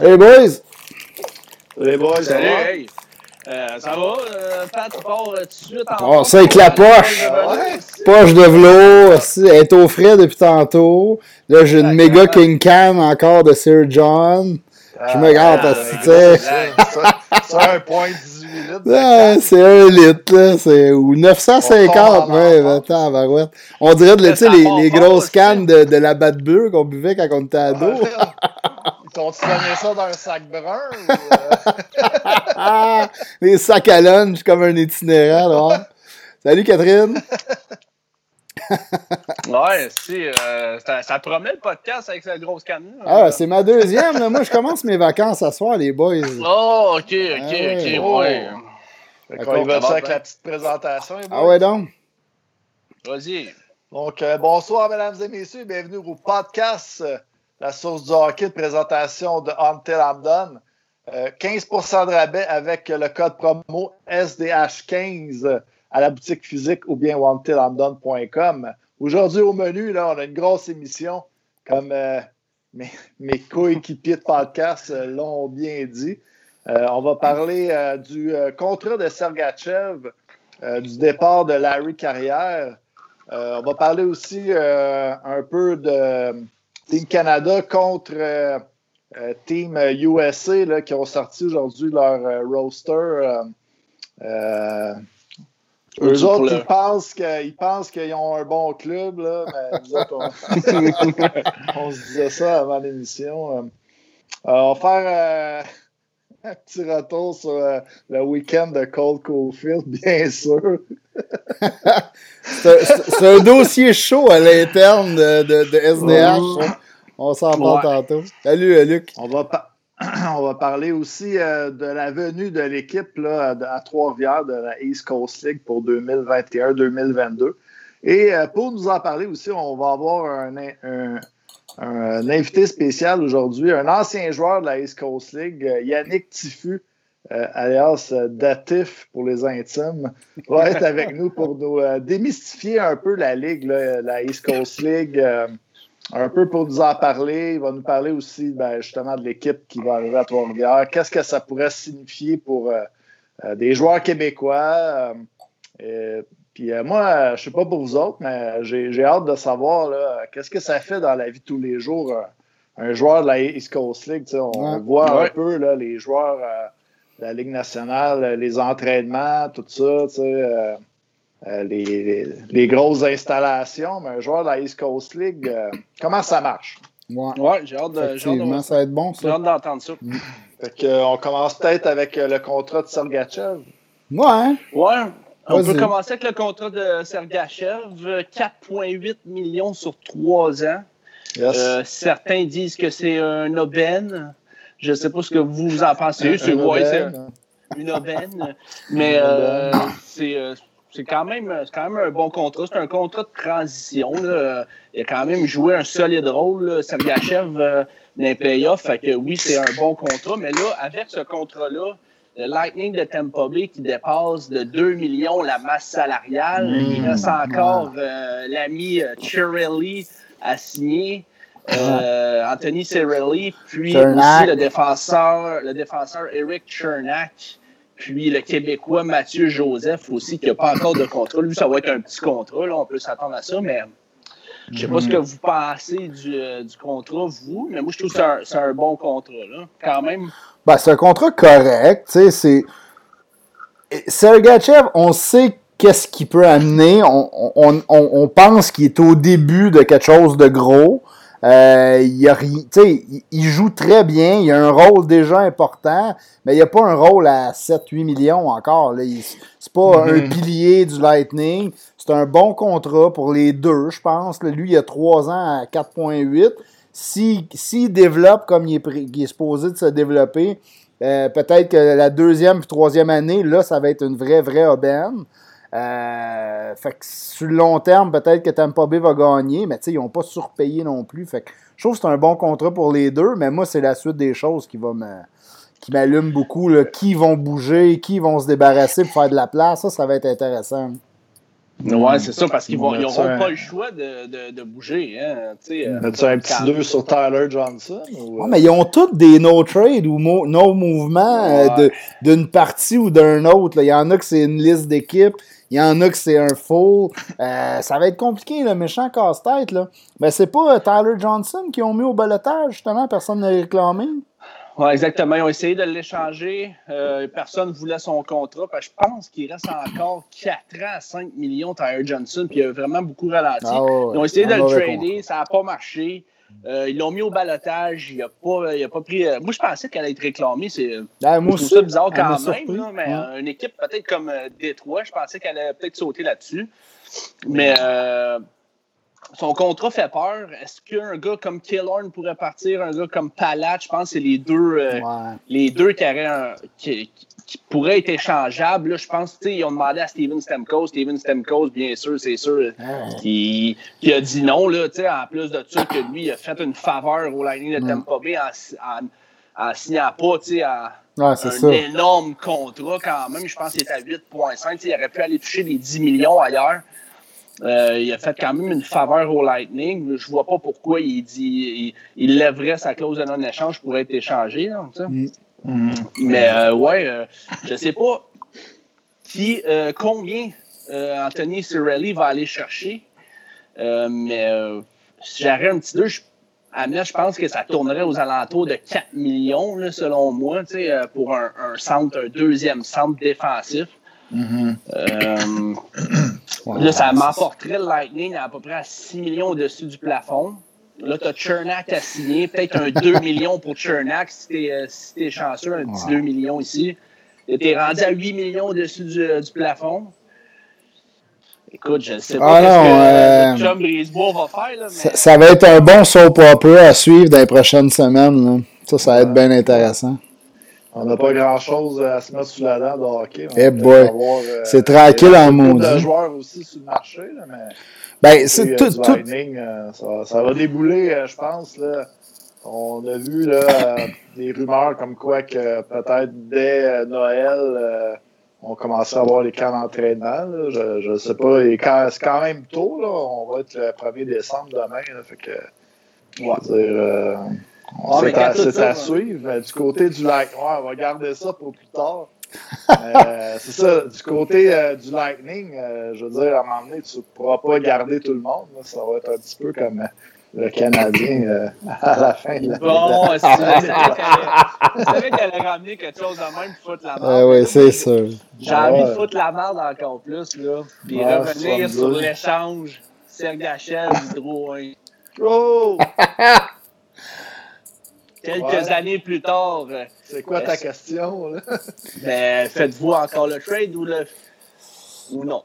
Hey boys! Les boys, Salut, hey! Euh, ça va? Euh, Pat, tu pars euh, tout de suite en Oh, ça avec la poche! Ouais. Poche de velours, aussi, elle est au frais depuis tantôt. Là, j'ai une méga King Cam encore de Sir John. Je me garde, Ah, tu sais. C'est un point 18 litres. de Ouais, c'est un litre, là. C'est, ou 950, On ouais, attends, barouette. On dirait, de, tu sais, les, grosses cannes de, de la bleue qu'on buvait quand on était ado. Donné ça dans un sac brun? ou, les sacs à lunch comme un itinérant, là. Salut, Catherine. Ouais, si, euh, ça, ça promet le podcast avec cette grosse canne. Ah, c'est ma deuxième, là. Moi, je commence mes vacances à soir, les boys. Oh, ok, ok, Ah ouais. ok, ouais. Fait qu'on y va Ça avec la petite présentation. les boys? Ah ouais, donc? Vas-y. Donc, euh, bonsoir, mesdames et messieurs. Bienvenue au podcast euh, La source du hockey de présentation de Until I'm Done. Euh, 15% de rabais avec le code promo SDH15 à la boutique physique ou bien untilimdone.com. Aujourd'hui, au menu, là, on a une grosse émission, comme euh, mes, coéquipiers de podcast euh, l'ont bien dit. Euh, on va parler du contrat de Sergachev, du départ de Larry Carrière. On va parler aussi un peu de Team Canada contre euh, euh, Team USA là, qui ont sorti aujourd'hui leur euh, roster. euh, euh, eux autres, ils pensent que- ils pensent qu'ils ont un bon club, là, mais nous autres, on, on se disait ça avant l'émission. Euh, on va faire euh, un petit retour sur euh, le week-end de Cole Caulfield, bien sûr. C'est un dossier chaud à l'interne de, de, de SDH. On s'en parle Ouais. tantôt. Salut, euh, Luc. On va, pa- on va parler aussi euh, de la venue de l'équipe là, à à Trois-Rivières de la East Coast League pour 2021-2022. Et euh, pour nous en parler aussi, on va avoir un, un- un invité spécial aujourd'hui, un ancien joueur de la East Coast League, euh, Yannick Tiffu, euh, alias euh, Datif pour les intimes, va être avec nous pour nous euh, démystifier un peu la Ligue, la East Coast League. euh, un peu pour nous en parler. Il va nous parler aussi ben, justement de l'équipe qui va arriver à Trois-Rivières. Qu'est-ce que ça pourrait signifier pour euh, euh, des joueurs québécois? euh, euh, puis euh, moi, euh, je ne sais pas pour vous autres, mais j'ai j'ai hâte de savoir là, qu'est-ce que ça fait dans la vie de tous les jours euh, un joueur de la East Coast League. tu sais, On, Ouais. voit un peu là, les joueurs euh, de la Ligue nationale, euh, les entraînements, tout ça. tu sais, euh, euh, les, les- les grosses installations, mais un joueur de la East Coast League, euh, comment ça marche? Ouais. Ouais, j'ai hâte de- j'ai hâte de Effectivement, voir ça va être bon, J'ai ça. hâte d'entendre ça. Fait que, euh, on commence peut-être avec euh, le contrat de Sergachev. Ouais, hein? Ouais. On peut commencer avec le contrat de Sergachev. euh, 4,8 millions sur 3 ans. Yes. Euh, certains disent que c'est un aubaine. Je ne sais pas ce que vous en pensez. C'est Un ouais, c'est aubaine. une aubaine. Mais euh, c'est euh, c'est quand, même- quand même un bon contrat. C'est un contrat de transition. là. Il a quand même joué un solide rôle, Sergachev, euh, dans les playoffs. Fait que oui, c'est un bon contrat. Mais là, avec ce contrat-là, le Lightning de Tampa Bay qui dépasse de 2 millions la masse salariale. Mmh, il reste encore euh, l'ami euh, Chiarelli à signer. Euh, Anthony Cirelli, puis Chernak. aussi le défenseur, le défenseur Eric Chernak, puis le Québécois Mathieu Joseph aussi, qui n'a pas encore de contrat. Lui, ça va être un petit contrat, là, on peut s'attendre à ça, mais je sais pas ce que vous pensez du, du contrat, vous, mais moi, je trouve que c'est un, un bon contrat, là, quand même. Ben, c'est un contrat correct, tu sais, c'est... Sergachev, on sait qu'est-ce qu'il peut amener, on, on, on, on pense qu'il est au début de quelque chose de gros, euh, il, a joue très bien, il a un rôle déjà important, mais il n'y a pas un rôle à 7-8 millions encore, c'est pas un pilier du Lightning, c'est un bon contrat pour les deux, je pense, lui il a 3 ans à 4.8, s'il développe comme il est, il supposé de se développer, euh, peut-être que la deuxième puis troisième année, là, ça va être une vraie, vraie aubaine. Euh, fait que sur le long terme, peut-être que Tampa Bay va gagner, mais ils n'ont pas surpayé non plus. Fait que je trouve que c'est un bon contrat pour les deux, mais moi, c'est la suite des choses qui va me qui m'allume beaucoup. Qui vont bouger, qui vont se débarrasser pour faire de la place, ça, ça va être intéressant. Ouais, c'est ça, parce qu'ils n'auront un... pas le choix de, de, de bouger. Hein, euh, As-tu un petit 2 sur Tyler Johnson? Ou... Ouais, mais ils ont tous des no-trade ou no mouvements euh, d'une partie ou d'un autre. Là. Il y en a que c'est une liste d'équipes, il y en a que c'est un full. Euh, ça va être compliqué, le méchant casse-tête. Mais c'est pas Tyler Johnson qui ont mis au balotage, justement, personne n'a réclamé? Oui, exactement. Ils ont essayé de l'échanger. Euh, personne ne voulait son contrat. je pense qu'il reste encore 4 ans à 5 millions, Tyler Johnson. Puis il a vraiment beaucoup ralenti. Ah ils ont essayé de le trader. Ça n'a pas marché. Euh, ils l'ont mis au balotage. Il n'a pas, pas pris. Euh, moi, je pensais qu'elle allait être réclamée. C'est ah, ça bizarre quand même. mais une équipe peut-être comme Détroit, je pensais qu'elle allait peut-être sauter là-dessus. Mais son contrat fait peur. Est-ce qu'un gars comme Killorn pourrait partir, un gars comme Palat, je pense que c'est les deux, euh, les deux qui, qui, pourraient être échangeables. je pense qu'ils ont demandé à Steven Stemkos. Steven Stemkos, bien sûr, c'est sûr, qui, a dit non. Là, en plus de ça, que lui, il a fait une faveur au Lightning de Tampa Bay en, en, signant pas un énorme contrat quand même. Je pense qu'il était à 8,5. Il aurait pu aller toucher les 10 millions ailleurs. Euh, il a fait quand même une faveur au Lightning. Je vois pas pourquoi il dit il, lèverait sa clause de non-échange pour être échangé. Mm. Mm. Mais euh, ouais, euh, je sais pas qui, combien Anthony Cirelli va aller chercher. mais si j'aurais un petit deux, je, je pense que ça tournerait aux alentours de 4 millions, selon moi, pour un, centre, un deuxième centre défensif. Mm-hmm. Là, ça m'emporterait le Lightning à, peu près à 6 millions au-dessus du plafond. Là, tu as Chernak à signer, peut-être un 2 millions pour Chernak si tu es, euh, chanceux, un petit 2 millions ici. Tu es rendu à 8 millions au-dessus du, euh, plafond. Écoute, je ne sais pas ah ce que Brisebois va faire. Là, mais... ça, va être un bon soap opera à suivre dans les prochaines semaines. Là. Ça, ça va être bien intéressant. On n'a pas grand-chose à se mettre sous la dent de hockey. Eh boy, euh, c'est tranquille en maudit. Il y a joueurs aussi sur le marché, là, mais... Ben, c'est tout... tout... Euh, ça, ça, va débouler, euh, je pense, là. On a vu là, des rumeurs comme quoi que peut-être dès Noël, on commençait à avoir les camps d'entraînement. Je ne sais pas. C'est quand même tôt. Là. On va être le 1er décembre demain. Là, fait que, ouais. dire, c'est à, suivre. Du côté du Lightning, on va garder ça pour plus tard. Euh, c'est ça, du côté euh, du Lightning, euh, je veux dire, à un moment donné, tu ne pourras pas garder tout le monde. Ça va être un petit peu comme le Canadien à la fin de la Bon, c'est vrai qu'elle a ramené quelque chose de même pour foutre la merde. Ah oui, c'est sûr. J'ai envie de foutre la merde encore plus, là. Puis revenir sur l'échange Sergachev, Drouin. Oh! quelques années plus tard. Euh, c'est quoi ta question? Là? Ben, faites-vous encore le trade ou, le... ou non?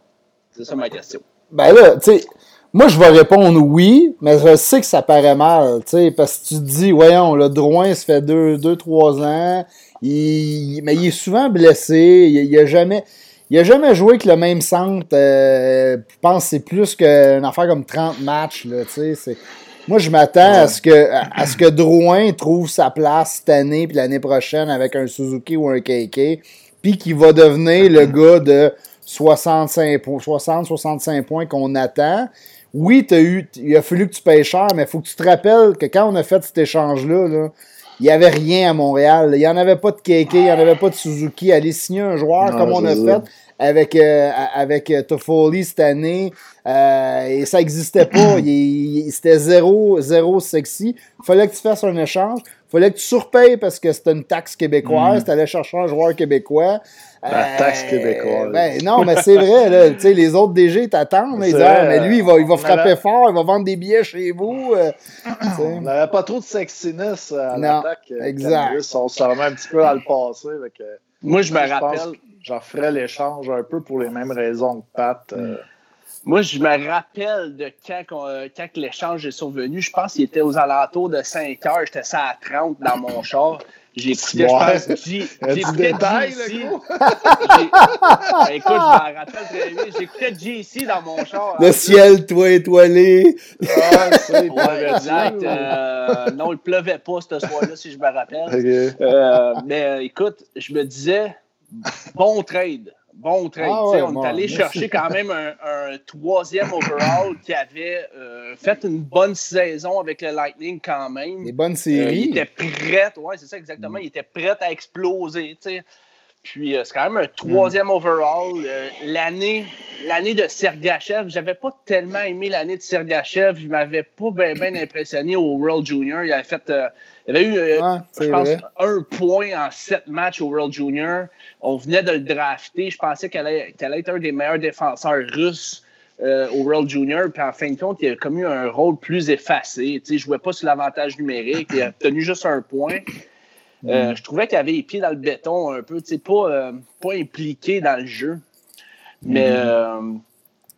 C'est ça ma question. Ben là, tu sais, moi je vais répondre oui, mais je sais que ça paraît mal, tu sais, parce que tu te dis, voyons, le Drouin, ça fait 2-3 deux, trois ans, il... mais il est souvent blessé, il, il a jamais. Il a jamais joué avec le même centre. Euh, je pense que c'est plus qu'une affaire comme 30 matchs. Là, tu sais, moi, je m'attends à ce que à, ce que Drouin trouve sa place cette année puis l'année prochaine avec un Suzuki ou un KK, puis qu'il va devenir le gars de 65 60-65 points qu'on attend. Oui, as eu, il a fallu que tu payes cher, mais il faut que tu te rappelles que quand on a fait cet échange-là, il n'y avait rien à Montréal. Il n'y en avait pas de KK, il n'y en avait pas de Suzuki. Aller signer un joueur comme on a fait avec, euh, avec euh, Toffoli cette année. Euh, et ça n'existait pas. C'était zéro, zéro sexy. Il fallait que tu fasses un échange. Il fallait que tu surpayes parce que c'était une taxe québécoise. Mm. Tu allais chercher un joueur québécois. La taxe québécoise. Ben, non, mais c'est vrai. Là, les autres DG t'attendent. Ah, mais lui, il va, il va frapper fort. Il va vendre des billets chez vous. on n'avait pas trop de sexiness à l'attaque. Exact. On se remet un petit peu à le passé. Avec, Moi, je me rappelle j'en ferais l'échange un peu pour les mêmes raisons que Pat. Euh. Mm. Moi, je me rappelle de quand, euh, quand l'échange est survenu. Je pense qu'il était aux alentours de 5 heures. J'étais ça à 30 dans mon char. J'ai écouté, je pense, j'ai écouté JC. Écoute, je m'en rappelle très bien. J'écoutais JC dans mon char. Le ciel, toi, étoilé. Ah, c'est ouais, exact. Euh, non, il pleuvait pas ce soir-là, si je me rappelle. Euh, mais écoute, je me disais, bon trade. bon trade. Ah ouais, on bon, est allé chercher quand même un, un troisième overall qui avait euh, fait une bonne saison avec le Lightning quand même. Des bonnes Euh, séries. il était prêt, ouais, c'est ça exactement. Il était prêt à exploser. Puis euh, c'est quand même un troisième overall. Euh, l'année, l'année de Sergachev, j'avais pas tellement aimé l'année de Sergachev. Il m'avait pas bien impressionné au World Junior. Il avait fait, il avait eu, euh, Ouais, je pense, vrai. un point en sept matchs au World Junior. On venait de le drafter. Je pensais qu'elle allait, être un des meilleurs défenseurs russes. euh, au World Junior, puis en fin de compte, il a comme eu un rôle plus effacé. Il jouait pas sur l'avantage numérique, il a obtenu juste un point. Euh, je trouvais qu'il avait les pieds dans le béton un peu, pas, euh, pas impliqué dans le jeu. Mais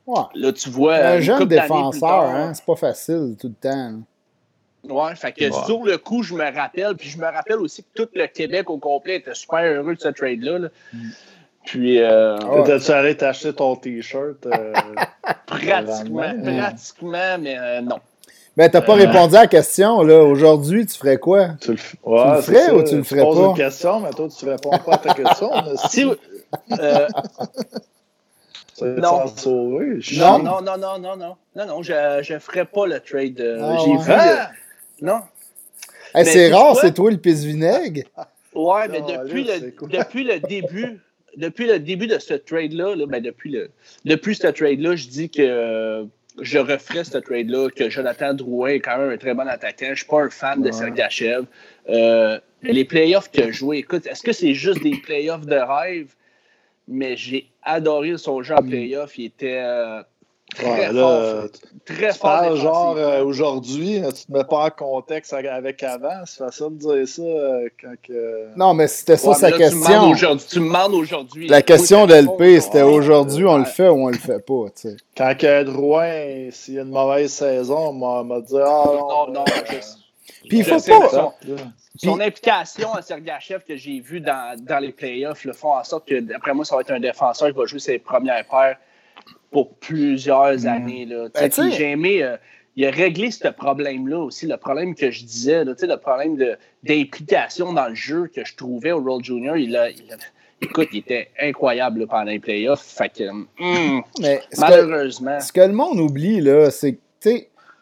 Ouais. là, tu vois. Un une jeune défenseur, hein, c'est pas facile tout le temps. Ouais, fait que sur le coup, je me rappelle, puis je me rappelle aussi que tout le Québec au complet était super heureux de ce trade-là. Mm. Puis. Euh, ah, tu allé t'acheter ton T-shirt? Euh, pratiquement, pratiquement, mais euh, non. Mais t'as pas euh, répondu à la question, là. Aujourd'hui, tu ferais quoi? Tu le, ouais, tu le ferais ou tu le ferais pas? pose une question, mais toi, tu ne réponds pas à ta question. si. Non. Non. non. non, non, non, non, non, je, je ferai pas le trade. Ah, J'ai ouais non. Hey, Mais c'est rare, c'est toi le pisse-vinaigre. Ouais, mais Ah, depuis, là, le, cool. depuis le début, depuis le début de ce trade-là, là, ben depuis le depuis ce trade-là, je dis que euh, je referais ce trade-là, que Jonathan Drouin est quand même un très bon attaquant. Je suis pas un fan de. Sergachev. Euh, les playoffs qu'il a joué, écoute, est-ce que c'est juste des playoffs de rêve? Mais j'ai adoré son jeu en playoff. Il était euh, très Ouais, fort. là, tu très tu fort. parles genre euh, aujourd'hui, tu te mets pas en contexte avec avant. C'est facile de dire ça euh, quand que. Non, mais c'était ça Ouais, sa là, question. tu me demandes aujourd'hui. La question Oui, d'LP, c'était ouais. aujourd'hui, on le fait ou on le fait pas, tu sais. Quand que Drouin, s'il y a une mauvaise saison, on m'a dit Ah non, Non, non, euh, je- Puis il faut pas. son, son implication à Sergachev que j'ai vu dans, dans les playoffs le font en sorte que, d'après moi, ça va être un défenseur qui va jouer ses premières paires pour plusieurs années. Là. Ben, j'ai aimé. euh, il a réglé ce problème-là aussi, le problème que je disais, là, le problème d'implication dans le jeu que je trouvais au World Junior. Il a, il a- écoute, il était incroyable là, pendant les playoffs. Fait que, hum, Mais ce que, malheureusement. ce que le monde oublie, là, c'est que,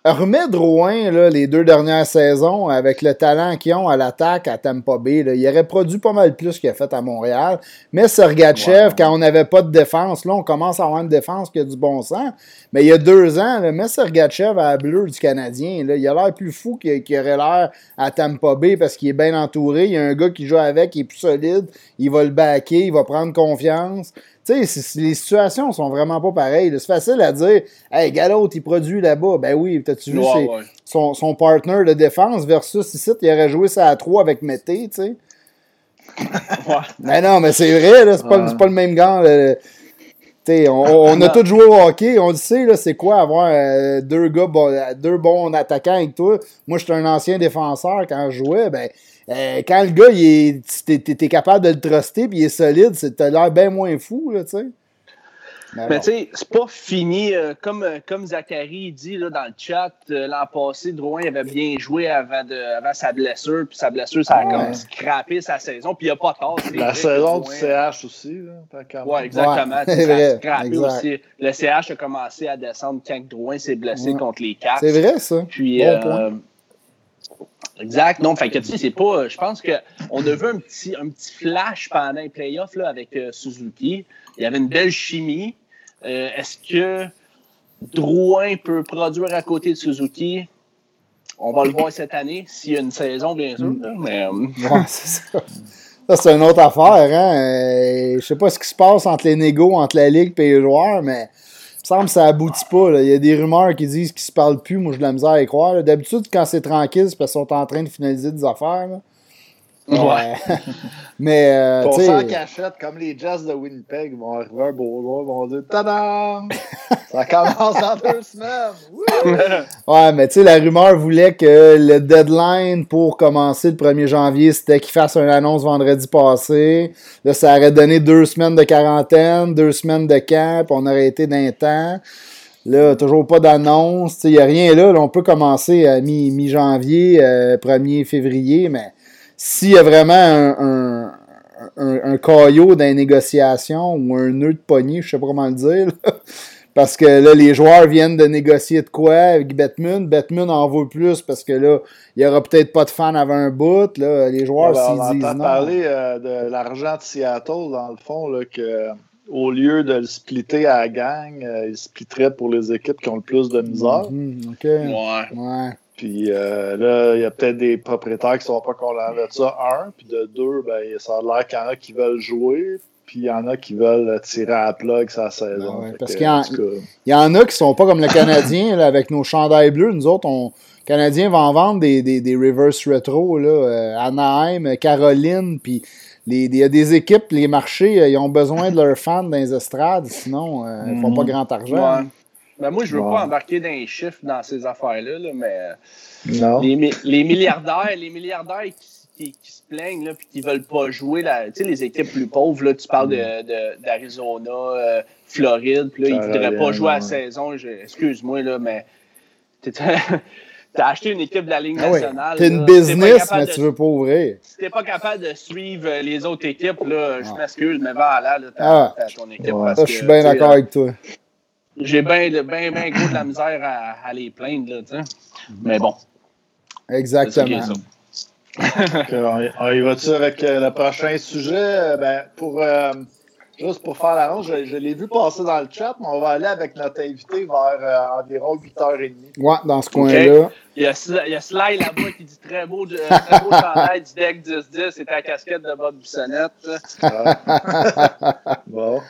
remets Drouin, là, les deux dernières saisons, avec le talent qu'ils ont à l'attaque à Tampa Bay, là, il aurait produit pas mal plus qu'il a fait à Montréal. Mais Sergachev, quand on n'avait pas de défense, là, on commence à avoir une défense qui a du bon sens. Mais il y a deux ans, là, mets Sergachev à la bleue du Canadien. Là, il a l'air plus fou qu'il qu'il aurait l'air à Tampa Bay parce qu'il est bien entouré. Il y a un gars qui joue avec, il est plus solide, il va le backer, il va prendre confiance. Tu sais, les situations sont vraiment pas pareilles. C'est facile à dire, hey, l'autre, il produit là-bas. Ben oui, t'as-tu vu Ouais, c'est- ouais. son, son partner de défense versus ici, il aurait joué ça à 3 avec Mété, tu sais. Ouais. Mais non, mais c'est vrai, là, c'est pas, pas le même là. Sais, on, on a tous joué au hockey, on le sait, là, c'est quoi avoir euh, deux gars, bon- deux bons attaquants avec toi. Moi, j'étais un ancien défenseur quand je jouais, ben, euh, quand le gars, il est, t'es, t'es capable de le truster puis il est solide, c'est, t'as l'air bien moins fou, là, tu sais. Mais tu sais, c'est pas fini. euh, comme, euh, comme Zachary dit là, dans le chat, euh, l'an passé, Drouin avait bien joué avant, de, avant sa blessure, puis sa blessure, ça a Ouais. comme scrappé sa saison, puis il a pas tort. La saison du CH aussi. Là, exactement. Ouais, c'est ça a scrappé exact. aussi. Le CH a commencé à descendre quand Drouin s'est blessé Ouais. contre les Caps. c'est vrai, ça. Puis, Bon euh, point. Exact. Non, fait que tu sais, c'est pas. Je pense qu'on a vu un petit, un petit flash pendant les playoffs là, avec euh, Suzuki. Il y avait une belle chimie. Euh, Est-ce que Drouin peut produire à côté de Suzuki? On va le voir cette année, s'il y a une saison, bien sûr. mais, euh, ça. C'est une autre affaire. Hein? Euh, je sais pas ce qui se passe entre les négos, entre la Ligue et les joueurs, mais semble que ça aboutit pas. là. Il y a des rumeurs qui disent qu'ils se parlent plus. Moi, j'ai de la misère à y croire. D'habitude, quand c'est tranquille, c'est parce qu'ils sont en train de finaliser des affaires. là. Ouais. Euh, mais, euh, Pour tu ça en sais, cachette, comme les Jazz de Winnipeg vont arriver un beau jour, ils vont dire Tadam! Ça commence dans deux semaines! Ouais, mais tu sais, la rumeur voulait que le deadline pour commencer le 1er janvier, c'était qu'ils fassent une annonce vendredi passé. Là, ça aurait donné deux semaines de quarantaine, deux semaines de camp, on aurait été d'un temps. Là, toujours pas d'annonce. Il n'y a rien là, là. On peut commencer à mi- mi-janvier, euh, 1er février, mais s'il y a vraiment un, un- un, un caillot dans les négociations ou un nœud de poignée, je sais pas comment le dire. Parce que là, les joueurs viennent de négocier de quoi avec Batman. Batman en veut plus parce que là, il n'y aura peut-être pas de fans avant un bout. Là. Les joueurs, Ouais, ben, s'ils on disent non. parler euh, de l'argent de Seattle, dans le fond, là, que au lieu de le splitter à la gang, euh, il splitterait pour les équipes qui ont le plus de misère. Mhm, OK. Ouais. Ouais. Puis euh, là, il y a peut-être des propriétaires qui ne sont pas contents de ça, un. Puis de deux, ben, ça a l'air qu'il y en a qui veulent jouer. Puis il y en a qui veulent tirer à la plug sa saison. Ben ouais, parce qu'il y en- cas, y en a qui sont pas comme le Canadien là, avec nos chandails bleus. Nous autres, on, le Canadien va en vendre des, des, des reverse retro. Là, euh, Anaheim, Caroline, puis les- il y a des équipes, les marchés, euh, ils ont besoin de leurs fans dans les estrades, sinon euh, ils font Mhm. pas grand argent. Ouais. Ben moi, je veux pas embarquer dans les chiffres dans ces affaires-là, là, mais non. les, mi- les milliardaires, les milliardaires qui, qui- qui se plaignent là, puis qui veulent pas jouer, la, tu sais, les équipes plus pauvres, là, tu parles de- de- d'Arizona, euh, Floride, puis là, ils voudraient pas jouer à la saison. Excuse-moi, là, mais t'as acheté une équipe de la Ligue Ah oui, nationale. T'es une si t'es pas business, mais de- tu veux pas ouvrir. Si t'es pas capable de suivre euh, les autres équipes, là, je Ouais. m'excuse, mais va là, là, t'as Ah. ton équipe. Ouais. parce Ça, que, je suis bien d'accord avec toi. J'ai bien ben, ben gros de la misère à, à les plaindre, là, tu sais. Mais bon. Exactement. y- on y va-tu avec euh, le prochain sujet? Euh, Ben, pour, euh, juste pour faire la ronde, je, je l'ai vu passer dans le chat, mais on va aller avec notre invité vers euh, environ 8h30. Ouais, dans ce coin-là. Il y a, Sly- il y a Sly là-bas qui dit très beau, euh, très beau chandail du deck 10-10 c'est ta casquette de Bob Bissonnette. Ah. bon.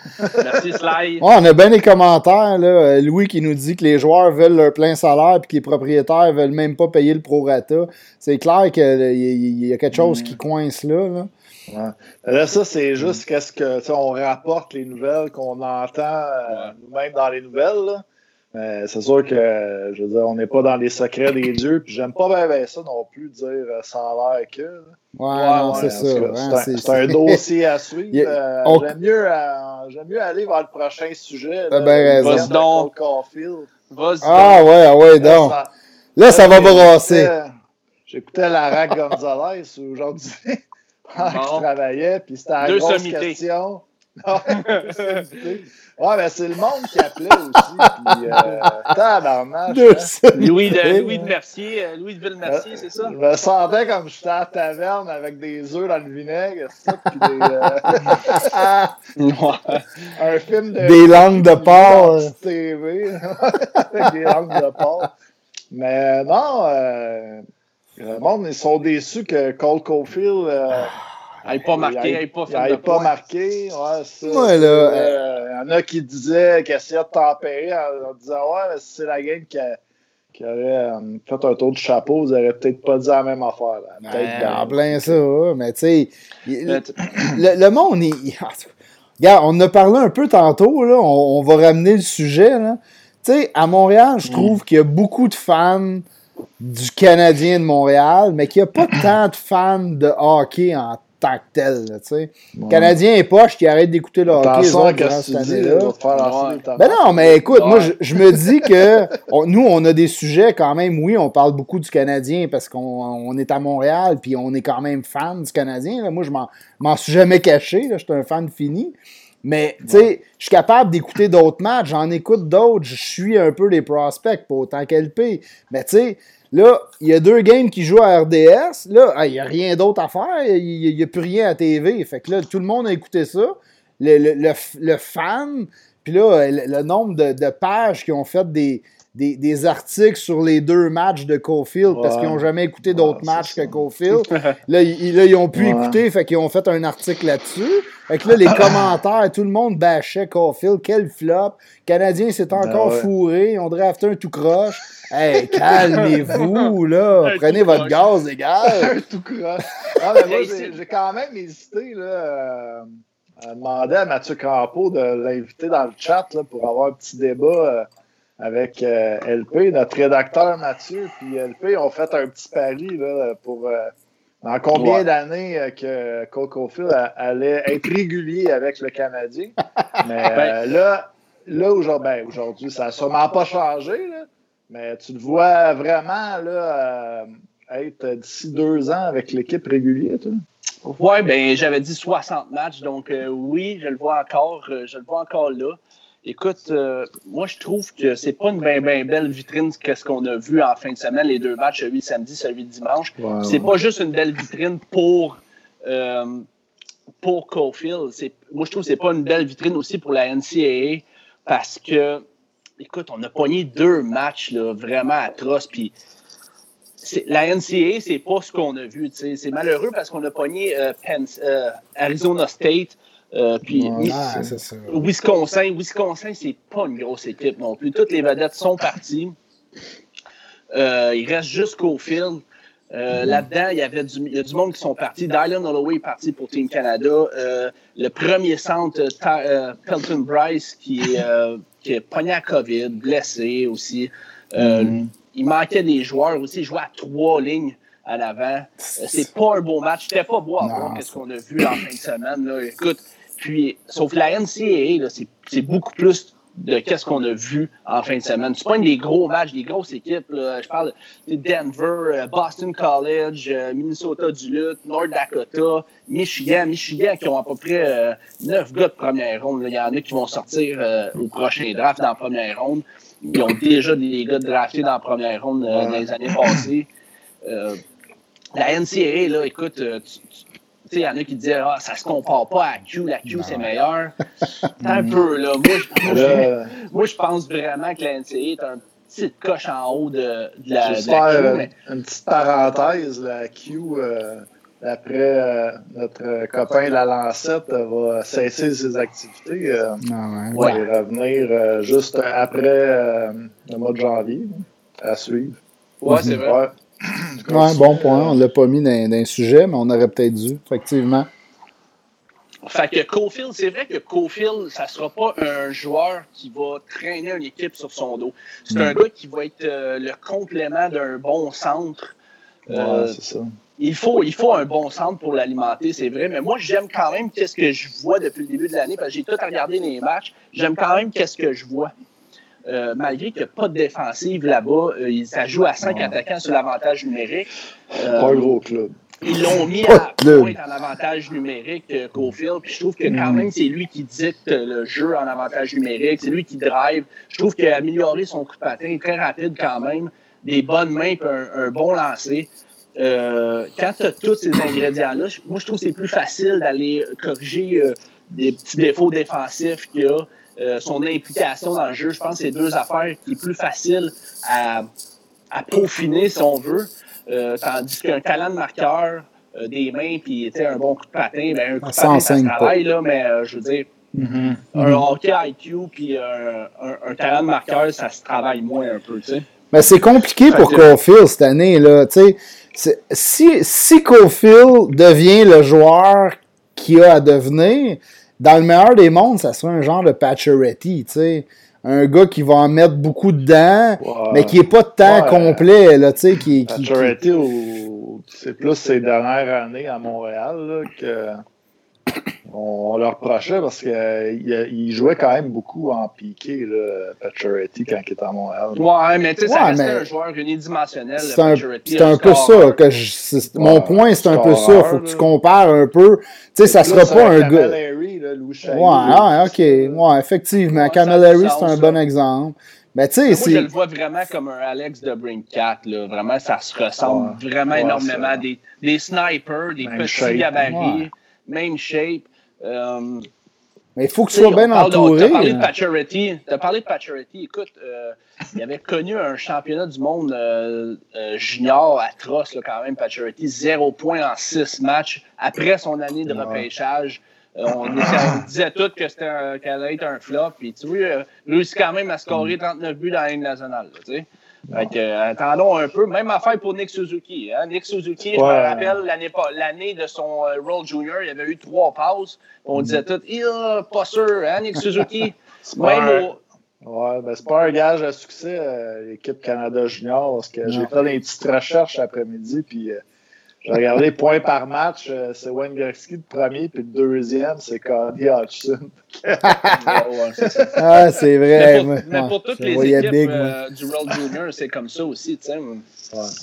Merci Sly. Ouais, on a bien les commentaires. Là. Euh, Louis qui nous dit que les joueurs veulent leur plein salaire puis que les propriétaires veulent même pas payer le prorata. C'est clair qu'il y, a quelque chose qui coince là. là. Ouais. Là, ça, c'est juste qu'est-ce que, tu sais, on rapporte les nouvelles qu'on entend euh, Ouais. nous-mêmes dans les nouvelles. là. Mais c'est sûr que, je veux dire, on n'est pas dans les secrets des dieux. Puis j'aime pas bien, bien ça non plus, dire euh, ça a l'air que. là. Ouais, Ouais, non, ouais, c'est En ça. tout cas, hein, c'est un- dossier à suivre. Il y a- Euh, on- J'aime mieux, euh, j'aime mieux aller vers le prochain sujet. T'as là, bien raison. donc. Cole Caulfield. Vas-y. Ah donc. ouais, ah ouais, Là, donc. ça- Là, ça va j'écoutais- brasser. J'écoutais Lara Gonzalez aujourd'hui pendant que je Bon. travaillais, puis c'était la Deux grosse sommités. question. Ouais, deux sommités. Ouais, ben c'est le monde qui appelait aussi. Puis, euh, tabarnak, Deux hein. Louis de, Louis de Mercier, euh, Louis de Ville-Mercier, c'est ça? Je me sentais comme j'étais à la taverne avec des œufs dans le vinaigre, ça, puis des, euh, un film de. Des langues de porc. sur TV, avec des langues de porc. Mais non, euh, le monde, ils sont déçus que Cole Caulfield. Euh, Elle pas marqué, il elle pas fait de pas marqué. Ouais, ça, Ouais, là, euh, Il y en a qui disaient qu'il essayait de tempérer en, en disant Ouais, mais si c'est la game qui, a- qui aurait euh, fait un tour de chapeau, vous n'auriez peut-être pas dit la même affaire. là. Peut-être Ouais, dans- en plein ça, mais tu sais, le, le monde, il, regarde, on en a parlé un peu tantôt, là, on, on va ramener le sujet. là. Tu sais, à Montréal, je trouve qu'il y a beaucoup de fans du Canadien de Montréal, mais qu'il n'y a pas tant de fans de hockey en tant que tel. là. Ouais. Canadien et poche qui arrêtent d'écouter le hockey cette. Ben non, mais écoute, moi, Ouais. je, je me dis que on- nous, on a des sujets quand même. Oui, on parle beaucoup du Canadien parce qu'on on est à Montréal, puis on est quand même fan du Canadien. là. Moi, je m'en- m'en suis jamais caché. Je suis un fan fini. Mais, tu sais, je suis capable d'écouter d'autres matchs. J'en écoute d'autres. Je suis un peu les prospects, pas autant qu'LP. Mais, tu sais, là, il y a deux games qui jouent à RDS. Là, il n'y a rien d'autre à faire. Il n'y a plus rien à TV. Fait que là, tout le monde a écouté ça. Le, le, le, le fan, puis là, le, le nombre de, de pages qui ont fait des, des, des articles sur les deux matchs de Cofield parce Ouais. qu'ils n'ont jamais écouté Ouais, d'autres c'est matchs ça. que Cofield. Là, ils, là, ils ont pu Ouais. écouter, fait qu'ils ont fait un article là-dessus. Fait que là, les commentaires, tout le monde bâchait Caulfield. Quel flop. Canadien s'est encore Ben ouais. fourré. Ils ont drafté un tout croche. Hey, calmez-vous, là. Un Prenez votre croche. gaz, les gars. un tout croche. Mais moi, j'ai quand même hésité là, euh, à demander à Mathieu Campo de l'inviter dans le chat là, pour avoir un petit débat euh, avec euh, LP, notre rédacteur Mathieu. Puis LP ont fait un petit pari là, pour euh, dans combien Ouais. d'années euh, que Cole Caulfield allait être régulier avec le Canadien. Mais euh, là, là aujourd'hui, ben, aujourd'hui, ça n'a sûrement pas changé. Là, mais tu le vois vraiment là, être d'ici deux ans avec l'équipe régulière, toi? Oui, ben j'avais dit 60 matchs, donc euh, oui, je le vois encore, euh, je le vois encore là. Écoute, euh, moi je trouve que c'est pas une bien belle vitrine qu'est-ce qu'on a vu en fin de semaine, les deux matchs, celui samedi, celui dimanche. c'est pas juste une belle vitrine pour pour Cofield. Moi je trouve que c'est pas une belle vitrine aussi pour la NCAA parce que, écoute, on a pogné deux matchs là, vraiment atroces, puis la NCA, c'est pas ce qu'on a vu. C'est malheureux parce qu'on a pogné euh, euh, Arizona State. Euh, puis Wisconsin, Wisconsin, c'est pas une grosse équipe non plus. Toutes les vedettes sont parties. il reste jusqu'au field. Mm-hmm. Là-dedans, il y avait du, y a du monde qui sont partis. Dylan Holloway est parti pour Team Canada. le premier centre, Pelton Bryce, qui, qui est pogné à COVID, blessé aussi. Mm-hmm il manquait des joueurs aussi. Il jouait à trois lignes à l'avant. Euh, c'est pas un beau match. C'était pas beau à voir ce qu'on a vu en fin de semaine. Là. Écoute, puis, sauf la NCAA, c'est beaucoup plus de qu'est-ce qu'on a vu en fin de semaine. C'est pas une des gros matchs, des grosses équipes. Je parle de Denver, euh, Boston College, euh, Minnesota Duluth, North Dakota, Michigan. Michigan qui ont à peu près neuf gars de première ronde. Il y en a qui vont sortir au prochain draft dans la première ronde. Ils ont déjà des gars draftés dans la première ronde euh, dans les années passées. Euh, la NCAA, là, écoute, euh, tu il y en a qui disaient ah, ça se compare pas à Q, la Q c'est meilleur. un peu, là. Moi, je, pense vraiment que la NCAA est un petit coche en haut de, la, Q. Une petite parenthèse, la Q, après euh, notre copain La Lancette va cesser ses activités euh, ah ouais. revenir euh, juste après le mois de janvier à suivre. Ouais, c'est vrai. Ouais. Bon point. On ne l'a pas mis dans, un sujet, mais on aurait peut-être dû, effectivement. Fait que Cofield, c'est vrai que Cofield, ça ne sera pas un joueur qui va traîner une équipe sur son dos. C'est un mm. gars qui va être le complément d'un bon centre. Ouais, c'est ça il faut, il faut un bon centre pour l'alimenter, c'est vrai. Mais moi, j'aime quand même qu'est-ce que je vois depuis le début de l'année, parce que j'ai tout regardé les matchs. J'aime quand même qu'est-ce que je vois. Euh, malgré qu'il n'y a pas de défensive là-bas, euh, ça joue à cinq attaquants sur l'avantage numérique. Euh, pas un gros club. Ils l'ont mis à point en avantage numérique, euh, Cofield. Puis je trouve que quand même, c'est lui qui dicte le jeu en avantage numérique. C'est lui qui drive. Je trouve qu'il a amélioré son coup de patin, très rapide quand même. Des bonnes mains, et un bon lancer. Euh, quand tu as tous ces ingrédients-là, moi, je trouve que c'est plus facile d'aller corriger euh, des petits défauts défensifs qu'il y a. Euh, son implication dans le jeu, je pense que c'est deux affaires qui est plus facile à, à peaufiner, si on veut. tandis qu'un talent de marqueur, des mains, puis un bon coup de patin, ben, un coup de patin, ça travaille, là, mais je veux dire, mm-hmm. un hockey IQ puis un, un, talent de marqueur, ça se travaille moins un peu, tu sais. Mais c'est compliqué pour Caulfield cette année, là, tu sais si, si Cofield devient le joueur qu'il a à devenir, dans le meilleur des mondes, ça serait un genre de Pacioretty, tu sais. Un gars qui va en mettre beaucoup dedans, mais qui n'est pas de temps complet, là, tu sais. Qui, qui, c'est plus ses dernières années à Montréal, là, que on, leur reprochait parce qu'il euh, jouait quand même beaucoup en piqué, là, Pacioretty, quand il était à Montréal. Ouais, mais tu sais, ça restait un joueur unidimensionnel. C'est un, un peu ça. Que je, mon point, c'est un peu ça. Faut que tu compares un peu. Tu sais, ça sera pas un gars. Ouais, ok. Ouais, effectivement. Camilleri, c'est un bon exemple. Mais tu sais, Moi, je le vois vraiment comme un Alex de Brinkat. Là. Vraiment, ça se ressemble vraiment énormément. Des, des snipers, des petits gabarits, même shape. Euh, mais il faut que tu sois bien entouré. Tu as parlé de Pacioretty. Tu as parlé de Pacioretty. Écoute, euh, il avait connu un championnat du monde euh, junior atroce là, quand même, Pacioretty. Zéro point en six matchs après son année de repêchage. On, disait tous que c'était qu'elle allait être un flop. Puis tu vois, réussi quand même à scorer 39 buts dans la ligne nationale. tu sais. Euh, attendons un peu. Même affaire pour Nick Suzuki. Hein. Nick Suzuki, je me rappelle l'année de son euh, World Junior, il avait eu trois passes. On disait tout, il pas sûr, hein, Nick Suzuki? Même Ouais, ben c'est pas un gage à succès, euh, l'équipe Canada Junior, parce que j'ai fait une petite recherche après-midi, puis J'ai regardé points par match, euh, c'est Wayne Gretzky le premier, puis le deuxième, c'est Cody Hodgson. ah, c'est vrai. Mais pour, mais pour toutes les équipes big, euh, du World Junior, c'est comme ça aussi. sais.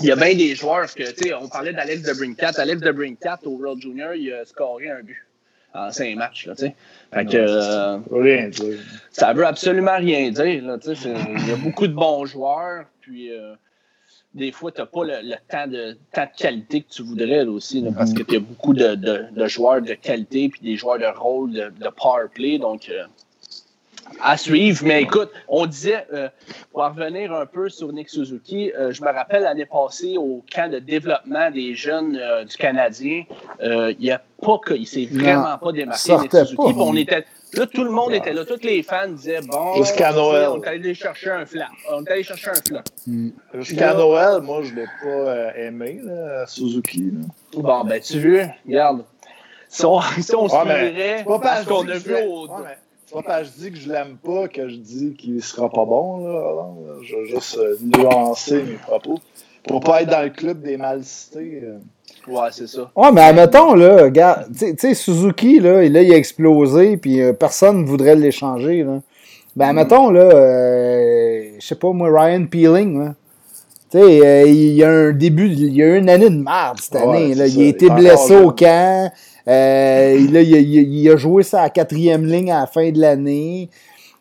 Il y a bien des joueurs que, tu sais, on parlait d'Alex de Brincat. Alex de Brincat au World Junior, il a scoré un but en cinq matchs. Là, fait que, euh, rien dire. Ça veut absolument rien dire. Là, il y a beaucoup de bons joueurs, puis euh, des fois, tu n'as pas le, le, temps, de, temps de qualité que tu voudrais là, aussi, là, parce que tu as beaucoup de, de, de, joueurs de qualité, puis des joueurs de rôle, de, power play. Donc, euh, à suivre. Mais écoute, on disait, euh, pour revenir un peu sur Nick Suzuki, euh, je me rappelle l'année passée au camp de développement des jeunes du Canadien, il n'y a pas que, il s'est vraiment pas démarqué Nick Suzuki. Pas, on était, là, tout le monde était là, tous les fans disaient bon, jusqu'à Noël, on est allé chercher un flat, on est allé chercher un. Mm. Jusqu'à Noël, moi je l'ai pas aimé là, Suzuki. Là. Bon ben tu veux, regarde. Si on, si on ouais, se parce qu'on a vu au. Ouais, pas parce que je dis que je l'aime pas que je dis qu'il sera pas bon. Là, Je vais juste euh, nuancer mes propos. Pour pas être dans le club des mal cités. Euh. Ouais, c'est ça. Ouais, mais admettons, là, regarde, tu sais, Suzuki, là, là, il a explosé, puis euh, personne ne voudrait l'échanger, là. Ben, admettons, là, euh, je sais pas, moi, Ryan Peeling, là. Tu sais, il y a un début, il y a une année de merde cette année, Ouais, là. Il a été il blessé au camp. Euh, là, il, a, il a- il a joué sa quatrième ligne à la fin de l'année.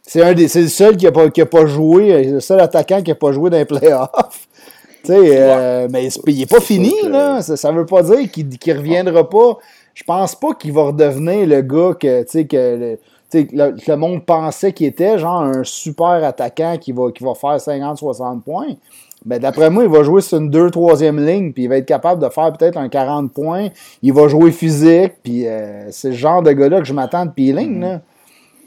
C'est un des, c'est le seul qui n'a pas, qui a pas joué, le seul attaquant qui n'a pas joué dans les playoffs. Euh, mais il n'est pas fini, que- là. Ça, ça veut pas dire qu'il ne reviendra pas. Je pense pas qu'il va redevenir le gars que, que le, le, monde pensait qu'il était, genre un super attaquant qui va, qui va faire 50-60 points. Ben, d'après moi, il va jouer sur une 2-3e ligne, puis il va être capable de faire peut-être un 40 points. Il va jouer physique, puis euh, c'est le genre de gars-là que je m'attends de peeling. Là.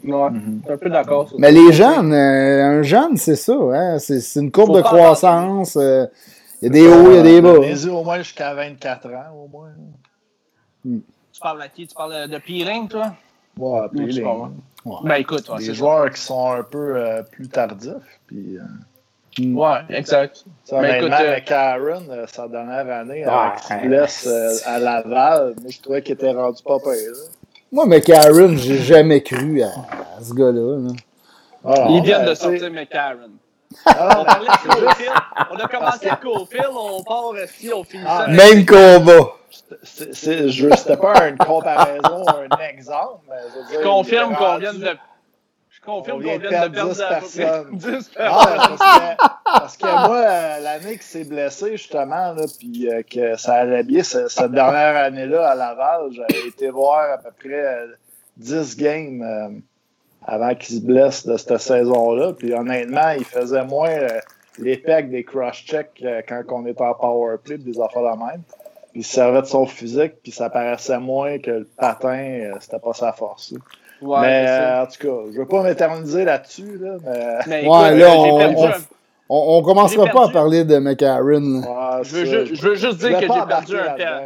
Ouais, je suis un peu d'accord. sur Mais ça. les jeunes, euh, un jeune, c'est ça. Hein? C'est, c'est une courbe Faut de croissance. euh, Il y a des hauts, il y a des bas. Les yeux au moins jusqu'à 24 ans, au moins. Tu parles à qui? Tu parles de Peeling, toi? Ouais, pas vrai. Ben écoute, ouais, les c'est joueurs qui sont un peu euh, plus tardifs. Puis, euh, Ouais, exact. tu sais, Ben, honnêtement, écoute, euh, avec euh, sa dernière année, Ah, avec qu'il se blesse euh, à Laval, moi, je trouvais qu'il était rendu pas pire. là. Moi, McCarron, j'ai jamais cru à, à ce gars-là. là. Ah, Ils viennent ben, de sortir McCarron. ah, On parlait de Cofield. On a commencé avec Cofield, on part ici, on finit ça. Ah, Même combat. C'était pas une comparaison, un exemple. Mais je confirme qu'on vient de. Confirme On qu'on vient de perdre perdre 10 à peu près personnes. 10 Ah, parce, que, parce que moi, euh, l'année qui s'est blessé, justement, là, puis euh, que ça allait bien, ce- cette dernière année-là à Laval, j'avais été voir à peu près euh, 10 games euh, avant qu'il se blesse de cette saison-là. Puis honnêtement, il faisait moins euh, les pecs des cross-checks euh, quand on était en power play, des affaires de même. Puis il se servait de son physique, puis ça paraissait moins que le patin, euh, c'était pas sa force. là. Ouais, mais euh, en tout cas, je veux pas m'éterniser là-dessus, là, mais. Mais Ouais, écoute, là, j'ai on- perdu on- un- On, on commencera pas à parler de McCarron. Ouais, Je veux, je juste dire que j'ai perdu un pari.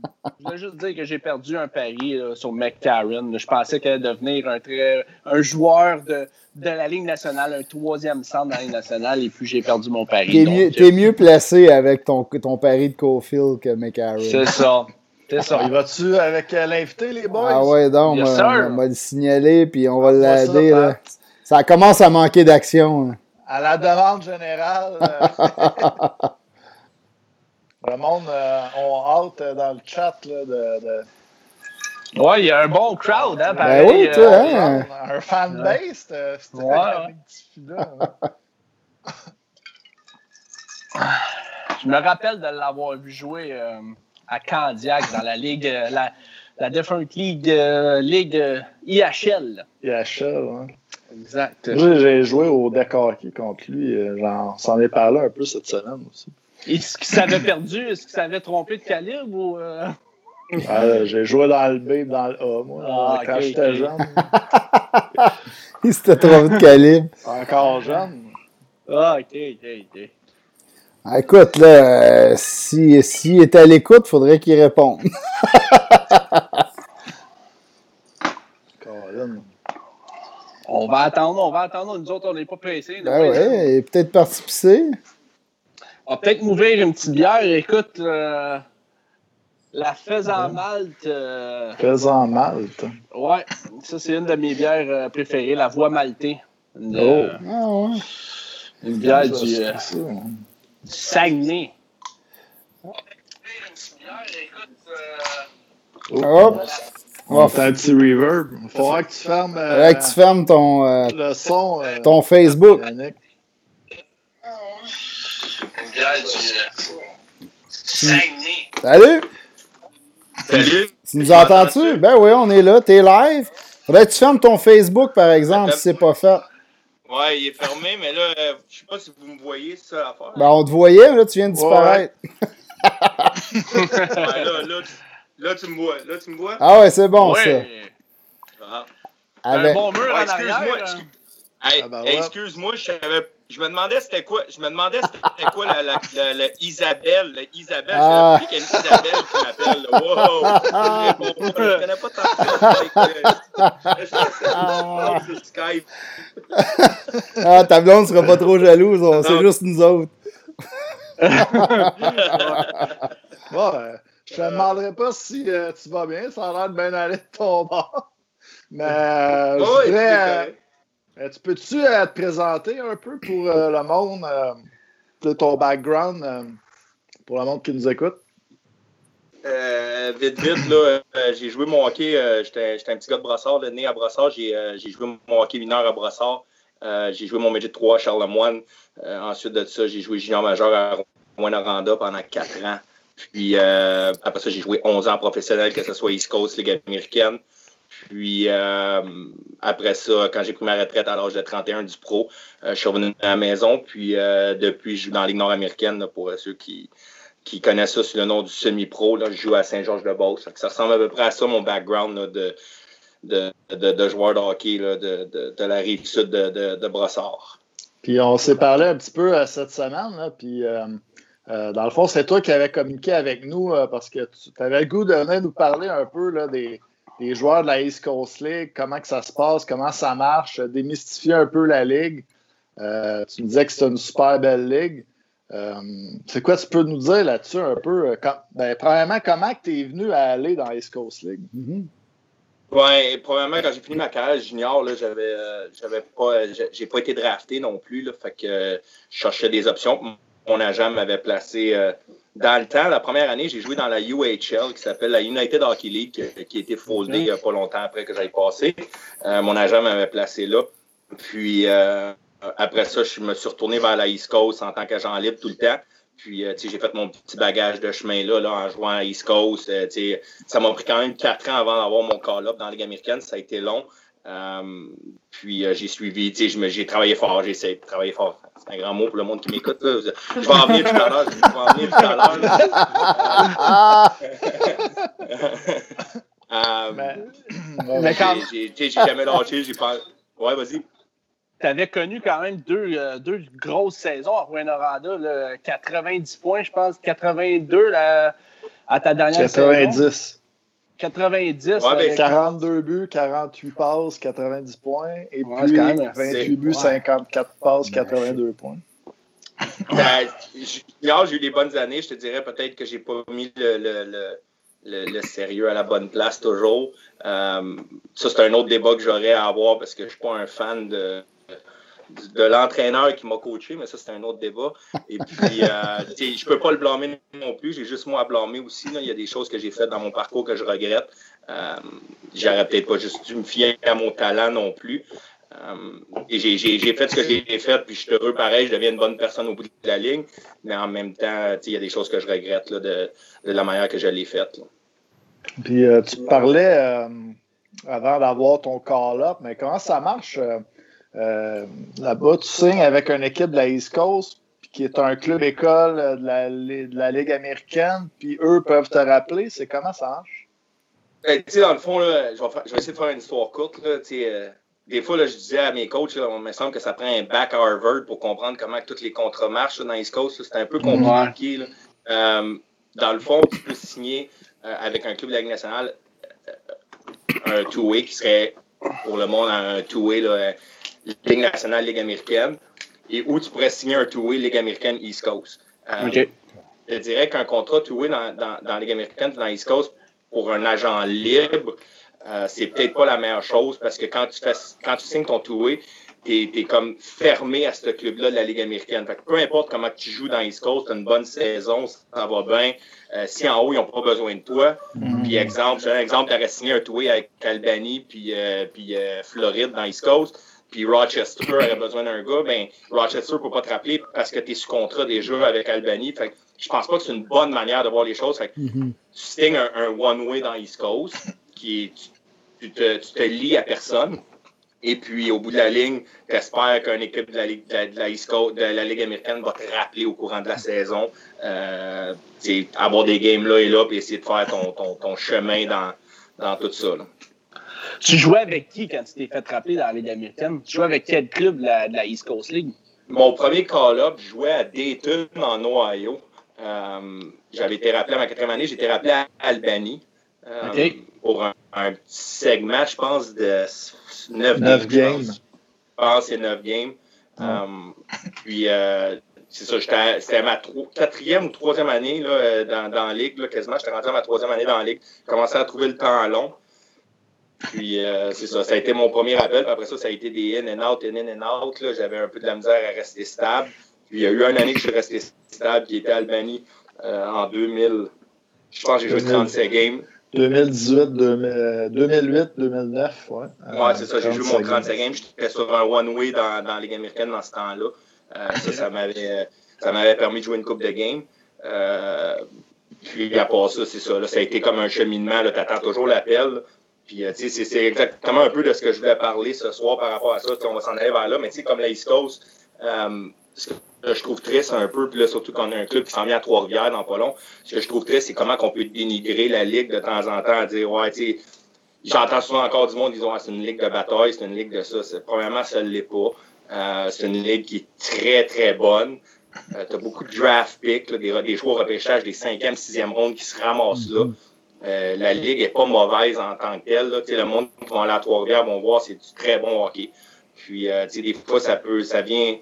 Je veux juste dire que j'ai perdu un pari là, sur McCarron. Je pensais qu'elle allait devenir un, très, un joueur de, de la Ligue nationale, un troisième centre dans la Ligue nationale, et puis j'ai perdu mon pari. T'es mieux, euh, mieux placé avec ton, ton pari de Cofield que McCarron. C'est ça. C'est ça. Il va-tu avec euh, l'invité, les boys? Ah ouais, donc, Yes, on, va- on va le signaler, puis on va ça, l'aider. là. Pat. Ça commence à manquer d'action. hein. À la demande générale, euh, le monde euh, ont hâte dans le chat là, de, de- Ouais, il y a un bon crowd, hein, Ben pareil. oui, toi, euh, hein. un fanbase. C'était Ouais, un ouais. petit filet, hein. Je me rappelle de l'avoir vu jouer euh, à Candiac dans la Ligue, euh, la, la Different League, euh, Ligue euh, IHL. IHL, hein. Exact. Moi, J'ai joué au deck hockey contre lui. euh, J'en s'en ai parlé un peu cette semaine aussi. Est-ce qu'il s'avait perdu? Est-ce qu'il s'avait trompé de calibre ou. euh? Ah, J'ai joué dans le B et dans le A, moi, Ah, quand j'étais jeune. Il s'était trompé de calibre. Encore jeune. Ah, ok, ok, ok. Ah, Écoute, là, euh, si, s'il était à l'écoute, il faudrait qu'il réponde. On va attendre, on va attendre. Nous autres, on n'est pas pressés. là. Ben ouais, il est peut-être parti pisser. On va peut-être m'ouvrir une petite bière. Écoute, euh, La Faisan Malte. Euh... Faisan Malte. Ouais, ça, c'est une de mes bières euh, préférées, la Voix Maltée. Une, oh. Ah, ouais. une bière du, euh, du Saguenay. Oh. Hop. On va faire un petit reverb. Il faudra que tu fermes, euh, que tu fermes ton, euh, le son, euh, ton Facebook. Salut! Salut! Tu nous entends-tu? Ben oui, on est là, t'es live. Faudrait que tu fermes ton Facebook, par exemple, si c'est pas fait. Ouais, il est fermé, mais là, euh, je sais pas si vous me voyez, c'est ça l'affaire. Ben, on te voyait, mais là, tu viens de disparaître. Ouais. là, là, là, tu me vois. Là, tu me vois? Ah ouais, c'est bon, ça. Ah. Un bon mur Ouais, en arrière. excuse-moi. Hey, Ah, ben ouais. excuse-moi, je Je me demandais c'était quoi. Je me demandais c'était quoi la, la, la, la Isabelle. La Isabelle, Ah. je savais qu'il y a une Isabelle qui m'appelle. là. Wow! Je réponds pas, je connais pas tant que ça. Je- je- Skype. Ah, ta blonde sera pas trop jalouse, on- c'est juste nous autres. Bon, euh, je te demanderai pas si euh, tu vas bien. Ça a l'air de bien aller de ton bord. Mais euh, je Ouais, dirais, c'est euh, tu peux-tu euh, te présenter un peu pour euh, le monde, de ton background, pour le monde qui nous écoute? Vite, vite, là, j'ai joué mon hockey. J'étais un petit gars de Brossard, là, né à Brossard. J'ai joué mon hockey mineur à Brossard. Euh, j'ai joué mon midget 3 à Charlemagne. Ensuite de ça, j'ai joué junior majeur à Rouen-Noranda pendant 4 ans. Puis après ça, j'ai joué 11 ans professionnel, que ce soit East Coast, Ligue américaine. Puis euh, après ça, quand j'ai pris ma retraite à l'âge de 31 du pro, euh, je suis revenu à la maison. Puis euh, depuis, je joue dans la Ligue nord-américaine pour ceux qui, connaissent ça sous le nom du semi-pro. Je joue à Saint-Georges-de-Beauce. Ça ressemble à peu près à ça, mon background de, de, joueur de hockey de, la rive sud de, Brossard. Puis on s'est parlé un petit peu cette semaine, puis dans le fond, c'est toi qui avais communiqué avec nous parce que tu avais le goût de venir nous parler un peu là, des, des joueurs de la East Coast League, comment que ça se passe, comment ça marche, démystifier un peu la ligue. Euh, tu me disais que c'était une super belle ligue. Euh, c'est quoi tu peux nous dire là-dessus un peu? euh, quand- ben, premièrement, comment tu es venu à aller dans la East Coast League? Mhm. Ouais, et premièrement, quand j'ai fini ma carrière junior, là, j'avais, euh, j'avais pas, j'ai- j'ai pas été drafté non plus, là, fait que euh, je cherchais des options. Mon agent m'avait placé euh, dans le temps. La première année, j'ai joué dans la UHL, qui s'appelle la United Hockey League, qui, a été a pas longtemps après que j'aille passé. Euh, mon agent m'avait placé là. Puis euh, après ça, je me suis retourné vers la East Coast en tant qu'agent libre tout le temps. Puis, euh, j'ai fait mon petit bagage de chemin là, là en jouant à East Coast. Euh, ça m'a pris quand même quatre ans avant d'avoir mon call-up dans la Ligue américaine. Ça a été long. Euh, puis, euh, j'ai suivi, tu sais, j'ai travaillé fort. J'ai essayé de travailler fort. C'est un grand mot pour le monde qui m'écoute. Je vais en venir tout à l'heure. Je vais en venir tout à l'heure. Euh, Mais quand j'ai- jamais lâché. J'ai pas. Ouais, vas-y. tu avais connu quand même deux, euh, deux grosses saisons à Rouen-Noranda, là, 90 points, je pense, 82 là, à ta dernière saison. 90. 90. Ouais, ben, avec- 42 buts, 48 passes, 90 points. Et Ouais, puis c'est quand même- 28 buts, ouais. 54 passes, 82 points. Ben, j- Hier, j'ai eu des bonnes années. Je te dirais peut-être que j'ai pas mis le, le, le, le- le sérieux à la bonne place toujours. Euh, ça, c'est un autre débat que j'aurais à avoir parce que je suis pas un fan de, de l'entraîneur qui m'a coaché, mais ça, c'est un autre débat. Et puis, euh, je peux pas le blâmer non plus. J'ai juste moi à blâmer aussi. là. Il y a des choses que j'ai faites dans mon parcours que je regrette. Euh, J'aurais peut-être pas juste dû me fier à mon talent non plus. Euh, et j'ai- fait ce que j'ai fait, puis je suis heureux pareil, je deviens une bonne personne au bout de la ligne, mais en même temps, tu sais, il y a des choses que je regrette là, de, de la manière que je l'ai faite. Puis euh, tu parlais euh, avant d'avoir ton call-up, mais comment ça marche euh, là-bas? Tu signes avec une équipe de la East Coast, qui est un club école euh, de la, li- de la Ligue américaine, puis eux peuvent te rappeler. C'est comment ça marche? Tu sais, dans le fond, là, je, vais faire- je vais essayer de faire une histoire courte. Là, tu sais, euh, des fois, là, je disais à mes coachs, là, on me semble que ça prend un bac à Harvard pour comprendre comment tous les contrats marchent dans East Coast. C'est un peu compliqué. là. Euh, dans le fond, tu peux signer euh, avec un club de la Ligue nationale euh, un two-way qui serait, pour le monde, un two-way, là, Ligue nationale, Ligue américaine, et où tu pourrais signer un two-way Ligue américaine East Coast. Euh, je dirais qu'un contrat two-way dans, dans, Ligue américaine, dans l'East Coast, pour un agent libre, euh, c'est peut-être pas la meilleure chose parce que quand tu, fais, quand tu signes ton two-way, tu es, comme fermé à ce club-là de la Ligue américaine. Fait que peu importe comment tu joues dans l'East Coast, tu as une bonne saison, ça va bien. Euh, si en haut, ils n'ont pas besoin de toi. Mm-hmm. Puis exemple, j'ai un exemple, tu signé un two-way avec Albany puis, puis Floride dans l'East Coast puis Rochester aurait besoin d'un gars, ben Rochester ne peut pas te rappeler parce que tu es sous contrat déjà avec Albany. Fait que je pense pas que c'est une bonne manière de voir les choses. Fait que mm-hmm. Tu signes un, one-way dans l'East Coast, qui est, tu, te, tu te lis à personne. Et puis, au bout de la ligne, tu espères qu'une équipe de la, Ligue, de, la, East Coast, de la Ligue américaine va te rappeler au courant de la saison. Euh, avoir des games là et là, puis essayer de faire ton, ton, ton chemin dans, dans tout ça. Là. Tu jouais avec qui quand tu t'es fait rappeler dans la Ligue américaine? Tu jouais avec quel club de la, de la East Coast League? Mon premier call-up, je jouais à Dayton, en Ohio. Euh, j'avais été rappelé à ma quatrième année, j'ai été rappelé à Albany. Euh, pour un, petit segment, je pense, de 9, games. Je pense que c'est 9 games. Euh, puis, c'est ça, c'était ma quatrième ou troisième année là, dans, dans la ligue, là, quasiment. J'étais rentré à ma troisième année dans la ligue. J'ai commencé à trouver le temps long. Puis euh, c'est ça, ça a été mon premier appel. Puis après ça, ça a été des in and out, in, in and out. J'avais un peu de la misère à rester stable. Puis il y a eu une année que je suis resté stable, qui était Albanie euh, en 2000. Je pense que j'ai joué 37 games. 2018, 2008, 2009, ouais. ouais, c'est ça, j'ai joué mon 35 games. J'étais sur un one-way dans, dans la Ligue américaine dans ce temps-là. Euh, ça, ça m'avait, ça m'avait permis de jouer une coupe de games. Euh, puis à part ça, c'est ça. Là, ça a été comme un cheminement. Tu attends toujours l'appel. Puis, euh, tu sais, c'est exactement un peu de ce que je voulais parler ce soir par rapport à ça. on va s'en aller vers là, mais tu sais, comme la East Coast, euh, ce que je trouve triste un peu, puis là, surtout qu'on a un club qui s'en vient à Trois-Rivières dans pas long, ce que je trouve triste, c'est comment on peut dénigrer la Ligue de temps en temps, dire, ouais, tu sais, j'entends souvent encore du monde disant, ah, c'est une Ligue de bataille, c'est une Ligue de ça. Premièrement, ça ne l'est pas. Euh, c'est une Ligue qui est très, très bonne. Euh, tu as beaucoup de draft picks, des, des choix au repêchage des cinquième, sixième rondes qui se ramassent là. Euh, la Ligue n'est pas mauvaise en tant que telle. Là. Le monde qui va aller à Trois-Rivières vont voir c'est du très bon hockey. Puis, euh, des fois, ça peut, ça vient.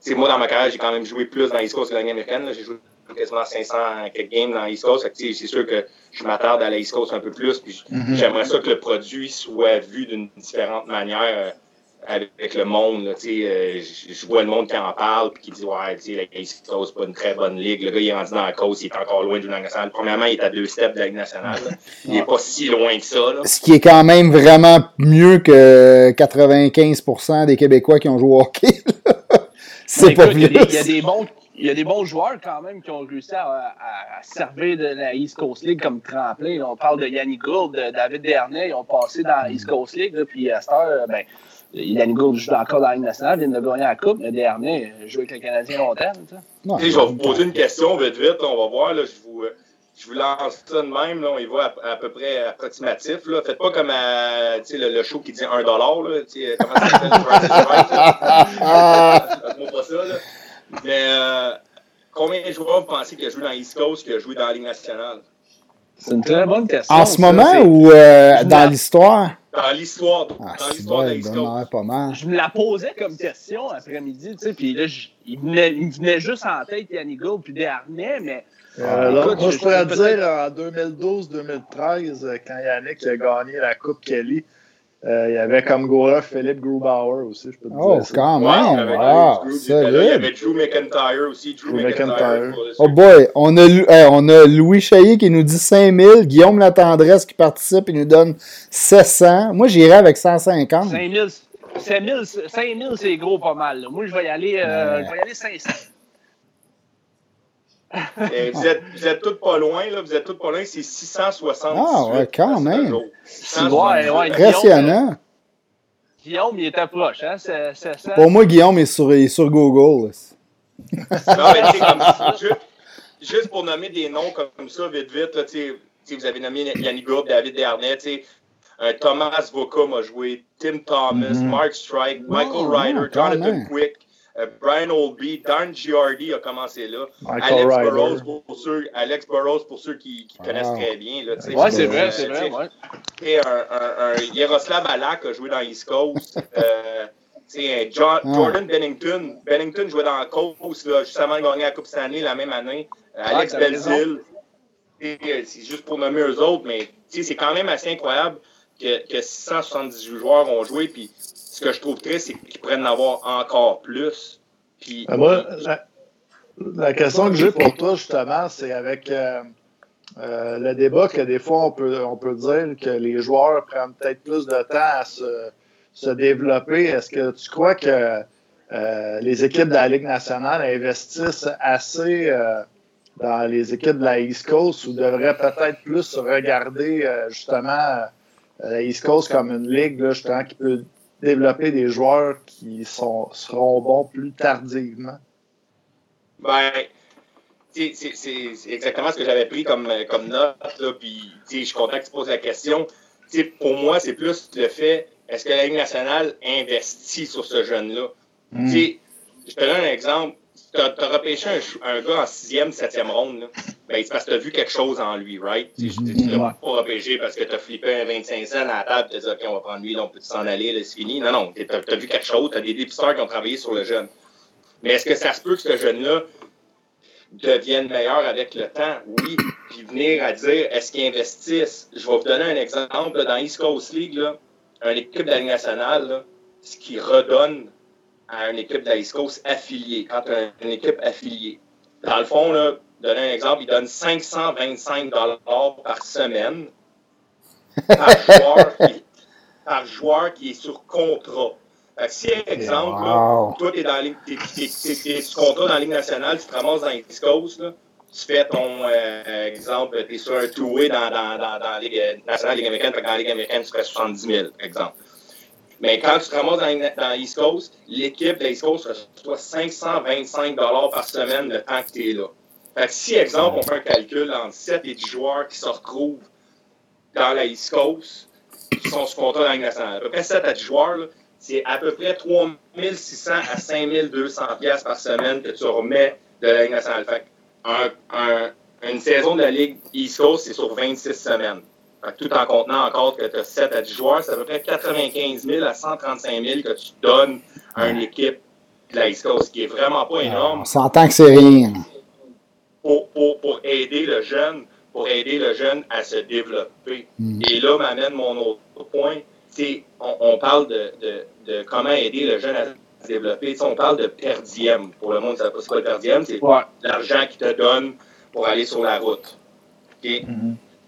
sais, moi, dans ma carrière, j'ai quand même joué plus dans l'East Coast que la Ligue américaine. J'ai joué quasiment 500 quelques games dans l'East Coast. C'est sûr que je m'attarde à l'East Coast un peu plus. Puis mm-hmm. j'aimerais ça que le produit soit vu d'une différente manière. Avec le monde. Là, euh, je vois le monde qui en parle puis qui dit Ouais, la East Coast, c'est pas une très bonne ligue. Le gars, il est rendu dans la cause, il est encore loin du Ligue nationale. Premièrement, il est à deux steps de la Ligue nationale. Il n'est pas si loin que ça. Là. Ce qui est quand même vraiment mieux que 95% des Québécois qui ont joué au hockey. c'est pas Il y, a des bons. Il y a des bons joueurs quand même qui ont réussi à, à, servir de la East Coast League comme tremplin. On parle de Yannick Gould, de David Dernay, ils ont passé dans la East Coast League, là, puis à cette heure, ben, Yann Gould joue encore dans la Ligue nationale, il vient de gagner la Coupe. Le dernier, joue avec le Canadien longtemps. je vais vous poser une question vite, vite. on va voir. Là, je, vous, je vous lance ça de même. Là, on y va à, peu près approximatif. Là. Faites pas comme à, le, le show qui dit 1$. Là, comment ça s'appelle? pas ça. Là. Mais euh, combien de joueurs vous pensez qui a joué dans l'East Coast qui a joué dans la Ligue nationale? C'est une très bonne question. En ce moment ou euh, dans l'histoire? Dans l'histoire. Ah, dans l'histoire de pas mal. Je me la posais comme question après-midi, tu sais, puis là, il, venait, il venait juste en tête Yannick Gould puis Desharnais, mais. Euh, moi, je pourrais dire en 2012-2013, euh, quand Yannick a gagné la Coupe Kelly, euh, il y avait comme goaler Philippe Grubauer aussi, je peux te oh, dire. Oh, quand même! Ouais, wow, il y avait Drew McIntyre aussi. Drew, McIntyre. Oh boy! On a, on a Louis Chaillé qui nous dit 5000, Guillaume Latendresse qui participe et nous donne 700. Moi, j'irais avec 150. 5000, 5000 c'est gros pas mal. Moi, je vais y aller, euh, je vais y aller 500. vous, êtes, vous êtes tous pas loin, là. Vous êtes tous pas loin, c'est 660. Ah, ouais, quand même. Ouais, ouais, Impressionnant. Guillaume, il est proche, hein? C'est, Pour moi, Guillaume est sur, est sur Google. non, mais comme, juste, juste, pour nommer des noms comme ça, vite, vite, là, vous avez nommé Yannick Gourde, David Dernay, euh, Thomas Voka m'a joué, Tim Thomas, mm-hmm. Mark Strike, Michael oh, Ryder, Jonathan Quick. Euh, Brian Olby, Dan Giardi a commencé là. Alex Burrows, pour ceux, Alex Burrows, pour ceux qui, qui connaissent très bien. Là, ouais, c'est vrai, c'est vrai. Ouais. Et un, un, un, Yaroslav Alak a joué dans East Coast. euh, C'est Jordan Bennington. Bennington jouait dans course là, juste avant de gagner la Coupe Stanley la même année. Alex Belzil. C'est juste pour nommer eux autres, mais c'est quand même assez incroyable que, que 678 joueurs ont joué. Puis ce que je trouve triste, c'est qu'ils pourraient en avoir encore plus. Puis, ah, moi, la, question que j'ai pour toi, justement, c'est avec euh, euh, le débat que des fois, on peut, on peut dire que les joueurs prennent peut-être plus de temps à se, se développer. Est-ce que tu crois que euh, les équipes de la Ligue nationale investissent assez dans les équipes de la East Coast ou devraient peut-être plus regarder justement la East Coast comme une ligue justement, qui peut développer des joueurs qui sont, seront bons plus tardivement? Ben, c'est exactement ce que j'avais pris comme, comme note. Là, puis, je suis content que tu poses la question. pour moi, c'est plus le fait est-ce que la Ligue nationale investit sur ce jeune-là? Hmm. Je te donne un exemple tu as, repêché un, gars en sixième, septième ronde, ben, c'est parce que tu as vu quelque chose en lui, right? Tu ne l'as pas repêché parce que tu as flippé un 25 cents à la table, tu as dit, OK, on va prendre lui, on peut s'en aller, c'est fini. Non, non, tu as, vu quelque chose, tu as des dépisteurs qui ont travaillé sur le jeune. Mais est-ce que ça se peut que ce jeune-là devienne meilleur avec le temps? Oui. Puis venir à dire, est-ce qu'ils investissent? Je vais vous donner un exemple. dans East Coast League, là, une équipe de la Ligue nationale, ce qui redonne à une équipe de la East Coast affiliée, quand tu as une équipe affiliée. Dans le fond, là, donner un exemple, il donne 525 par semaine par joueur, qui, par joueur qui est sur contrat. Fait que si, exemple, toi, tu es, dans es, sur contrat dans la Ligue nationale, tu te ramasses dans les Coast, là, tu fais ton euh, exemple, tu es sur un two-way dans, dans, dans, dans, la Ligue nationale, Ligue américaine, fait que dans la Ligue américaine, tu fais 70 000, par exemple. Mais quand tu te ramasses dans, dans Coast, l'équipe de l'East Coast reçoit 525 par semaine le temps que tu es là. Fait que si, exemple, on fait un calcul entre 7 et 10 joueurs qui se retrouvent dans la East Coast, qui sont sous contrat dans la Ligue nationale, à peu près 7 à 10 joueurs, c'est à peu près 3600 à 5200 pièces par semaine que tu remets de la Ligue nationale. Fait un, un, une saison de la Ligue East Coast, c'est sur 26 semaines tout en contenant encore que tu as 7 à 10 joueurs, c'est à peu près 95 000 à 135 000 que tu donnes à une équipe de la East Coast, ce qui est vraiment pas énorme. On s'entend que c'est rien. Pour, pour, pour, aider le jeune, pour aider le jeune à se développer. Mm. Et là m'amène mon autre point. On, on parle de, de, de, comment aider le jeune à se développer. on parle de per diem. Pour le monde, ça ne pas le per diem. C'est l'argent qu'il te donne pour aller sur la route. Okay?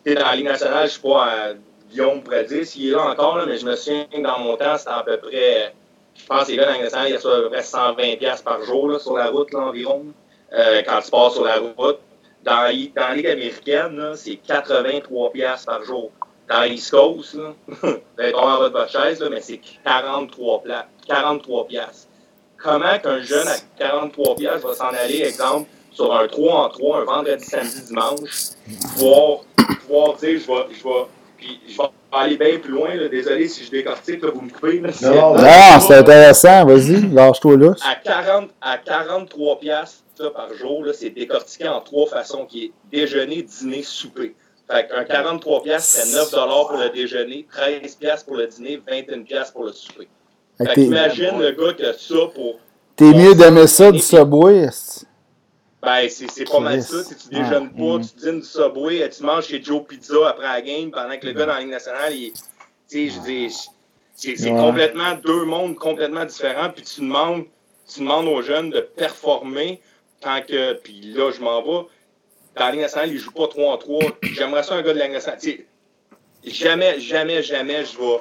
Dans la Ligue nationale, je sais pas, euh, Guillaume pourrait dire s'il est là encore, là, mais je me souviens que dans mon temps, c'était à peu près, je pense que les gars dans la Ligue nationale, ils reçoivent à peu près 120$ par jour là, sur la route là, environ, euh, quand tu pars sur la route. Dans, la Ligue américaine, c'est 83$ par jour. Dans l'East Coast, là, vous allez votre chaise, là, mais c'est 43 43 Comment qu'un jeune à 43 va s'en aller, exemple, sur un 3 en 3, un vendredi, samedi, dimanche, voir pouvoir dire je vais, je vais, puis je vais aller bien plus loin. Là. Désolé si je décortique, là, vous me coupez. Là, non, non c'est intéressant. Vas-y, lâche-toi là. À, 40, à 43 piastres par jour, c'est décortiqué en trois façons, qui est déjeuner, dîner, souper. Fait qu'un 43 piastres, c'est 9 pour le déjeuner, 13 piastres pour le dîner, 21 piastres pour le souper. Fait qu'imagine le gars qui a ça pour... T'es mieux d'aimer ça du Subway, ben, c'est pas mal ça. Si tu déjeunes ah, pas, mm. tu dînes du Subway, tu manges chez Joe Pizza après la game, pendant que le gars dans la Ligue nationale, il, tu sais, je dis, c'est complètement deux mondes complètement différents. Puis tu demandes, tu demandes aux jeunes de performer tant que, puis là, je m'en vais. Dans la Ligue nationale, ils jouent pas 3 en 3. J'aimerais ça un gars de la Ligue nationale. jamais, jamais, jamais, je vais.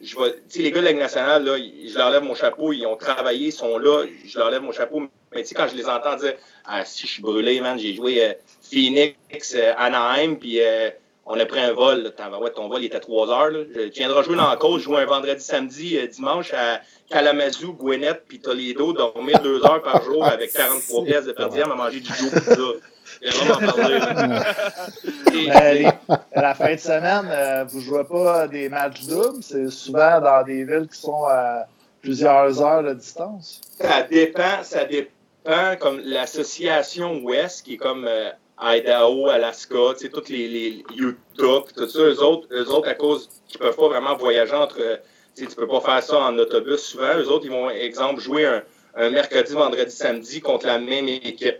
Je vais, les gars de la Ligue nationale, là, je leur lève mon chapeau, ils ont travaillé, ils sont là, je leur lève mon chapeau. Mais tu sais, quand je les entends dire ah, si je suis brûlé, man. J'ai joué euh, Phoenix, euh, Anaheim, puis euh, on a pris un vol. Ouais, ton vol il était à 3 heures. Là. Je viendrai jouer dans la côte, jouer un vendredi, samedi, dimanche à Kalamazoo, Gwinnett, puis Toledo, dormir 2 heures par jour avec 43 pièces de per à manger du jour. À la fin de semaine, vous ne jouez pas des matchs doubles. C'est souvent dans des villes qui sont à plusieurs heures de distance. Ça dépend, ça dépend comme l'association Ouest, qui est comme euh, Idaho, Alaska, tu sais, toutes les, les Utah, tout ça, eux autres, eux autres, à cause qu'ils peuvent pas vraiment voyager entre, tu ne peux pas faire ça en autobus souvent. Les autres, ils vont, exemple, jouer un, un mercredi, vendredi, samedi contre la même équipe.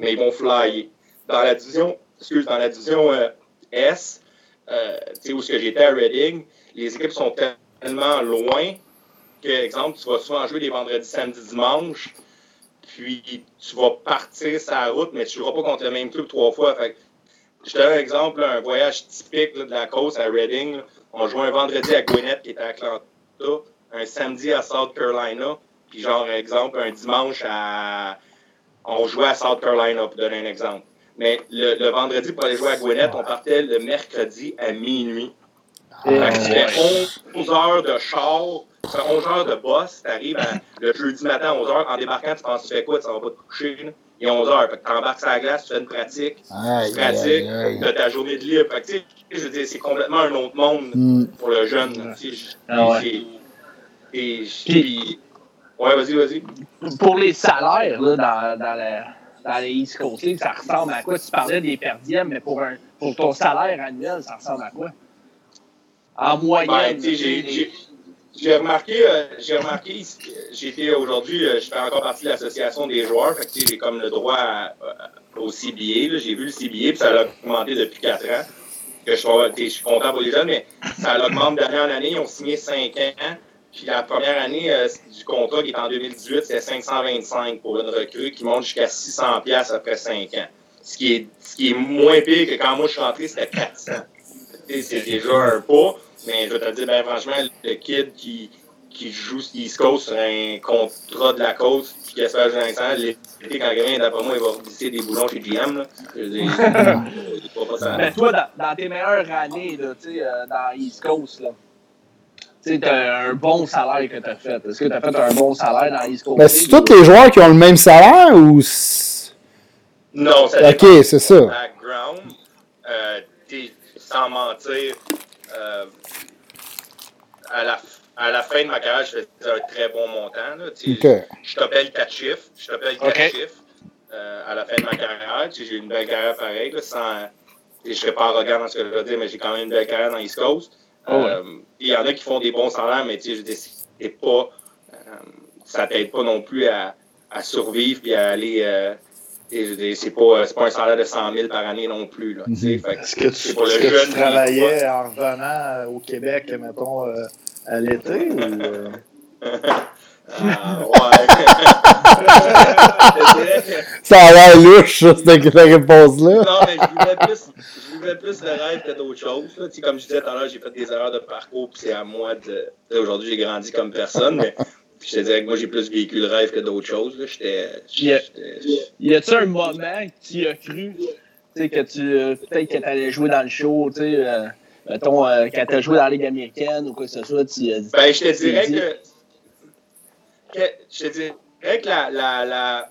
Mais ils vont flyer. Dans la division, excuse, dans la division euh, S, euh, où j'étais à Reading, les équipes sont tellement loin que, exemple, tu vas souvent jouer les vendredis, samedi, dimanche, puis tu vas partir sa route, mais tu ne joueras pas contre le même club trois fois. Fait je te donne un exemple, un voyage typique de la course à Reading. On joue un vendredi à Gwinnett, qui est à Atlanta, un samedi à South Carolina, puis genre, exemple, un dimanche à. On jouait à South Carolina, pour donner un exemple. Mais le, vendredi, pour aller jouer à Gwinnett, on partait le mercredi à minuit. Ah, fait 11 heures de char, 11 heures de boss. Tu arrives le jeudi matin à 11 heures. En débarquant, tu penses, tu fais quoi? Tu vas pas te coucher. Il est 11 heures. Tu embarques sur la glace, tu fais une pratique. tu pratiques, ta journée de libre. Fait que, je veux dire, c'est complètement un autre monde mm. pour le jeune. Ah ouais. Et, Ouais, vas-y, vas-y. Pour les salaires, là, dans, dans, la, dans les East Coast League, ça ressemble à quoi? Tu parlais des perdièmes, mais pour, un, pour ton salaire annuel, ça ressemble à quoi? En moyenne. Ben, j'ai remarqué, euh, j'ai remarqué, j'étais aujourd'hui, euh, je fais encore partie de l'association des joueurs, fait que j'ai comme le droit au CBA, j'ai vu le CBA, puis ça a augmenté depuis 4 ans. Que je, suis content pour les jeunes, mais ça augmente d'année en année. Ils ont signé 5 ans. Puis la première année euh, du contrat qui est en 2018, c'est 525 pour une recrue qui monte jusqu'à 600 pièces après 5 ans. Ce qui, est, ce qui est moins pire que quand moi je suis rentré, c'était 400. C'est déjà un pas, mais je vais te dire, ben, franchement, le kid qui, qui joue East Coast sur un contrat de la côte, puis qui espère jouer un l'été, quand il d'après moi, il va glisser des boulons chez GM. Là. Je veux dire, Mais toi, dans, dans, tes meilleures années, là, euh, dans East Coast, là, tu as un bon salaire que tu as fait. Est-ce que tu as fait un bon salaire dans East Coast? Mais c'est tous les joueurs qui ont le même salaire ou. Non, c'est Ok, c'est ça. Background, euh, sans mentir, euh, à, la, à la fin de ma carrière, je faisais un très bon montant. Là, okay. Je t'appelle 4 chiffres. Je t'appelle 4 okay. chiffres euh, à la fin de ma carrière. J'ai une belle carrière pareille. Là, sans, je ne serais pas arrogant dans ce que je veux dire, mais j'ai quand même une belle carrière dans East Coast. Oh, euh, il y en a qui font des bons salaires, mais je dis, pas, euh, ça t'aide pas non plus à, à survivre et à aller. Euh, c'est pas, pas un salaire de 100 000 par année non plus. Là, mm-hmm. Est-ce que tu, est est que tu travaillais en revenant au Québec, mettons, à l'été? ou, ah, ouais. ça a l'air louche, cette réponse-là. non, mais je voulais plus, plus de rêve que d'autres choses. Là. Comme je disais tout à l'heure, j'ai fait des erreurs de parcours, puis c'est à moi de. Aujourd'hui, j'ai grandi comme personne, mais je te dirais que moi, j'ai plus vécu le rêve que d'autres choses. J'étais. Y a-tu un moment que tu as cru que tu peut-être que tu allais jouer dans le show, tu sais, euh, mettons, euh, quand tu as joué dans la Ligue américaine ou quoi que ce soit, tu Ben, je te dirais que, que. Je te dirais que la, la, la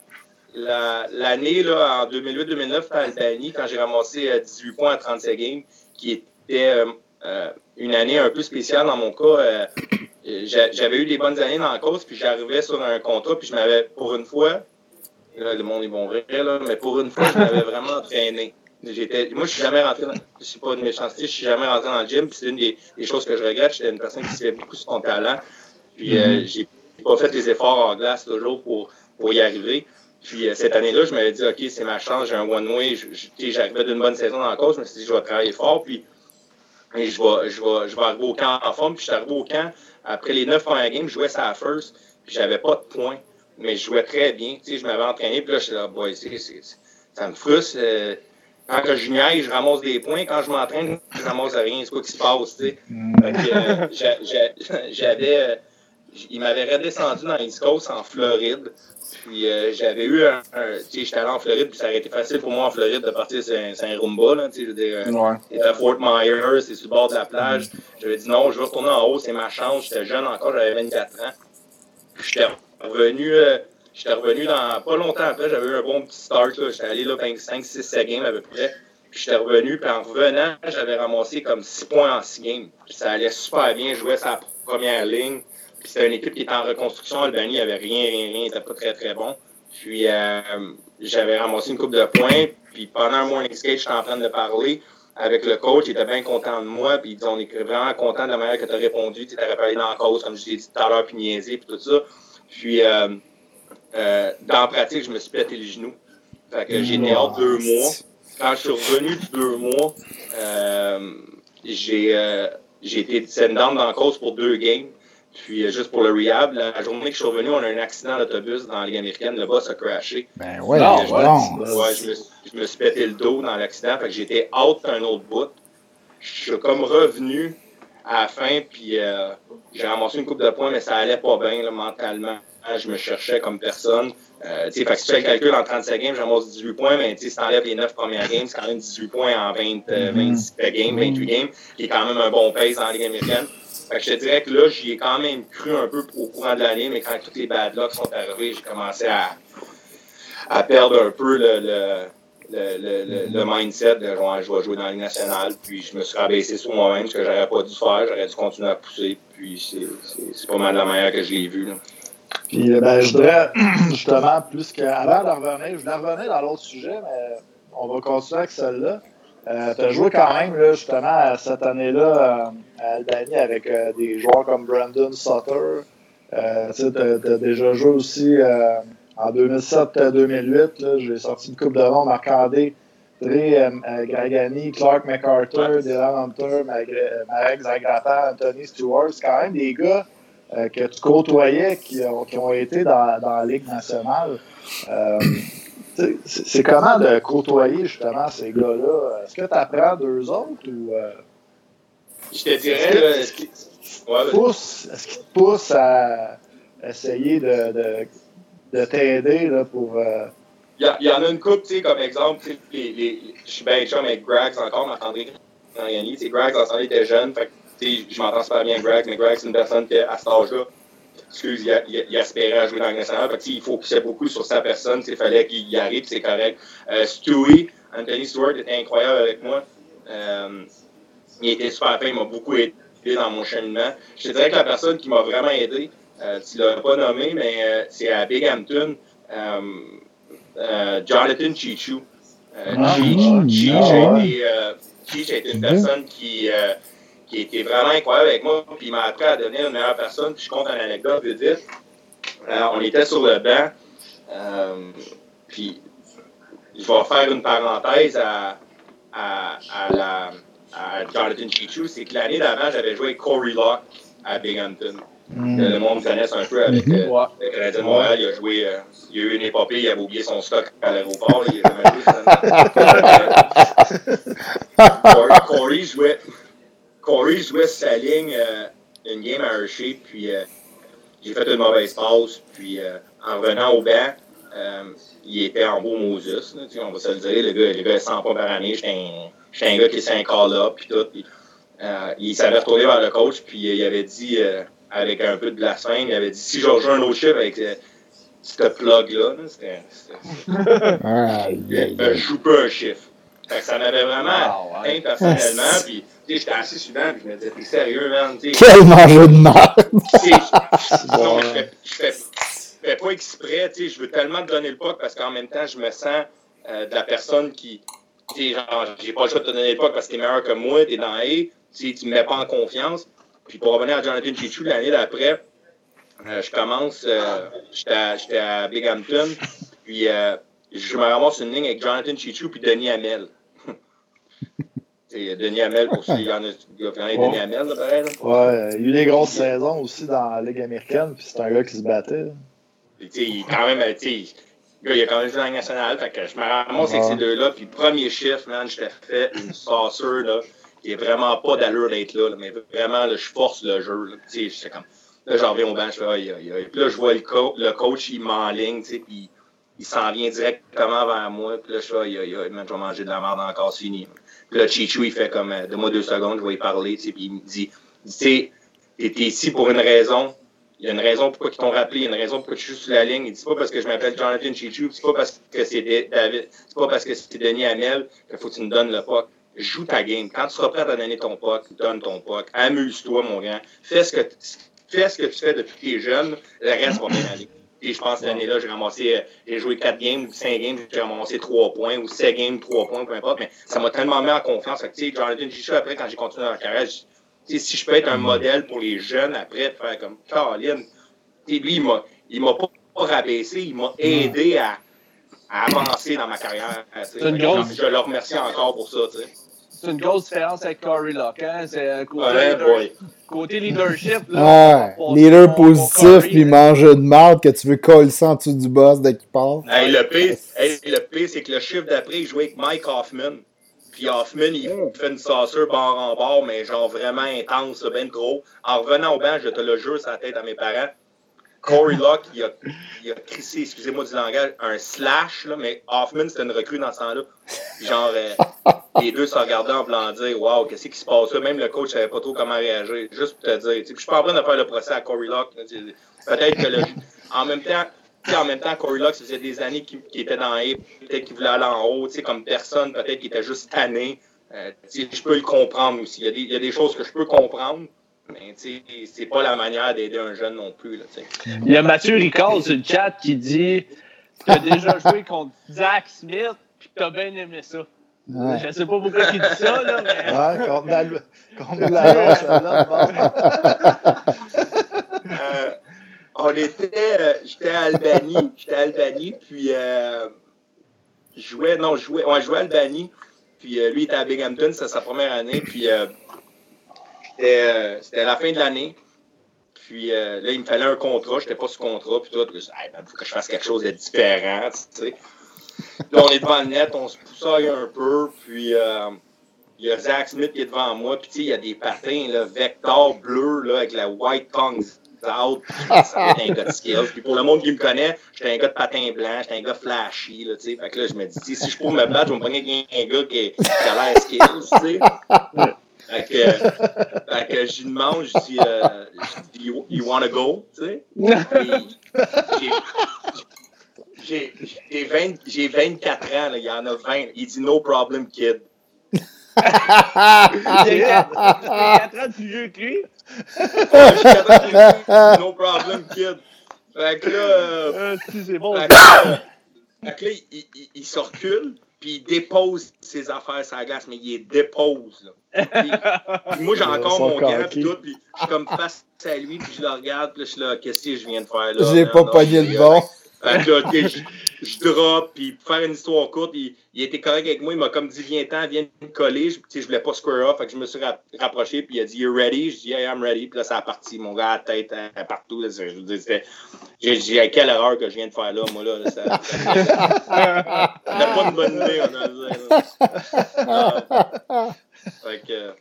l'année là, en 2008-2009 à Albanie, quand j'ai ramassé 18 euh, points à 37 games, qui était euh, euh, une année un peu spéciale dans mon cas. J'avais eu des bonnes années dans la course, puis j'arrivais sur un contrat, puis je m'avais, pour une fois, là, le monde est bon rire, là, mais pour une fois, je m'avais vraiment entraîné. moi, je suis jamais rentré dans, je suis pas de méchanceté, je suis jamais rentré dans le gym, puis c'est une des, choses que je regrette. J'étais une personne qui se fait beaucoup sur son talent, puis mm-hmm. j'ai pas fait les efforts en glace toujours pour, pour y arriver. Puis euh, cette année-là, je m'avais dit, OK, c'est ma chance, j'ai un one-way. J'arrivais d'une bonne saison dans la course, je me suis dit, je vais travailler fort, puis je, vais, je, vais, je vais arriver au camp en forme. Puis je suis arrivé au camp, après les neuf premières games, je jouais ça à first, puis j'avais pas de points, mais je jouais très bien. Tu sais, je m'avais entraîné, puis là, je suis là, boy, ça me frustre. Euh, quand je niaise, je ramasse des points. Quand je m'entraîne, je ramasse rien. C'est quoi qui se passe, tu sais. Euh, j'avais... il m'avait redescendu dans l'East Coast en Floride. Puis euh, j'avais eu un. tu sais, j'étais allé en Floride, puis ça aurait été facile pour moi en Floride de partir sur un, un Roomba. Là, tu sais, je veux dire, euh, à Fort Myers, c'est sur le bord de la plage. J'avais dit non, je veux retourner en haut, c'est ma chance. J'étais jeune encore, j'avais 24 ans. Puis j'étais revenu. Euh, j'étais revenu dans pas longtemps après, j'avais eu un bon petit start. J'étais allé là 5, 6, 7 games à peu près. Puis j'étais revenu, puis en revenant, j'avais ramassé comme 6 points en 6 games. Puis ça allait super bien, je jouais sa première ligne. Puis c'était une équipe qui était en reconstruction. Albanie, il n'y avait rien, rien, rien. C'était pas très, très bon. Puis euh, j'avais ramassé une coupe de points. Puis pendant un morning skate, j'étais en train de parler avec le coach. Il était bien content de moi. Puis il dit, on est vraiment content de la manière que tu as répondu. Tu t'aurais parlé dans la cause, comme je t'ai dit tout à l'heure, puis niaiser, puis tout ça. Puis euh, euh, dans la pratique, je me suis pété les genoux. Fait que j'ai été hors deux mois. Quand je suis revenu de deux mois, j'ai été down dans la cause pour deux games. Puis euh, juste pour le rehab, la journée que je suis revenu, on a eu un accident d'autobus dans la Ligue américaine. Le boss a crashé. Ben ouais, Non, je ouais, pense. Ouais, je me, je me suis pété le dos dans l'accident. Fait que j'étais out un autre bout. Je suis comme revenu à la fin, puis euh, j'ai ramassé une coupe de points, mais ça allait pas bien là, mentalement. Je me cherchais comme personne. Euh, tu fait que si tu fais le calcul en 35 games, j'amasse 18 points, mais tu si t'enlèves les 9 premières games, c'est quand même 18 points en 20, euh, 26 games, 28 games, qui est quand même un bon pace dans la Ligue américaine. Fait que je te dirais que là, j'y ai quand même cru un peu au courant de l'année, mais quand tous les bad lucks sont arrivés, j'ai commencé à, perdre un peu le, mindset de genre, je vais jouer dans la nationale. Puis je me suis rabaissé sur moi-même, ce que j'aurais pas dû faire. J'aurais dû continuer à pousser. Puis c'est- pas mal la manière que je l'ai vu. Puis euh, ben, je voudrais justement, plus que. Avant de revenir, je voulais revenir dans l'autre sujet, mais on va continuer avec celle-là. Euh, tu as joué quand même, là, justement, cette année-là euh, à Albany avec euh, des joueurs comme Brandon Sutter. Tu as, déjà joué aussi en 2007-2008. J'ai sorti une coupe de nom, Marc-André, Gragani, Clark MacArthur, Dylan Hunter, Marek Zagrata, Anthony Stewart. C'est quand même des gars que tu côtoyais qui ont, qui ont été dans, dans la Ligue nationale. C'est comment de côtoyer justement ces gars-là? Est-ce que tu apprends d'eux autres ou euh, Je te dirais, est-ce qu'ils te poussent à essayer de, de, de t'aider pour. euh, Il y, a- il y en a une coupe, tu sais, comme exemple, les, les, je suis bien chum avec Grags encore, en ce temps, il était jeune, fait je m'entends super bien avec Grags, mais Grags, c'est une personne qui, à cet âge-là, excuse, il, a- il, il aspirait à jouer dans le national, fait il focusait beaucoup sur sa personne, il fallait qu'il y arrive, c'est correct. Euh, Stewie, Anthony Stewart était incroyable avec moi. Euh, il était super fin, il m'a beaucoup aidé dans mon cheminement. Je te dirais que la personne qui m'a vraiment aidé, euh, tu l'as pas nommé, mais c'est à Binghamton, Jonathan Chichu. Cheech a été, une personne qui, qui était vraiment incroyable avec moi, puis il m'a appris à devenir une meilleure personne. Puis je compte une anecdote vite vite. Euh, on était sur le banc, euh, puis je vais faire une parenthèse à, à, à, la, à Jonathan Chichu, c'est que l'année d'avant, j'avais joué avec Corey Locke à Binghamton. Que le monde connaisse un peu avec euh, Ouais. le Canadien de Montréal. Il a joué, euh, il a eu une épopée, il avait oublié son stock à l'aéroport. Corey, Corey jouait, Corey jouait sa ligne, euh, une game à Hershey, puis euh, j'ai fait une mauvaise passe, puis euh, en revenant au banc, il était en beau Moses, là, on va se le dire, le gars, le gars 100 points par année, j'étais un, un gars qui est un call-up, puis tout, puis, il s'avait retourné vers le coach, puis il avait dit, avec un peu de blasphème, il avait dit, si je rejoins un autre chiffre avec euh, ce plug-là, là, c'était, je joue pas un chiffre. Fait que ça m'avait vraiment Ah, ouais. personnellement. Puis, tu sais, j'étais assis souvent, puis je me disais, t'es sérieux, man? Tu sais, Quel mangeur de merde! tu sais, je- bon, non, je fais, je fais, je fais pas exprès, tu sais, je veux tellement te donner le puck parce qu'en même temps, je me sens euh, de la personne qui, tu sais, genre, j'ai pas le choix de te donner le puck parce que t'es meilleur que moi, t'es dans A, tu sais, tu me mets pas en confiance. Puis pour revenir à Jonathan Chichu, l'année d'après, euh, je commence, euh, j'étais à, j'étais à Binghamton, puis euh, je me ramasse une ligne avec Jonathan Chichu puis Denis Hamel. Denis Hamel, pour ceux, il y en a, il y a Denis Hamel, là, pareil, là. Ouais, il y a eu des grosses saisons aussi dans la Ligue américaine, puis c'est un gars qui se battait. sais, il quand même, gars, il a quand même joué dans la nationale. Fait que je me ramasse avec Ouais. ces deux-là. Puis, premier chiffre, man, je t'ai fait une sauceur, là, qui est vraiment pas d'allure d'être là, là, mais vraiment, là, je force le jeu, là. Tu sais, comme, là, j'en reviens au banc, je fais, aïe, aïe, aïe. Puis là, je vois le, co- le coach, il m'enligne, tu sais, puis il s'en vient directement vers moi. Puis là, je fais, aïe, aïe, aïe, man, je vais manger de la merde encore, c'est fini. Là, Chichu, il fait comme, euh, donne-moi deux secondes, je vais y parler, tu sais, puis il me dit, tu sais, t'es ici pour une raison. Il y a une raison pourquoi ils t'ont rappelé, il y a une raison pourquoi tu joues sur la ligne. Il dit pas parce que je m'appelle Jonathan Chichu, c'est pas parce que c'est David, c'est pas parce que c'est Denis Hamel qu'il faut que tu me donnes le puck. Joue ta game. Quand tu seras prêt à donner ton puck, donne ton puck. Amuse-toi, mon grand. Fais ce que, fais ce que tu fais depuis que tu es jeune. Le reste va bien aller. Et je pense que cette année-là, j'ai ramassé, j'ai joué 4 games ou 5 games, j'ai ramassé 3 points ou 7 games, 3 points, peu importe. Mais ça m'a tellement mis en confiance. Fait que, Jonathan Jichu, après, quand j'ai continué dans la carrière, si je peux être un modèle pour les jeunes après, de faire comme Caroline, lui, il m'a, il m'a pas rabaissé, il m'a aidé à, à, avancer dans ma carrière. Grosse... Je le remercie encore pour ça. C'est une grosse différence avec Corey Locke. Hein? C'est côté, ouais, leader... côté leadership. Là, ouais. Leader positif, puis manger de marde que tu veux coller ça en dessous du boss dès qu'il part. Hey, le pire, hey, le pire c'est que le chiffre d'après, il jouait avec Mike Hoffman. Puis Hoffman, il fait une sauceur bord en bord, mais genre vraiment intense, ben gros. En revenant au banc, je te le jure sur la tête à mes parents. Corey Locke, il a, il a crissé, excusez-moi du langage, un slash, là, mais Hoffman, c'était une recrue dans ce temps-là. Genre, euh, les deux se regardaient en blanc dire Waouh, qu'est-ce qui se passe là? Même le coach savait pas trop comment réagir. Juste pour te dire. Puis je suis pas en train de faire le procès à Corey Locke. Peut-être que le, en même temps, en même temps, Corey Locke, ça faisait des années qu'il était dans A, peut-être qu'il voulait aller en haut, comme personne, peut-être qu'il était juste tanné. Euh, je peux le comprendre aussi. Il y, a des, choses que je peux comprendre, mais c'est pas la manière d'aider un jeune non plus. Là, il y a Mathieu Ricard sur le chat qui dit Tu as déjà joué contre Zach Smith puis tu as bien aimé ça. Ouais. Je sais pas pourquoi il dit ça, là, mais. Ouais, contre la, contre la euh, on était, euh, j'étais à Albanie, j'étais à Albanie, puis euh, je jouais, non, je jouais, ouais, je jouais à Albanie, puis euh, lui il était à Binghamton, c'était sa première année, puis euh, c'était la fin de l'année, puis là il me fallait un contrat, j'étais pas sous contrat, puis tout, puis il ben, faut que je fasse quelque chose de différent, tu sais. Là on est devant le net, on se poussaille un peu, puis il y a Zach Smith qui est devant moi, puis il y a des patins, là, vector bleu, là, avec la white tongue out, ça un. Puis pour le monde qui me connaît, j'étais un gars de patin blanc, j'étais un gars flashy, là, tu sais. Fait que là, je me dis, si je peux me battre, je vais me prendre un gars qui, a l'air skills. Fait que, fait que je lui demande, je dis, euh, je dis you, you wanna go, tu sais? J'ai j'ai 20, 24 ans, là, il y en a 20. Il dit no problem, kid. J'ai 4 ans de plus vieux que lui. no problem, kid. Fait que là. Euh, c'est bon. Fait que, là, fait que là il, il, il, se recule, puis il dépose ses affaires sur la glace, mais il les dépose. Là. Puis, puis moi, j'ai encore mon gant, puis tout, puis je suis comme face à lui, puis je le regarde, puis je suis là, qu'est-ce que je viens de faire là? J'ai pas pogné le bon. Fait que là, je, je drop, puis pour faire une histoire courte, il, il était correct avec moi, il m'a comme dit, viens-t'en, viens me coller. Je, je voulais pas square off, fait que je me suis rapproché, puis il a dit, you ready? Je dis, yeah, I'm ready. Puis là, ça a parti, mon gars, à la tête, à, partout. Là, je disais, j'ai dit, quelle erreur que je viens de faire là, moi, là. là ça, ça, pas une bonne idée, on a dit. fait que,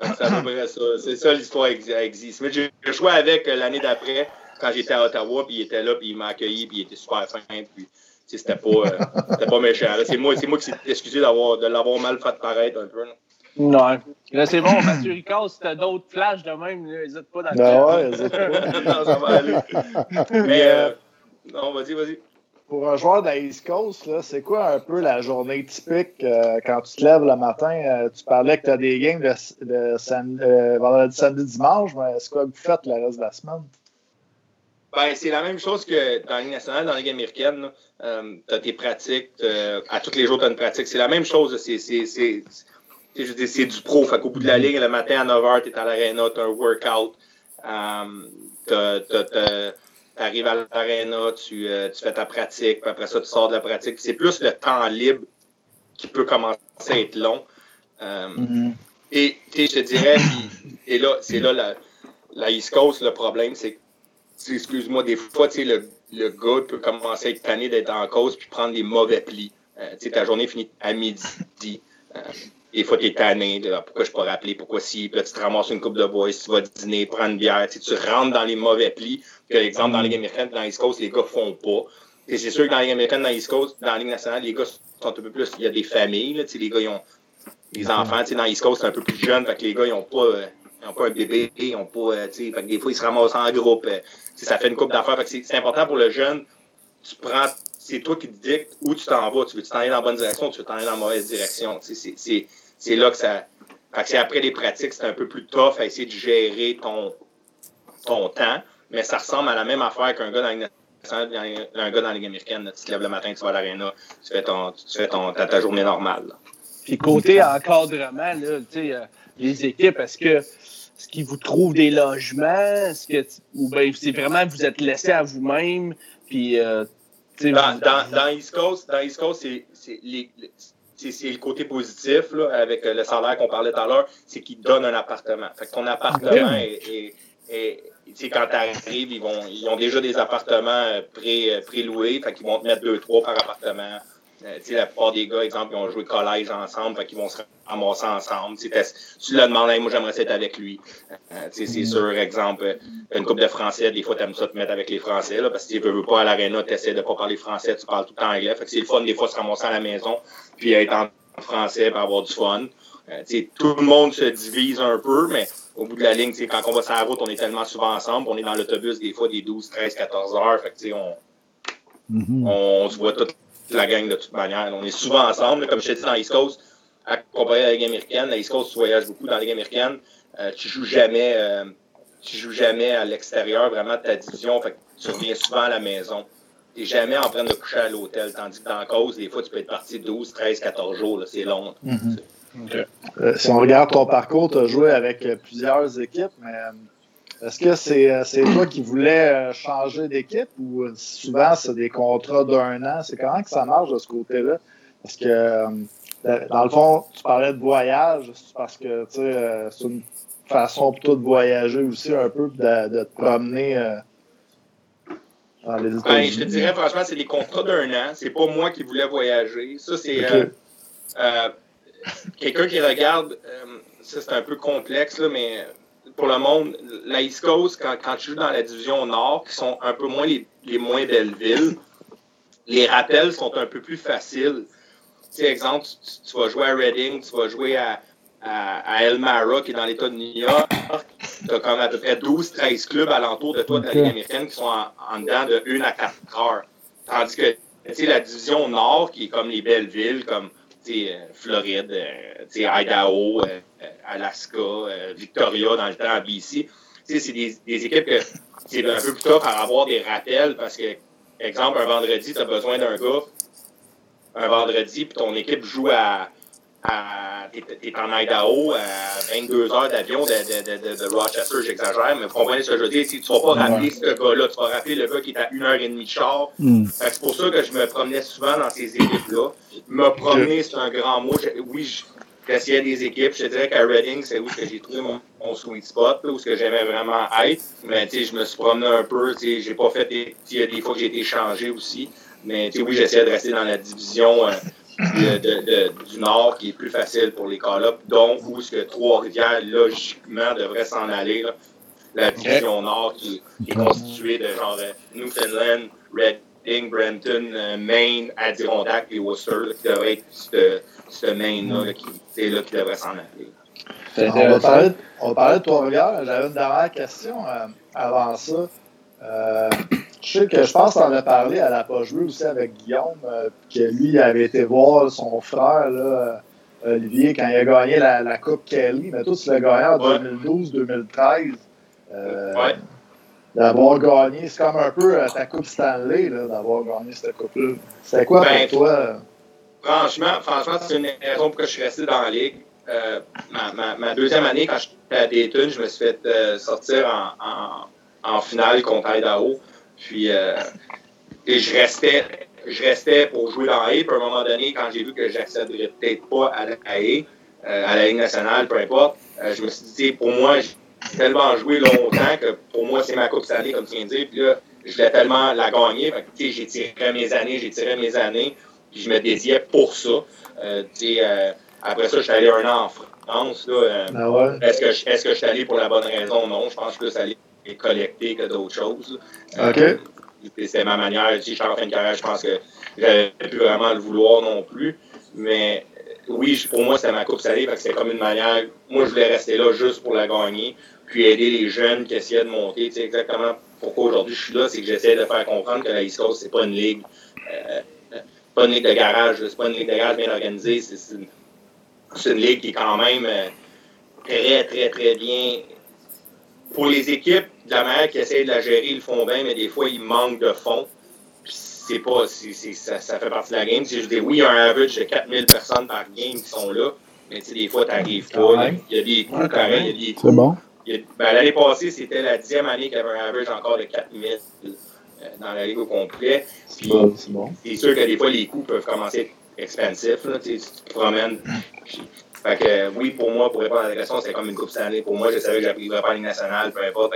c'est à peu près ça. C'est ça l'histoire existe. Mais j'ai joué avec l'année d'après quand j'étais à Ottawa, puis il était là, puis il m'a accueilli, puis il était super fin, puis c'était pas, euh, pas méchant. C'est moi, moi qui s'est excusé de l'avoir mal fait paraître un peu. Là. Non. Là, c'est bon, Mathieu Ricard, si t'as d'autres flashs de même, n'hésite pas dans le ben ouais, n'hésite pas. non, ça va aller. Mais, euh, non, vas-y, vas-y. Pour un joueur de East Coast, c'est quoi un peu la journée typique euh, quand tu te lèves le matin? Euh, tu parlais que tu as des games de, de, de vendredi, samedi, dimanche, mais c'est quoi que vous faites le reste de la semaine? Ben, c'est la même chose que dans la Ligue nationale, dans la Ligue américaine. Euh, tu as tes pratiques, à tous les jours, tu as une pratique. C'est la même chose. C'est, c'est, c'est, c'est du pro. Fait qu'au bout de la ligne, le matin à 9h, tu es à l'aréna, tu as un workout. Um, tu arrives à l'aréna, tu, euh, tu fais ta pratique, puis après ça, tu sors de la pratique. C'est plus le temps libre qui peut commencer à être long. Um, mm-hmm. Et je te dirais, et là, c'est là la, la East Coast, le problème, c'est que excuse-moi, des fois, tu le, le gars peut commencer à être tanné d'être en cause puis prendre des mauvais plis. Euh, tu ta journée finit à midi. Euh, des fois, tu es tanné. De, pourquoi je peux rappeler? Pourquoi si? Puis là, tu te ramasses une coupe de boys, tu vas dîner, prendre une bière. Tu, rentres dans les mauvais plis. Par exemple, dans Ligue américaine, dans l'East Coast, les gars font pas. Et c'est sûr que dans Ligue américaine, dans l'East Coast, dans la Ligue nationale, les gars sont un peu plus. Il y a des familles. Là, les gars, ils ont des enfants. Tu sais, dans l'East Coast, c'est un peu plus jeune. Fait que les gars, ils n'ont pas. Euh, ils n'ont pas un bébé, ils n'ont pas, euh, que des fois, ils se ramassent en groupe. Ça fait une coupe d'affaires. C'est important pour le jeune. Tu prends, c'est toi qui te dictes où tu t'en vas. Tu veux t'en aller dans la bonne direction, tu veux t'en aller dans la mauvaise direction? C'est là que ça. Fait après les pratiques, c'est un peu plus tough à essayer de gérer ton, ton temps. Mais ça ressemble à la même affaire qu'un gars dans un gars dans la Ligue américaine. tu te lèves le matin, tu vas à l'aréna, tu fais, ton, tu fais ton, ta, journée normale. Puis côté encadrement, là, euh, les équipes, est-ce que ce qu'ils vous trouvent des logements? Est-ce que, ou bien c'est vraiment vous êtes laissé à vous-même? Puis, euh, dans, dans, dans, East Coast, dans East Coast c'est le côté positif là, avec le salaire qu'on parlait tout à l'heure, c'est qu'ils donnent un appartement. Fait que ton appartement est, est, est quand tu arrives, ils, vont, ils ont déjà des appartements pré-loués, fait qu'ils vont te mettre deux, trois par appartement. Euh, la plupart des gars, exemple, ils ont joué collège ensemble, fait qu'ils vont se ramasser ensemble. tu leur demandes, moi j'aimerais être avec lui. Euh, c'est sûr, exemple, une couple de Français, des fois tu aimes ça te mettre avec les Français, là, parce que tu veux, veux pas à l'aréna, tu essaies de pas parler français, tu parles tout le temps anglais. Fait que c'est le fun des fois se ramasser à la maison, puis être en français pour avoir du fun. Euh, tout le monde se divise un peu, mais au bout de la ligne, quand on va sur la route, on est tellement souvent ensemble, on est dans l'autobus des fois des 12, 13, 14 heures. Fait que, on, mm-hmm. on se voit tout la gang de toute manière. On est souvent ensemble, comme je t'ai dit dans l'East Coast, à comparer à la Ligue américaine. La East Coast, tu voyages beaucoup dans la Ligue américaine. Euh, tu joues jamais, euh, tu joues jamais à l'extérieur vraiment de ta division. Fait que tu reviens souvent à la maison. Tu n'es jamais en train de coucher à l'hôtel. Tandis que dans la cause, des fois, tu peux être parti 12, 13, 14 jours. C'est long. Mm-hmm. Euh, si on regarde ton parcours, tu as joué avec plusieurs équipes, mais est-ce que c'est toi qui voulais changer d'équipe ou souvent c'est des contrats d'un an? C'est comment que ça marche de ce côté-là? Parce que dans le fond, tu parlais de voyage, parce que tu sais, c'est une façon toi de voyager aussi un peu, de, de te promener dans les. Ben, je te dirais franchement, c'est des contrats d'un an. C'est pas moi qui voulais voyager. Ça, c'est quelqu'un qui regarde. ça, c'est un peu complexe, là, mais pour le monde, la East Coast, quand, quand tu joues dans la division Nord, qui sont un peu moins les, moins belles villes, les rappels sont un peu plus faciles. Tu exemple, tu, vas jouer à Reading, tu vas jouer à, à, Elmira, qui est dans l'État de New York. Tu as comme à peu près 12-13 clubs alentour de toi de la américaine qui sont en, dedans de 1 à 4 heures. Tandis que la division Nord, qui est comme les belles villes, comme euh, Floride, euh, Idaho, euh, Alaska, Victoria dans le temps à BC. C'est des, équipes que c'est un peu plus tard à avoir des rappels parce que, exemple, un vendredi, tu as besoin d'un gars, un vendredi, puis ton équipe joue à, t'es es en Idaho, à 22 heures d'avion de, de, de, de, Rochester, j'exagère, mais vous comprenez ce que je veux dire, si tu ne vas pas rappeler ce gars-là, tu vas rappeler le gars qui est à une heure et demie de char. Mm. C'est pour ça que je me promenais souvent dans ces équipes-là. Me promener, c'est un grand mot. oui, j'essayais des équipes. Je te dirais qu'à Reading, c'est où j'ai trouvé mon, sweet spot, où ce que j'aimais vraiment être. Mais je me suis promené un peu. J'ai pas fait des, des fois que j'ai été changé aussi. Mais oui, j'essayais de rester dans la division. Euh, du Nord qui est plus facile pour les call-ups, donc où ce que Trois-Rivières, logiquement, devrait s'en aller. La division Nord qui, est constituée de genre euh, Newfoundland, Reading, Brampton, euh, Maine, Adirondack et Worcester, qui devrait être ce, Maine-là qui, là, qui devrait s'en aller. On va, parler, on va parler de Trois-Rivières. J'avais une dernière question euh, avant ça. Euh, je sais que je pense qu'on a parlé à la poche aussi avec Guillaume, euh, que lui avait été voir son frère, là, euh, Olivier, quand il a gagné la, Coupe Kelly. Mais toi, tu l'as gagné en 2012-2013. Ouais. D'avoir gagné, c'est comme un peu ta Coupe Stanley, d'avoir gagné cette Coupe-là. C'était quoi ben, pour toi? Franchement, franchement c'est une raison pour que je suis resté dans la Ligue. ma, ma, deuxième année, quand j'étais à Dayton, je me suis fait sortir en en finale contre Idaho. Puis, euh, et je restais, je restais pour jouer dans A. Puis à un moment donné, quand j'ai vu que j'accéderais peut-être pas à la euh, à la Ligue nationale, peu importe, euh, je me suis dit, pour moi, j'ai tellement joué longtemps que pour moi, c'est ma Coupe Stanley, comme tu viens de dire. Puis là, je voulais tellement la gagner. j'ai tiré mes années, j'ai tiré mes années. Puis je me dédiais pour ça. après ça, je suis allé un an en France. Là, ah Est-ce que, est que je suis allé pour la bonne raison? Non, je pense que je suis allé collecter que d'autres choses. OK. c'est ma manière. Si je suis en fin de carrière, je pense que j'avais plus vraiment le vouloir non plus. Mais oui, pour moi, c'était ma coupe salée, parce que c'est comme une manière. Moi, je voulais rester là juste pour la gagner, puis aider les jeunes qui essayaient de monter. Tu sais, exactement pourquoi aujourd'hui je suis là, c'est que j'essaie de faire comprendre que la East Coast, c'est pas une ligue. Euh, pas une ligue de garage, c'est pas une ligue de garage bien organisée, c'est une, une, ligue qui est quand même euh, très, très, très bien pour les équipes, de la manière qu'ils essayent de la gérer, ils le font bien, mais des fois, il manque de fond. c'est pas, ça, ça, fait partie de la game. Je dis, oui, il y a un average de 4000 personnes par game qui sont là, mais des fois, tu n'arrives pas. Il y a des coups pareils, il y a des coups. C'est bon. Ben, L'année passée, c'était la dixième année qu'il y avait un average encore de 4000 euh, dans la ligue au complet. C'est bon. C'est sûr que des fois, les coups peuvent commencer à être expansifs. Là, tu te promènes. Fait que, oui, pour moi, pour répondre à la question, c'est comme une Coupe année. Pour moi, je savais que j'arriverais pas à la Ligue nationale, peu importe.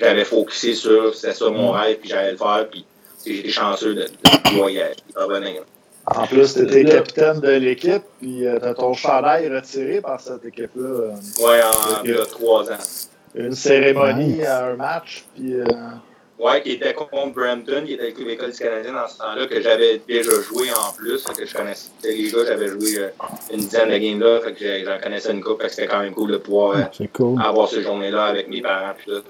J'avais focusé sur, c'était ça mon rêve, puis j'allais le faire. Puis j'étais chanceux de, de, y revenir. En plus, tu étais capitaine de l'équipe, puis euh, tu as ton chandail retiré par cette équipe-là. Euh, oui, en il y a trois ans. Une cérémonie à un match, puis. Euh... Oui, qui était contre Brampton, qui était avec l'école du Canadien dans ce temps-là, que j'avais déjà joué en plus, que je connaissais les gars, j'avais joué euh, une dizaine de games là, fait que j'en connaissais une coupe, fait que c'était quand même cool de pouvoir euh, avoir ce journée-là avec mes parents puis tout.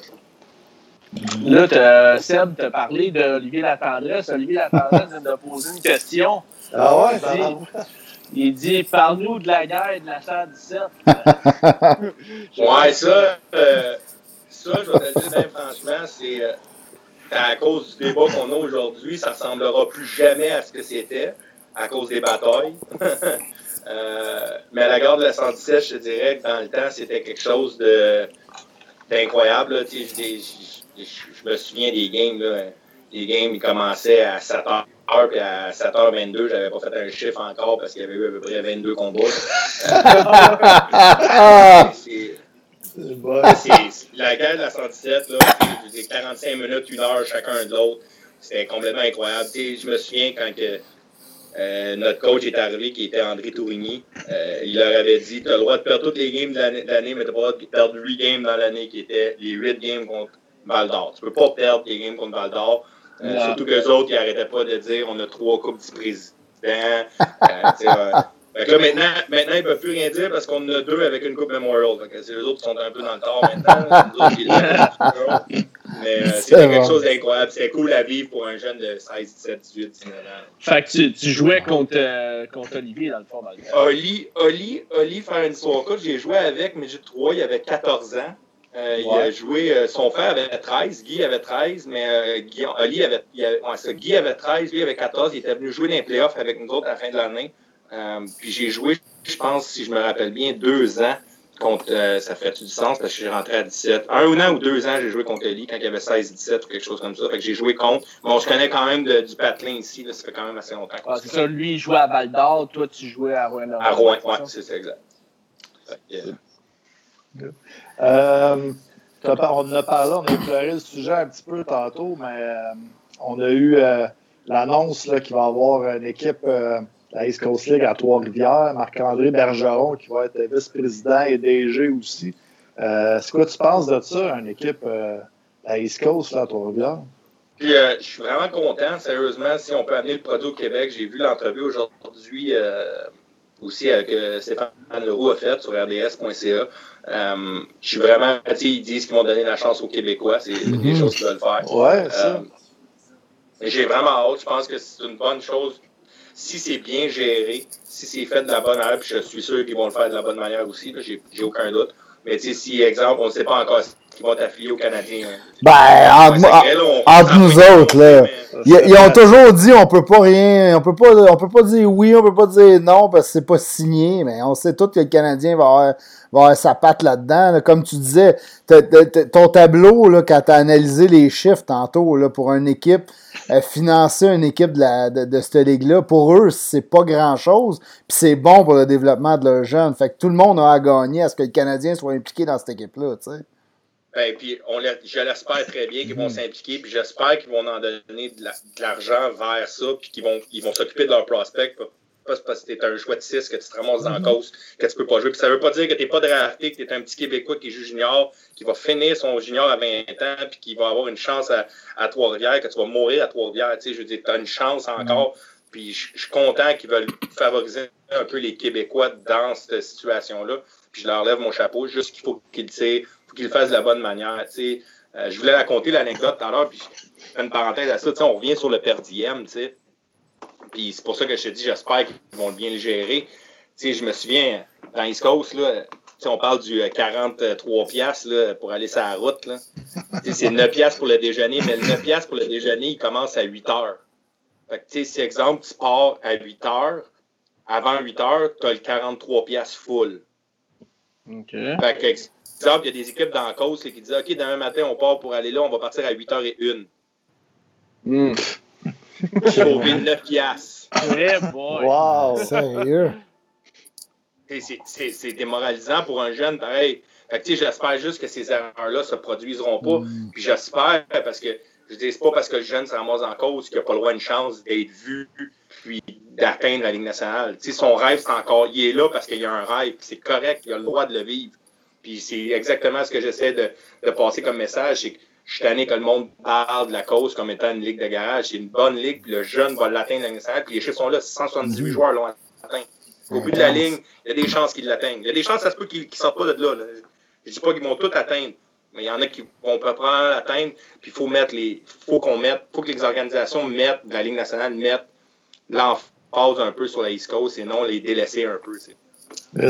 Là, Seb t'a parlé d'Olivier Latendresse. Olivier Latendresse vient de poser une question. Ah ouais? Il dit, il dit Parle-nous de la guerre de la 117. ouais, ça, euh, ça, je vais te le dire franchement, c'est euh, à cause du débat qu'on a aujourd'hui, ça ne ressemblera plus jamais à ce que c'était, à cause des batailles. euh, mais à la guerre de la 117, je te dirais que dans le temps, c'était quelque chose d'incroyable. Je, je, je, me souviens des games. Là, les games ils commençaient à 7h puis à 7h22, j'avais pas fait un chiffre encore parce qu'il y avait eu à peu près 22 combats. c'est, la guerre de la 117, là, c'est 45 minutes, une heure chacun de l'autre. C'était complètement incroyable. je me souviens quand que, euh, notre coach est arrivé, qui était André Tourigny. Euh, il leur avait dit Tu as le droit de perdre toutes les games de l'année, mais tu n'as pas le droit de perdre 8 games dans l'année, qui étaient les 8 games contre Val d'Or. Tu ne peux pas perdre les games contre Val d'Or. Euh, surtout qu'eux autres, ils n'arrêtaient pas de dire on a trois coupes du président. Euh, fait là, maintenant, maintenant, ils ne peuvent plus rien dire parce qu'on en a deux avec une coupe Memorial. Fait que c'est eux autres qui sont un peu dans le tort maintenant. Mais euh, c'était quelque chose d'incroyable. C'était cool à vivre pour un jeune de 16, 17, 18, 19 ans. Fait que tu, tu jouais contre, contre Olivier dans le fond. Oli, Oli, Oli, faire une histoire courte, j'ai joué avec, mais j'ai 3, il avait 14 ans. Euh, il a joué, euh, son frère avait 13, Guy avait 13, mais euh, Guy, Oli avait, Guy avait 13, lui avait 14. Il était venu jouer dans les playoffs avec nous autres à la fin de l'année. puis j'ai joué, je pense, si je me rappelle bien, deux ans contre, ça fait du sens parce que j'ai rentré à 17. Un an ou deux ans, j'ai joué contre Oli quand il avait 16-17 ou quelque chose comme ça. Fait que j'ai joué contre. Bon, je connais quand même du patelin ici, là, ça fait quand même assez longtemps. Ah, c'est ça, lui, il jouait à Val d'Or, toi, tu jouais à Rouen. À Rouen, oui, c'est ça, exact. Euh, on en a parlé, on a exploré le sujet un petit peu tantôt, mais euh, on a eu euh, l'annonce qu'il va y avoir une équipe de la East Coast League à Trois-Rivières, Marc-André Bergeron qui va être vice-président et DG aussi. C'est quoi tu penses de ça, une équipe la East Coast à Trois-Rivières? je suis vraiment content, sérieusement, si on peut amener le produit au Québec. J'ai vu l'entrevue aujourd'hui aussi avec Stéphane Leroux a fait sur rds.ca. Euh, je suis vraiment, ils disent qu'ils vont donner la chance aux Québécois, c'est des mhm. choses qu'ils veulent faire. Ouais, ça. Euh, j'ai vraiment hâte, je pense que c'est une bonne chose. Si c'est bien géré, si c'est fait de la bonne manière, puis je suis sûr qu'ils vont le faire de la bonne manière aussi, j'ai aucun doute. Mais si, exemple, on ne sait pas encore qui vont t'affilier aux Canadiens. Ben, entre, nous autres, là. Ils, ont toujours dit on peut pas rien, on peut pas, on peut pas dire oui, on peut pas dire non parce que c'est pas signé, mais on sait tous que le Canadien va avoir, va avoir sa patte là-dedans. Comme tu disais, ton tableau, là, quand tu as analysé les chiffres tantôt, là, pour une équipe, euh, financer une équipe de, la, de, de cette ligue-là, pour eux, c'est pas grand-chose, puis c'est bon pour le développement de leurs jeunes. Fait que tout le monde a à gagner à ce que le Canadien soit impliqué dans cette équipe-là, tu sais. Ben, puis on je l'espère très bien qu'ils vont mm-hmm. s'impliquer, puis j'espère qu'ils vont en donner de l'argent vers ça, puis qu'ils vont ils vont s'occuper de leurs prospects. Pas parce que t'es un choix de 6 que tu te ramasses dans la mm-hmm. cause, que tu peux pas jouer. Puis ça veut pas dire que t'es pas drafté, que t'es un petit Québécois qui joue junior, qui va finir son junior à 20 ans, puis qui va avoir une chance à, à Trois-Rivières, que tu vas mourir à Trois-Rivières. Tu sais, je veux dire, t'as une chance encore. Mm-hmm. Puis je suis content qu'ils veulent favoriser un peu les Québécois dans cette situation-là. Puis je leur lève mon chapeau, juste qu'il faut qu'ils qu'il le fasse de la bonne manière. Euh, je voulais raconter l'anecdote tout à l'heure, puis je fais une parenthèse à ça. On revient sur le perdiem, puis c'est pour ça que je te dis, j'espère qu'ils vont bien le gérer. je me souviens, dans East Coast, là, on parle du 43 euh, piastres pour aller sur la route. C'est 9 piastres pour le déjeuner, mais le 9 piastres pour le déjeuner, il commence à 8 heures. Fait que, tu sais, si exemple, tu pars à 8 heures, avant 8 heures, tu as le 43 pièces full. OK. Fait que, exemple, il y a des équipes dans la cause qui disent OK, demain matin, on part pour aller là, on va partir à 8h01. Hmm. Sauver 9 piastres. Eh boy. Wow! Sérieux? C'est- C'est c'est démoralisant pour un jeune, pareil. Fait que, tu sais, j'espère juste que ces erreurs-là se produiseront pas. Mm. Puis j'espère, parce que, je dis, c'est pas parce que le jeune se ramasse en cause qu'il n'a pas le droit à une chance d'être vu, puis d'atteindre la Ligue nationale. Tu sais, son rêve, c'est encore, il est là parce qu'il y a un rêve, puis c'est correct, il a le droit de le vivre. Puis c'est exactement ce que j'essaie de, de passer comme message, c'est que je suis tanné que le monde parle de la cause comme étant une ligue de garage. C'est une bonne ligue, puis le jeune va l'atteindre la Ligue nationale, puis les chiffres sont là, 178 joueurs l'ont atteint. Au bout de la ligne, il y a des chances qu'ils l'atteignent. Il y a des chances, ça se peut qu'ils ne sortent pas de là. là. Je dis pas qu'ils vont tout atteindre, mais il y en a qui vont pas prendre l'atteindre, puis il faut mettre les. faut qu'on mette, faut que les organisations mettent, la Ligue nationale mettent l'emphase un peu sur la East Coast et non les délaisser un peu.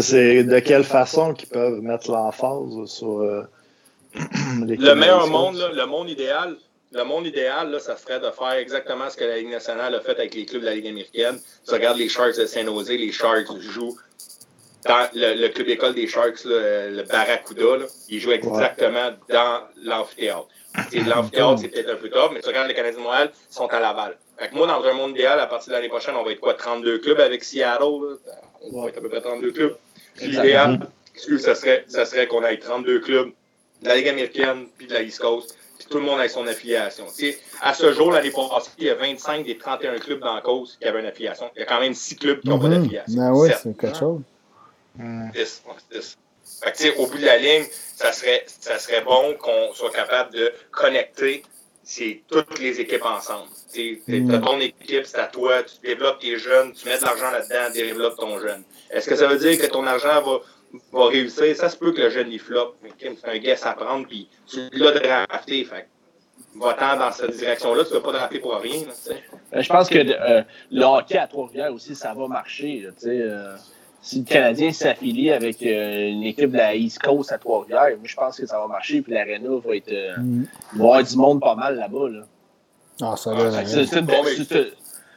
C'est de quelle façon qu'ils peuvent mettre l'emphase sur euh, les Le meilleur monde, là, le monde idéal, le monde idéal, là, ça serait de faire exactement ce que la Ligue nationale a fait avec les clubs de la Ligue américaine. Tu regardes les Sharks de San Jose, les Sharks jouent dans le, le club d'école des Sharks, là, le Barracuda, là, ils jouent exactement dans l'amphithéâtre. L'amphithéâtre, c'est peut-être un peu top, mais tu regardes les Canadiens de Montréal, ils sont à Laval. Fait que moi, dans un monde idéal, à partir de l'année prochaine, on va être quoi, 32 clubs avec Seattle? là? On va être à peu près 32 clubs. L'idéal, excuse, ça serait, ça serait qu'on ait 32 clubs de la Ligue américaine puis de la East Coast, puis tout le monde ait son affiliation. Tu sais, à ce jour, l'année passée, il y a 25 des 31 clubs dans la cause qui avaient une affiliation. Il y a quand même 6 clubs qui n'ont pas Mhm. d'affiliation. Ben oui, c'est quelque chose. Hmm. 10, ouais, 10. Fait que, tu sais, au bout de la ligne, ça serait, ça serait bon qu'on soit capable de connecter c'est toutes les équipes ensemble. Tu ton équipe, c'est à toi, tu développes tes jeunes, tu mets de l'argent là-dedans, tu développes ton jeune. Est-ce que ça veut dire que ton argent va, va réussir? Ça se peut que le jeune y floppe. Mais c'est un guess à prendre, puis tu l'as drafté. Fait va-t'en dans cette direction-là, tu ne vas pas drafter pour rien. Euh, Je pense que euh, le hockey à Trois-Rivières aussi, ça va marcher. euh, si le Canadien s'affilie avec euh, une équipe de la East Coast à Trois-Rivières, moi, je pense que ça va marcher. Puis l'Arena va être. euh, Mm. il va y avoir du monde pas mal là-bas. Là. Ah, ça Ah, va. C'est une, Bon, belle- mais- c'est-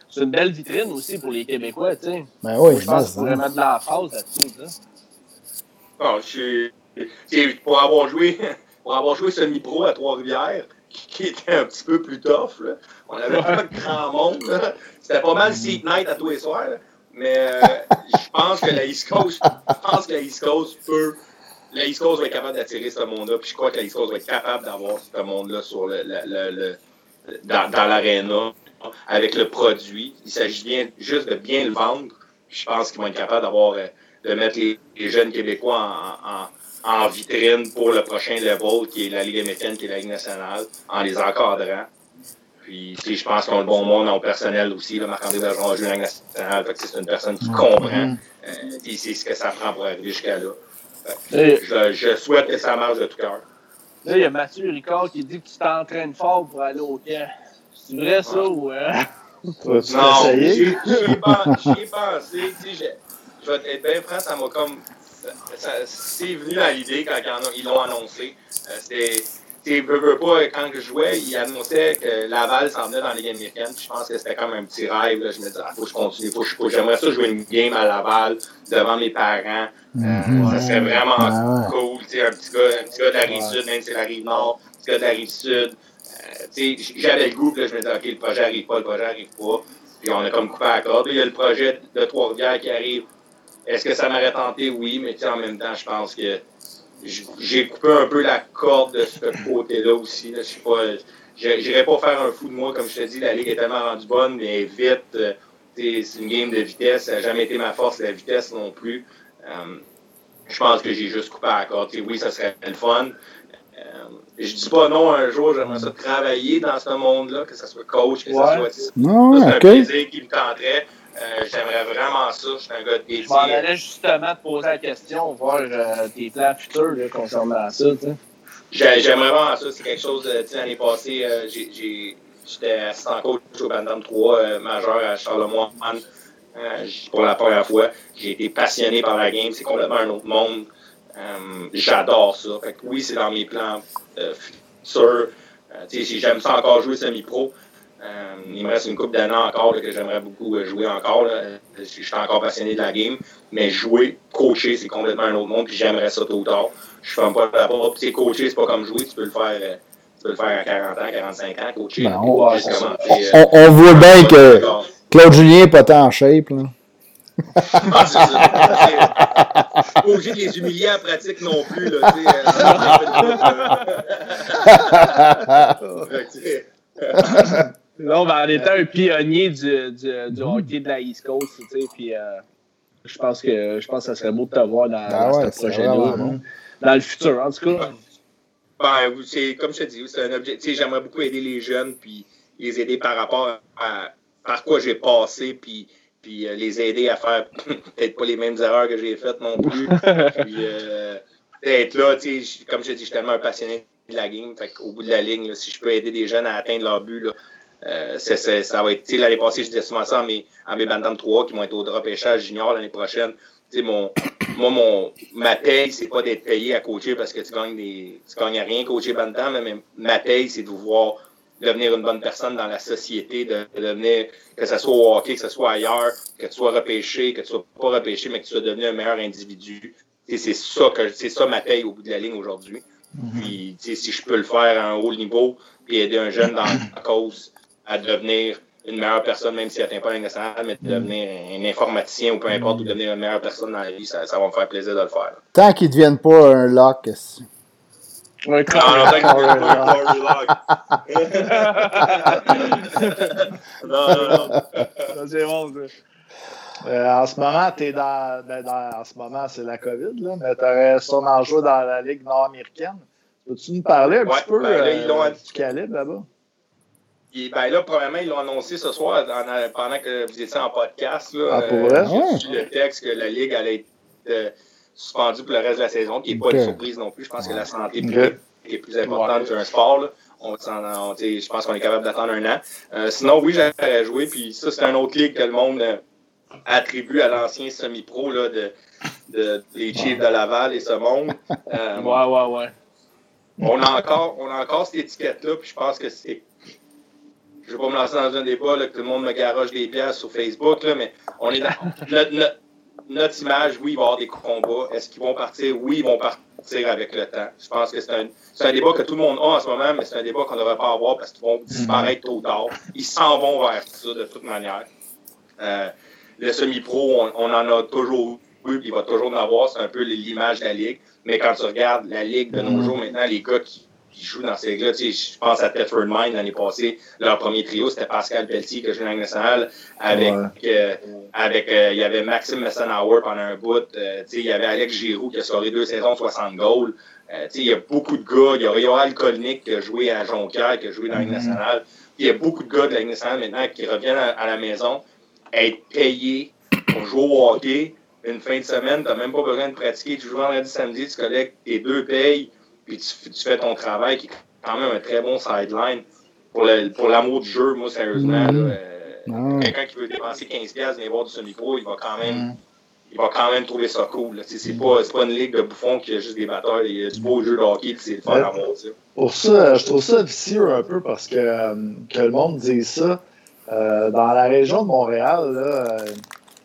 c'est une belle vitrine aussi pour les Québécois. tu sais. Ben oui, je pense faudrait mettre de l'emphase là-dessus. là. Bon, je suis- c'est- pour avoir joué, pour avoir joué semi-pro à Trois-Rivières, qui, qui était un petit peu plus tough, là, on avait pas de grand monde. C'était pas mal seat night à tous les soirs. là. Mais euh, je pense que la East Coast, je pense que la East Coast peut. La East Coast va être capable d'attirer ce monde-là, puis je crois que la East Coast va être capable d'avoir ce monde-là sur le, le- le- dans, dans l'aréna avec le produit. Il s'agit bien juste de bien le vendre. Je pense qu'ils vont être capables d'avoir euh, de mettre les, les jeunes Québécois en, en- en vitrine pour le prochain level, qui est la Ligue américaine, qui est la Ligue nationale, en les encadrant. Puis, tu sais, je pense qu'ils ont le bon monde en personnel aussi. Là, Marc-André Bergeron a joué à la Ligue nationale. Fait que c'est une personne qui comprend. Euh, puis c'est ce que ça prend pour arriver jusqu'à là. Fait que Et Je, je souhaite que ça marche de tout cœur. Là, il y a Mathieu Ricard qui dit que tu t'entraînes fort pour aller au camp. C'est vrai ça ou. euh? Non, j'y ai pensé. Je vais être bien franc, ça m'a comme. ça- ça- C'est venu à l'idée quand ils l'ont annoncé. Euh, C'était. Tu sais, veux, veux pas, quand je jouais, ils annonçaient que Laval s'en venait dans la Ligue américaine. puis Je pense que c'était comme un petit rêve. Là. Je me disais, ah, faut que je continue. Faut que je- que J'aimerais ça jouer une game à Laval devant mes parents. Euh, Mhm. Ça serait vraiment Ah cool. Un petit gars, un petit gars de la rive sud, même si c'est la rive nord, un petit gars de la rive sud. Euh, J'avais le goût, là, je me disais, OK, le projet arrive pas, le projet arrive pas. Puis on a comme coupé la corde. Il y a le projet de Trois-Rivières qui arrive. Est-ce que ça m'aurait tenté? Oui, mais en même temps, je pense que j'ai coupé un peu la corde de ce côté-là aussi. Là. Je sais pas. Pas faire un fou de moi, comme je te dis, la ligue est tellement rendue bonne, mais vite. euh, c'est une game de vitesse. Ça n'a jamais été ma force, la vitesse non plus. Euh, je pense que j'ai juste coupé la corde. Tu sais, oui, ça serait le fun. Euh, je dis pas non un jour, j'aimerais ça travailler dans ce monde-là, que ce soit coach, que Ouais. ce soit. Non, ça, c'est un plaisir qui me tenterait. Euh, J'aimerais vraiment ça. Je suis un gars de Je m'en allais justement te poser la question, voir euh, tes plans futurs là, concernant ça. J'aimerais vraiment ça. C'est quelque chose, euh, tu sais, l'année passée, euh, j'étais assistant coach au Bandam 3 euh, majeur à Charlemagne pour la première fois. J'ai été passionné par la game. C'est complètement un autre monde. J'adore ça. Fait que oui, c'est dans mes plans futurs. J'aime ça encore jouer semi-pro. Euh, il me reste une coupe d'années encore que j'aimerais beaucoup euh, jouer encore. Je, suis encore passionné de la game. Mais jouer, coacher, c'est complètement un autre monde. Puis j'aimerais ça tôt ou tard. Je ne fais pas la porte. Puis coacher, c'est pas comme jouer. Tu peux le faire. Euh, tu peux le faire à 40 ans, 45 ans, coacher. Ben, on, on, voit bien que Claude Julien n'est pas tant en shape. Là. ah, c'est ça. pas obligé de les humilier en pratique non plus. Là, Là, on va en étant un pionnier du, du, du hockey de la East Coast, tu sais, puis euh, je pense que je pense que ça serait beau de te voir dans, ah dans ce projet-là, dans le futur, en tout cas. Ben, c'est comme je te dis, c'est un objectif. J'aimerais beaucoup aider les jeunes, puis les aider par rapport à par quoi j'ai passé, puis, puis euh, les aider à faire peut-être pas les mêmes erreurs que j'ai faites non plus. puis euh, être là, comme je te dis, je suis tellement un passionné de la game. Fait Au bout de la ligne, si je peux aider des jeunes à atteindre leur but, là, euh, ça va être. L'année passée, je disais souvent ça à mes, à mes 3 qui vont être au drop pêchage junior l'année prochaine. mon, moi, mon, ma paye, c'est pas d'être payé à coacher parce que tu gagnes des, tu gagnes rien coacher Bantam, mais ma paye, c'est de voir devenir une bonne personne dans la société, de, devenir, que ce soit au hockey, que ce soit ailleurs, que tu sois repêché, que tu sois pas repêché, mais que tu sois devenu un meilleur individu. C'est ça que c'est ça ma paye au bout de la ligne aujourd'hui. Mm-hmm. Puis, si je peux le faire à un haut niveau, puis aider un jeune dans la cause à devenir une meilleure personne, même s'il n'atteint pas nationale, mais de mm. devenir un informaticien ou peu importe, ou devenir une meilleure personne dans la vie, ça, ça va me faire plaisir de le faire. Tant qu'il ne devienne pas un lock. Ouais, non, non, pas un non, non, non. C'est bon, euh, en ce moment, es dans, ben, dans, En ce moment, c'est la COVID, là, mais tu aurais sûrement joué dans la Ligue nord-américaine. Peux-tu nous parler un petit peu ben, là, euh, du calibre là-bas? Ben là, premièrement, ils l'ont annoncé ce soir pendant que vous étiez en podcast. Là, ah, pour euh, le texte que la Ligue allait être euh, suspendue pour le reste de la saison, qui n'est pas une surprise non plus. Je pense que la santé est plus importante qu'un sport. Là. On, je pense qu'on est capable d'attendre un an. Euh, sinon, oui, j'aurais joué. Puis ça, c'est un autre ligue que le monde attribue à l'ancien semi-pro de, de, des Chiefs de Laval et ce monde. ouais, ouais, ouais. On a encore, on a encore cette étiquette-là, puis je pense que c'est je ne vais pas me lancer dans un débat là, que tout le monde me garoche des pièces sur Facebook, là, mais on est dans notre, image, oui, il va y avoir des combats. Est-ce qu'ils vont partir? Oui, ils vont partir avec le temps. Je pense que c'est un, un, débat que tout le monde a en ce moment, mais c'est un débat qu'on ne devrait pas avoir parce qu'ils vont disparaître tôt ou tard. Ils s'en vont vers ça de toute manière. Euh, le semi-pro, on, on, en a toujours eu, puis il va toujours en avoir. C'est un peu l'image de la Ligue. Mais quand tu regardes la Ligue de nos mm-hmm. jours, maintenant, les gars qui qui jouent dans ces là Je pense à Thetford Mine l'année passée. Leur premier trio, c'était Pascal Pelletier qui a joué dans la nationale. Avec, euh, avec euh, il y avait Maxime Messenauer pendant un bout. Euh, il y avait Alex Giroux qui a scoré deux saisons, 60 goals. il y a beaucoup de gars. Il y a Yoral Kolnik qui a joué à Jonquière, qui a joué dans la mm-hmm. nationale. Il y a beaucoup de gars de la nationale maintenant qui reviennent à, la maison, être payés pour jouer au hockey une fin de semaine. Tu n'as même pas besoin de pratiquer. Tu joues vendredi, samedi, tu collectes tes deux payes puis tu, fais ton travail qui est quand même un très bon sideline pour l'amour du jeu, moi, sérieusement. Mm. Euh, quelqu'un qui veut dépenser 15$ venir voir du semi-pro, il va quand même. Mm. Il va quand même trouver ça cool. C'est pas, pas une ligue de bouffons qui a juste des batteurs. Il y a du beau jeu de hockey, c'est le fun à voir. Pour ça, je trouve ça vicieux un peu parce que, euh, que le monde dise ça. Euh, dans la région de Montréal, là,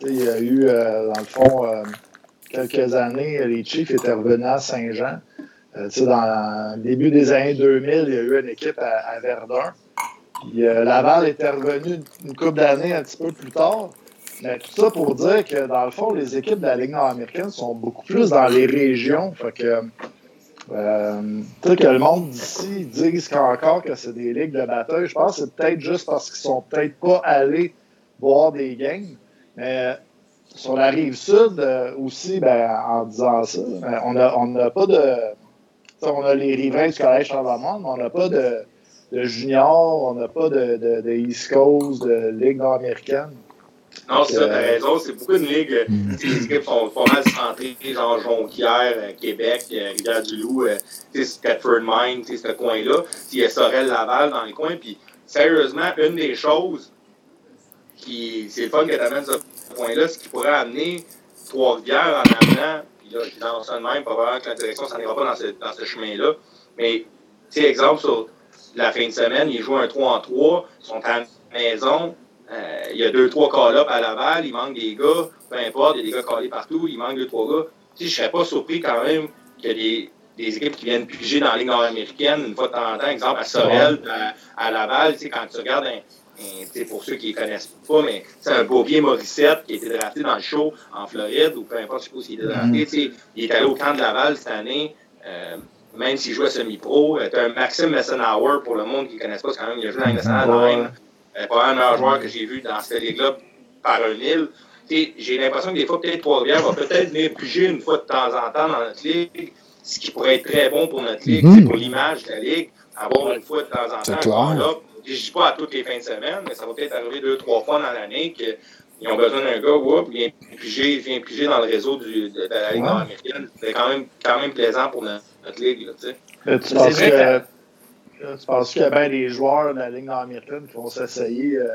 il y a eu, dans le fond, quelques années, les Chiefs étaient revenus à Saint-Jean. Euh, dans le début des années 2000, il y a eu une équipe à, Verdun. Euh, Laval était revenu une couple d'années un petit peu plus tard. Mais tout ça pour dire que, dans le fond, les équipes de la Ligue nord-américaine sont beaucoup plus dans les régions. Fait que, euh, que le monde d'ici dise encore que c'est des ligues de bataille. Je pense que c'est peut-être juste parce qu'ils sont peut-être pas allés voir des games. Mais sur la rive sud aussi, ben, en disant ça, ben, on n'a pas de on a les riverains du Collège Charlemagne, mais on n'a pas de, de junior, on n'a pas de, de, de, East Coast, de Ligue nord-américaine. Non, c'est ça, t'as raison. C'est beaucoup de ligues. Mm. Les équipes sont pas mal centrées, genre Jonquière, euh, Québec, euh, Rivière-du-Loup, euh, Stratford Mine, ce coin-là. Il y a Sorel-Laval dans les coins. Puis, sérieusement, une des choses qui, c'est le fun que tu amènes ce point-là, ce qui pourrait amener Trois-Rivières en amenant puis là, je lance ça de même, probablement que la direction s'en ira pas dans ce, dans ce chemin-là. Mais, tu sais, exemple, sur la fin de semaine, ils jouent un 3 en 3, ils sont à la maison. Euh, il y a deux, trois call-ups à Laval, il manque des gars, peu importe, il y a des gars collés partout, il manque deux, trois gars. Tu sais, je serais pas surpris quand même qu'il y ait des, des, équipes qui viennent piger dans la Ligue nord-américaine une fois de temps en temps, exemple à Sorel, à, à Laval, tu sais, quand tu regardes un, pour ceux qui ne connaissent pas, mais c'est un Beaubier Morissette qui a été drafté dans le show en Floride, ou peu importe, je sais pas s'il est drafté. Mm. Il est allé au camp de Laval cette année, euh, même s'il joue à semi-pro. Tu un Maxime Messenauer, pour le monde qui ne connaisse pas, c'est quand même, il a joué dans la nationale euh, pas un meilleur joueur que j'ai vu dans cette ligue-là par un mille. J'ai l'impression que des fois, peut-être Trois-Rivières va peut-être venir piger une fois de temps en temps dans notre ligue, ce qui pourrait être très bon pour notre ligue, mm pour l'image de la ligue, avoir une fois de temps en temps. Je ne dis pas à toutes les fins de semaine, mais ça va peut-être arriver deux, trois fois dans l'année qu'ils ont besoin d'un gars, whoop, vient piger, vient piger dans le réseau du, de, la Ligue nord-américaine. C'est quand même, quand même plaisant pour notre, ligue. Là, euh, tu penses que, tu penses qu'il y a bien des joueurs de la Ligue nord-américaine qui vont s'essayer, euh,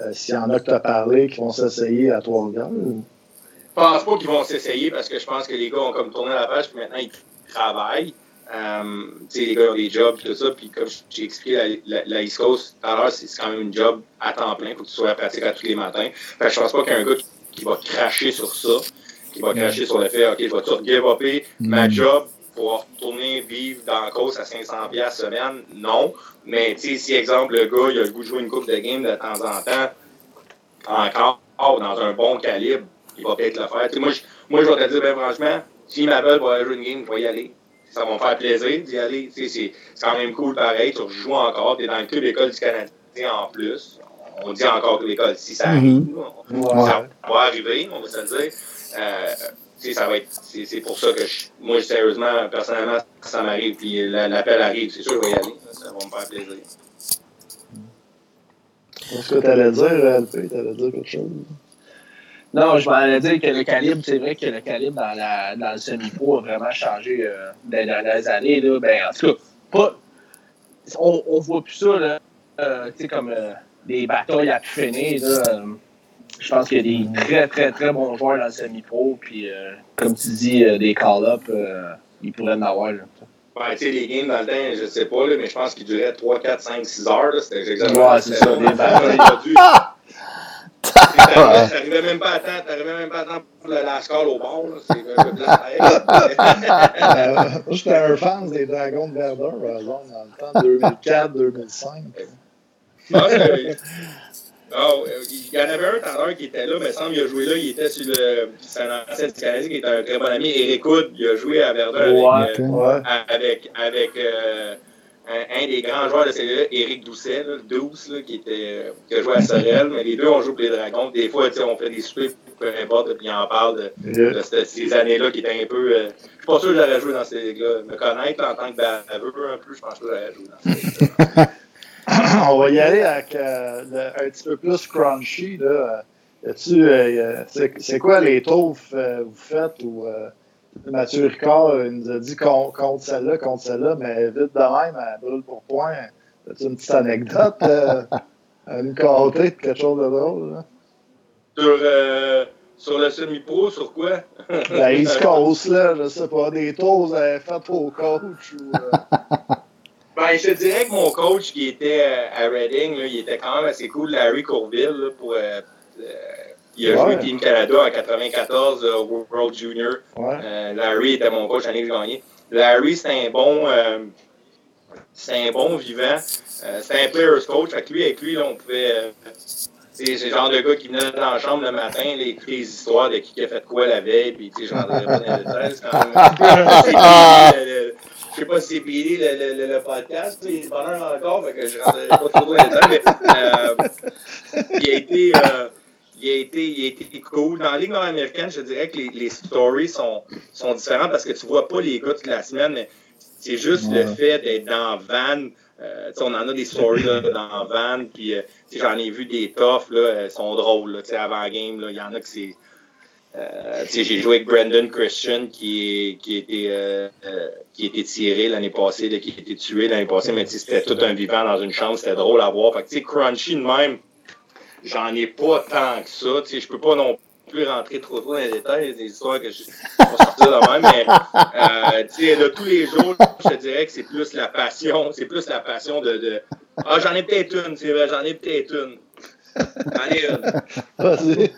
euh, s'il y en a que tu as parlé, qui vont s'essayer à Trois-Rivières? Je pense pas qu'ils vont s'essayer parce que je pense que les gars ont comme tourné la page puis maintenant ils travaillent. Euh, les gars ont des jobs et tout ça. Puis comme j'ai expliqué, la, la, East Coast, tout c'est quand même une job à temps plein. Il faut que tu sois à pratique à tous les matins. Fait que je pense pas qu'il y a un gars qui, va cracher sur ça, qui va cracher sur le fait, OK, je vais tout give ma mm. job pour retourner vivre dans la course à 500 pièces semaine. Non. Mais si, exemple, le gars, il a le goût de jouer une coupe de game de temps en temps, encore dans un bon calibre, il va peut-être le faire. moi, je, moi, je vais te dire, ben, franchement, s'il m'appelle pour aller jouer une game, il va y aller ça va me faire plaisir d'y aller. C'est quand même cool pareil. Tu rejoues encore. Tu es dans le club école du Canadien en plus. On dit encore que l'école, si ça arrive, mm-hmm. ça va arriver, on va se le dire. Euh, ça va être, c'est pour ça que je, moi, sérieusement, personnellement, ça m'arrive, puis l'appel arrive, c'est sûr que je vais y aller. Ça va me faire plaisir. Est-ce que tu allais dire? Tu allais dire quelque chose? Non, je m'allais dire que le calibre, c'est vrai que le calibre dans, la, dans le semi-pro a vraiment changé euh, dans les dernières années. Là. Ben, en tout cas, pas, on, on voit plus ça, là, euh, comme euh, des batailles à finir. Là, je pense qu'il y a des très, très, très bons joueurs dans le semi-pro. Puis, comme tu dis, des call-ups, ils pourraient en avoir. Là. Ouais, tu sais, les games dans le temps, je sais pas, là, mais je pense qu'ils duraient 3, 4, 5, 6 heures. C'était exactement ouais, c'est ça. Des batailles. T'arrivais même pas à temps, t'arrivais même pas à temps pour la, la score au bord, c'est un peu Moi, j'étais un fan des Dragons de Verdun, par exemple, dans le temps 2004-2005. Ah, oh, il y en avait un tout qui était là, mais semble qu'il a joué là, il était sur le. C'est un ancien Canadien qui était un très bon ami, Eric Hood, il a joué à Verdun avec. Euh, avec, avec euh, un, des grands joueurs de là Éric Doucet, là, Douce, là, qui, était, qui a joué à Sorel, mais les deux ont joué pour les Dragons. Des fois, on fait des soupers, peu importe, puis on parle de, de, ces années-là qui étaient un peu. Euh, je suis pas sûr que j'aurais joué dans ces ligues-là. Me connaître en tant que baveux un peu, je pense que j'aurais joué dans ces ligues-là. on va y aller avec euh, un petit peu plus crunchy. Là. Euh, c'est quoi les tours que vous faites ou Mathieu Ricard il nous a dit contre celle-là, contre celle-là, mais vite de même, elle brûle pour point. As-tu une petite anecdote euh, à nous conter quelque chose de drôle? Là? Sur, euh, sur le semi-pro, sur quoi? La East Coast, là, je sais pas, des tours vous avez fait au coach ou. Euh... Ben, je te dirais que mon coach qui était euh, à Reading, là, il était quand même assez cool, Larry Courville, là, pour euh, il a joué Team Canada en 94 euh, World Junior. Euh, Larry était mon coach l'année que j'ai gagné. Larry, c'est un bon. Euh, c'est un bon vivant. c'est un player's coach. Fait que lui, avec lui, là, on pouvait. c'est le genre de gars qui venait dans la chambre le matin, les écouter les histoires de qui a fait quoi la veille, puis tu sais, j'en pas dans détails. Je sais pas si c'est payé le, le, le, podcast, il est bonheur encore, fait que je rentrerai pas trop dans les détails, mais il a été il a été, il a été cool. Dans la Ligue nord-américaine, je dirais que les, les, stories sont, sont différentes parce que tu vois pas les gars toute la semaine, mais c'est juste le fait d'être dans Van. Euh, on en a des stories là, dans Van, puis euh, j'en ai vu des toughs, là, elles sont drôles. Là, avant game, il y en a que c'est. Euh, j'ai joué avec Brandon Christian qui, qui, était, euh, euh, qui était tiré l'année passée, là, qui a été tué l'année passée, mais c'était tout un vivant dans une chambre, c'était drôle à voir. Fait que, crunchy de même, j'en ai pas tant que ça. Tu sais, je peux pas non plus rentrer trop trop dans les détails, des histoires que je vais sortir de même, mais euh, tu sais, de tous les jours, je te dirais que c'est plus la passion, c'est plus la passion de, de Ah, j'en ai peut-être une, c'est vrai, j'en ai peut-être une. J'en ai une. Vas-y.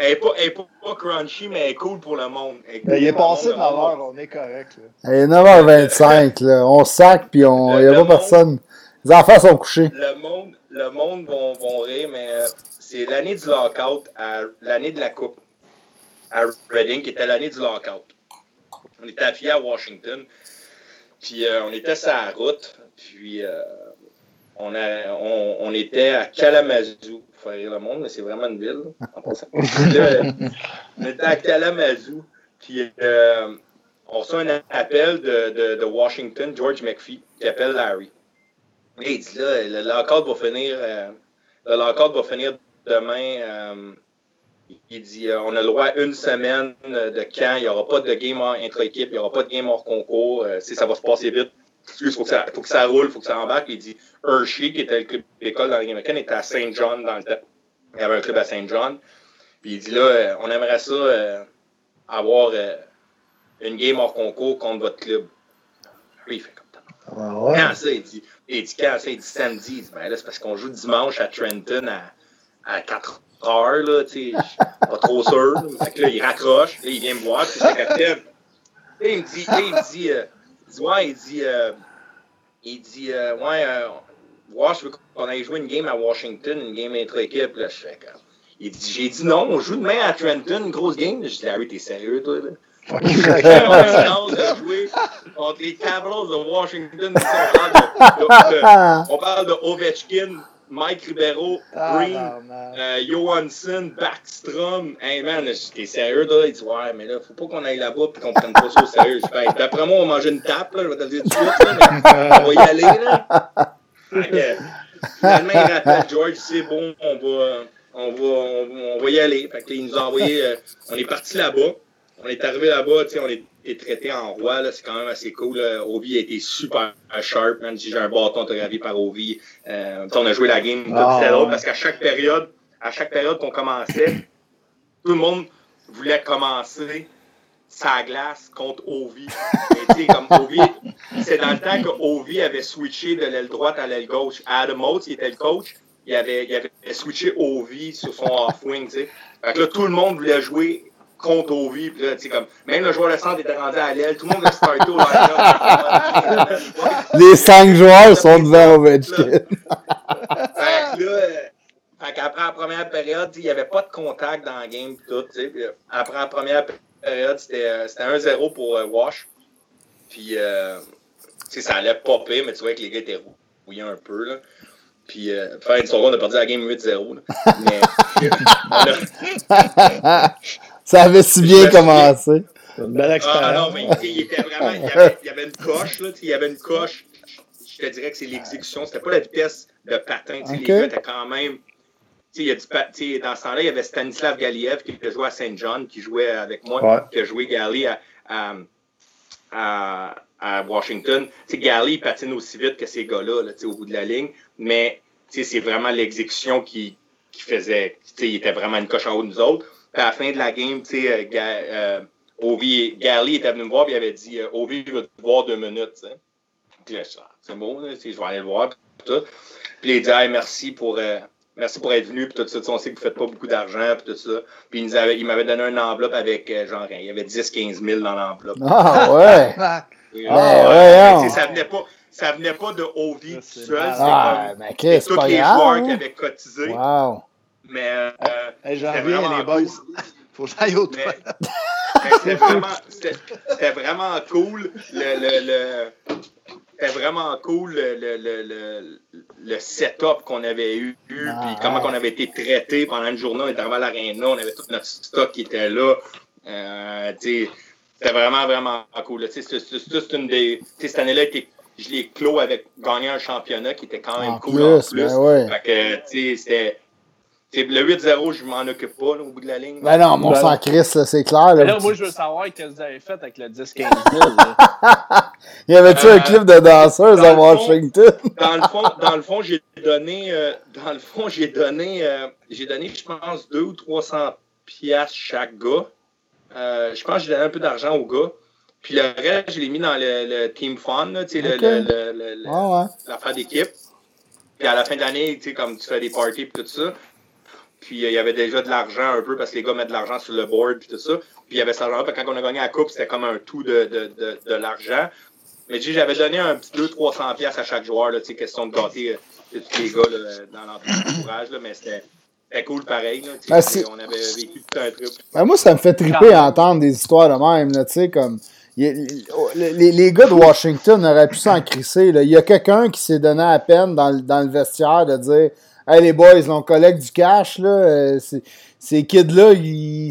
Elle n'est pas, elle est pas, pas crunchy, mais elle est cool pour le monde. Elle cool Il est passé monde, 9 le monde. heures, on est correct. Là. Il est 9h25, là. On sac, puis on... il n'y a pas personne. Les enfants sont couchés. Le monde, le monde vont, vont rire, mais euh, c'est l'année du lockout, à- l'année de la Coupe à Reading, qui était l'année du lockout. On était affiliés à Washington, puis euh, on était sur la route, puis euh, on, a, on, on était à Kalamazoo, faire rire le monde, mais c'est vraiment une ville, en passant. Là, on était à Kalamazoo, puis euh, on reçoit un appel de, de, de Washington, George McPhee, qui appelle Larry. Dit là, le lockout va finir, euh, le lockout va finir demain. euh, il dit euh, on a le droit à une semaine de camp, il n'y aura pas de game hors intra-équipe, il n'y aura pas de game hors concours, euh, sais, ça va se passer vite. Il faut que ça, faut que ça roule, il faut que ça embarque. Il dit Hershey, qui était le club d'école dans la game américaine, était à Saint John dans le temps. Il y avait un club à Saint John. Puis il dit là, on aimerait ça avoir une game hors concours contre votre club. Lui, il fait comme ça. Ah ouais? Quand ça, il dit, il dit quand il dit samedi. Ben là, c'est parce qu'on joue dimanche à Trenton à, à 4 heures, là, tu sais, je pas trop sûr. Là, il raccroche, il vient me voir, puis je capitaine. Là, il me dit, là, il me dit, euh, il dit, ouais, il dit, euh, il dit, euh, ouais, euh, Wash veut qu'on aille jouer une game à Washington, une game intra-équipe, là, je fais comme, il dit, j'ai dit non, on joue demain à Trenton, une grosse game. Je dis, Larry, t'es sérieux, toi, là? Fuck. de jouer les Capitals de Washington. On parle de, Ovechkin, Mike Ribeiro, Green, Tabarnak. euh, Johansson, Backstrom. Hey man, t'es sérieux, là? Il dit, ouais, mais là, faut pas qu'on aille là-bas et qu'on prenne pas ça au sérieux. D'après moi, on va manger une tape, là, je vais te le dire tout de suite, là, mais on va y aller, là. Finalement, il rappelle George, c'est bon, on va, on va, on, on va y aller. Fait que, il nous a envoyé, euh, on est parti là-bas. On est arrivé là-bas, on est traité en roi, c'est quand même assez cool. Là. Ovi a été super sharp, même si j'ai un bâton autographié par Ovi. Euh, on a joué la game c'était ouais. parce qu'à chaque période, à chaque période qu'on commençait, tout le monde voulait commencer sa glace contre Ovi. Comme Ovi, c'est dans le temps que Ovi avait switché de l'aile droite à l'aile gauche. Adam Oates, qui était le coach, il avait, il avait switché Ovi sur son off-wing. Fait que là, tout le monde voulait jouer contre Ovi. Puis là, tu sais, comme, même le joueur de centre était rendu à l'aile. Tout le monde voulait starter au. Les cinq joueurs sont devant Ovechkin. Fait que là, euh, fait qu'après la première période, il n'y avait pas de contact dans la game tout. euh, après la première période, c'était euh, c'était 1-0 pour euh, Wash. Puis euh, tu sais, ça allait popper, mais tu vois que les gars étaient rouillés un peu. Là. Puis euh, faire une seconde, on a perdu la game 8-0. là. Mais Ça avait si bien commencé. Une belle Ah expérience. non, mais il était vraiment. Il y avait, il y avait une coche, là. tu sais, Il y avait une coche. Je te dirais que c'est l'exécution. C'était pas la vitesse de patin. Les gars étaient quand même. tu sais, il y a du pa- tu sais, dans ce temps-là, il y avait Stanislav Galiev qui joué à Saint John, qui jouait avec moi, Ouais. qui a joué à, à, à, à Washington. Tu sais, Gali il patine aussi vite que ces gars-là là, tu sais, au bout de la ligne. Mais tu sais, c'est vraiment l'exécution qui, qui faisait. tu sais, Il était vraiment une coche en haut de nous autres. Puis à la fin de la game, tu sais, euh, euh, Ovi, Gary était venu me voir et il avait dit euh, Ovi veut te voir deux minutes. Puis là, je c'est bon, là, je vais aller le voir. Puis, tout. puis il dit Hey, merci pour. euh, Merci pour être venu, puis tout ça. Tu sais, On sait que vous faites pas beaucoup d'argent, puis tout ça. Puis il, nous avait- il m'avait donné une enveloppe avec, euh, genre, il y avait 10-15 000 dans l'enveloppe. Ah ouais. Et, Ah, euh, ouais, tu hein. ça venait pas, ça venait pas de Ovi tout c'est seul, Ah, comme mais c'est tous pas les grave. joueurs qui hein. avaient cotisé. Wow. Mais euh, Hey, J'en reviens, les boys. cool. Faut que j'aille au c'était vraiment, vraiment cool. Le, le, le- c'était vraiment cool le, le, le, le, le setup qu'on avait eu, Ah, puis comment ouais. on avait été traité pendant une journée. On était arrivé à l'aréna, on avait tout notre stock qui était là. Euh, c'était vraiment, vraiment cool. C'est une des. Cette année-là, je l'ai clos avec gagner un championnat qui était quand même En cool en plus, ben ouais. Fait que, tu sais, c'était. Le 8-0, je m'en occupe pas là, au bout de la ligne. Ben non, mon Ben- sang Chris, là, c'est clair. Là, là, moi, je veux savoir qu'est-ce que vous avez fait avec le 10-15 000. là. Il y avait-tu Euh, un clip de danseuse dans à Washington? dans le fond, dans le fond, j'ai donné, euh, dans le fond, j'ai donné, euh, j'ai donné, je pense, deux ou 300 piastres chaque gars. Euh, je pense que j'ai donné un peu d'argent aux gars. Puis le reste, je l'ai mis dans le, Team Fun, tu sais, l'affaire d'équipe. Puis à la fin de l'année, tu sais, comme tu fais des parties et tout ça. Puis il y avait déjà de l'argent un peu parce que les gars mettent de l'argent sur le board puis tout ça. Puis il y avait ça argent. Quand on a gagné la coupe, c'était comme un tout de, de, de, de l'argent. Mais j'avais donné un petit 200-300 pièces à chaque joueur, là, question de gâter euh, tous les gars là, dans l'entourage. Mais c'était c'était cool pareil. Là, ben, on avait vécu tout un truc. Ben, moi, ça me fait triper à entendre des histoires de même. Là, comme, les, les, gars de Washington auraient pu s'en crisser. Là. Il y a quelqu'un qui s'est donné à peine dans, dans, le vestiaire de dire Hey les boys, on collecte du cash. Là. Euh, ces kids-là,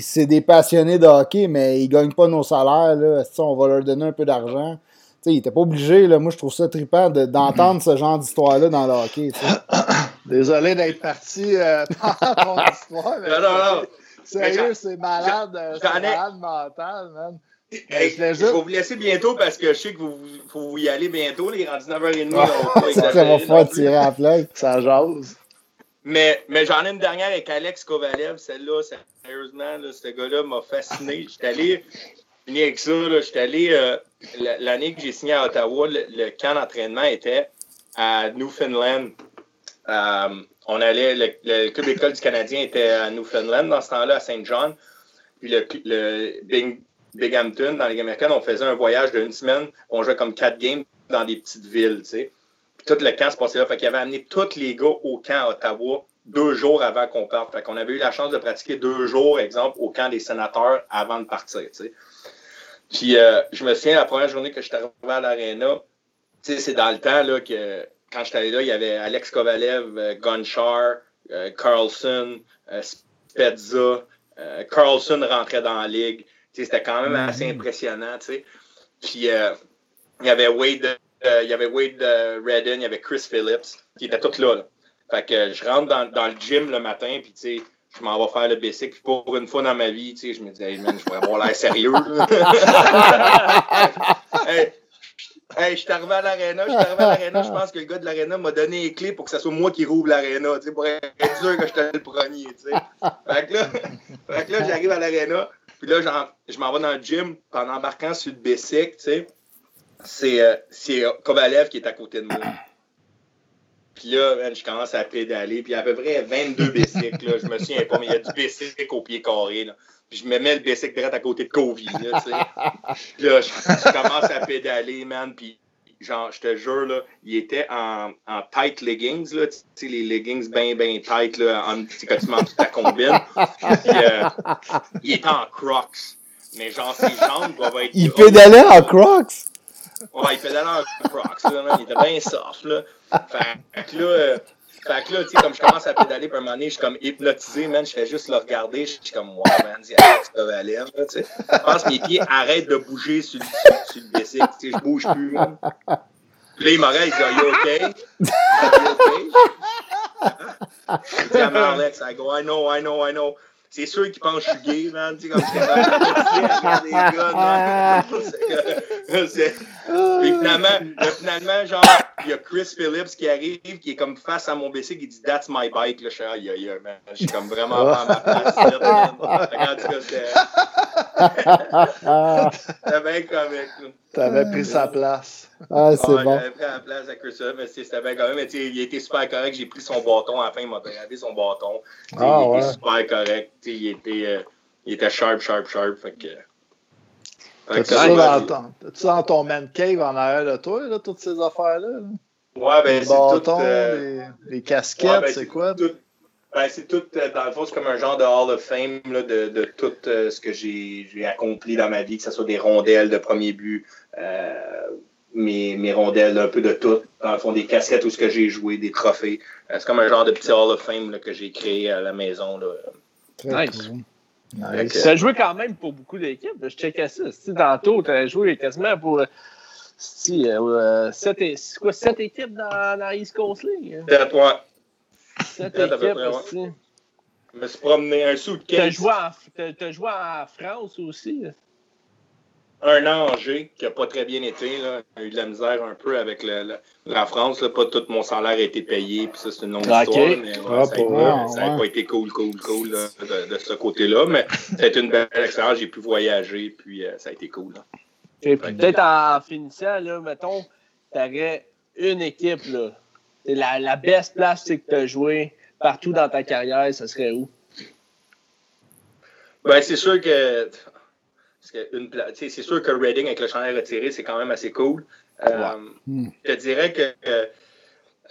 c'est des passionnés de hockey, mais ils gagnent pas nos salaires. Là. On va leur donner un peu d'argent? il n'était pas obligé. Là. Moi, je trouve ça trippant d'entendre ce genre d'histoire-là dans le hockey. Désolé d'être parti euh, pendant ton histoire. non, non, non. Sérieux, c'est malade. Euh, c'est malade mental, man. je, vais vous laisser bientôt parce que je sais que vous, vous y aller bientôt. Il est rendu 9h30. ça va faire tirer à la Ça jase. Mais, mais j'en ai une dernière avec Alex Kovalev. Celle-là, sérieusement, ce gars-là m'a fasciné. J'étais allé, avec ça, j'étais allé, euh, l'année que j'ai signé à Ottawa, le, camp d'entraînement était à Newfoundland. Euh, on allait, le, club d'école du Canadien était à Newfoundland dans ce temps-là, à Saint John. Puis le, le Big, Binghamton, dans les américaines, on faisait un voyage d'une semaine. On jouait comme quatre games dans des petites villes, tu sais tout le camp se passait là. Fait qu'il avait amené tous les gars au camp à Ottawa deux jours avant qu'on parte. Fait qu'on avait eu la chance de pratiquer deux jours, exemple, au camp des sénateurs avant de partir. Puis euh, je me souviens, la première journée que je suis arrivé à l'aréna, c'est dans le temps là, que quand j'étais allé là, il y avait Alex Kovalev, euh, Gunchar, euh, Carlson, Spezza. Carlson rentrait dans la ligue. C'était quand même assez mm-hmm. impressionnant. Puis il y avait Wade euh, il y avait Wade euh, Redden, il y avait Chris Phillips, qui étaient tous là. Fait que je rentre dans, dans, le gym le matin, puis tu sais, je m'en vais faire le basic. Puis pour une fois dans ma vie, tu sais, je me disais, hey, man, je pourrais avoir l'air sérieux. hey, hey, je suis arrivé à l'aréna, je suis arrivé à l'aréna, je pense que le gars de l'aréna m'a donné les clés pour que ce soit moi qui rouvre l'aréna, tu sais, pour être sûr que je le premier, tu sais. Fait que là, fait que là j'arrive à l'aréna, puis là, je m'en vais dans le gym, en embarquant sur le basic, tu sais c'est euh, euh, Kovalev qui est à côté de moi. Puis là, je commence à pédaler, puis à peu près 22 bicycles, je me souviens pas, mais il y a du bicycle au pied carré. Là. Puis je me mets le bicycle direct à côté de Covey. Là, puis là, je, commence à pédaler, man, puis genre, je te jure, là, il était en, en tight leggings, là, tu sais, les leggings bien, bien tight, là, en, quand tu manges ta combine. Puis, euh, il était en crocs. Mais genre, ses jambes doivent être... Il pédalait en crocs? Ouais, il pédalait en Crocs, là, il était bien soft, là. Fait que là, euh, là, tu sais, comme je commence à pédaler, puis un moment donné, je suis comme hypnotisé, man, je fais juste le regarder, je suis comme, wow, man, a Alex Kovalev, là, tu sais. Je pense que mes pieds arrêtent de bouger sur, sur, le bicycle, tu sais, je bouge plus, man. Là, il m'aurait, il dit, you okay? Are you okay? Il dit à Alex, I go, I know, I know, I know c'est sûr qu'ils pensent que je suis gay, man. Tu sais, comme les gars. Puis finalement, finalement, genre, il y a Chris Phillips qui arrive, qui est comme face à mon bicycle, il dit That's my bike. Là, je suis aïe, aïe, man. Je suis comme vraiment pas à ma place. Regarde, tu c'était. C'était bien comique. T'avais pris sa place. Ah, c'est bon. J'avais pris la place à Chris Phillips, mais c'était bien quand même. Mais il était super correct. J'ai pris son bâton. À la fin, il m'a regardé son bâton. Ah, il était super correct. Il était, euh, il était sharp, sharp, sharp. Fait que. T'as-tu ça, dans, dans ton man cave en arrière de toi, là, toutes ces affaires-là? Ouais, ben, c'est tout. Euh... Les, les, casquettes, ben, c'est quoi? Tout, ben, c'est tout, euh, dans le fond, c'est comme un genre de Hall of Fame là, de, de, tout euh, ce que j'ai accompli dans ma vie, que ce soit des rondelles de premier but, mes, mes, rondelles, un peu de tout. Dans le fond, des casquettes, tout ce que j'ai joué, des trophées. Euh, c'est comme un genre de petit Hall of Fame là, que j'ai créé à la maison. Là. Nice. Nice. Tu as joué quand même pour beaucoup d'équipes. Je checkais ça. Si tantôt, tu as joué quasiment pour si, euh, sept, quoi, sept équipes dans, dans East Coast League. Sept, ouais. Sept équipes aussi. Je me suis promené un sou de Tu as joué en France aussi. Un an Angers qui n'a pas très bien été. Là. a eu de la misère un peu avec le, la France. Là. Pas tout mon salaire a été payé. Puis ça, c'est une longue histoire. Mais, ah, ça n'a pas été cool, cool, cool de, de, ce côté-là. Mais ça a été une belle expérience. J'ai pu voyager. Puis euh, ça a été cool. Peut-être en finissant, là, mettons, tu aurais une équipe. Là. La, la best place que tu as joué partout dans ta carrière, ça serait où? Ben, c'est sûr que c'est sûr que Reading avec le chandail retiré, c'est quand même assez cool. Euh, hmm. Je te dirais que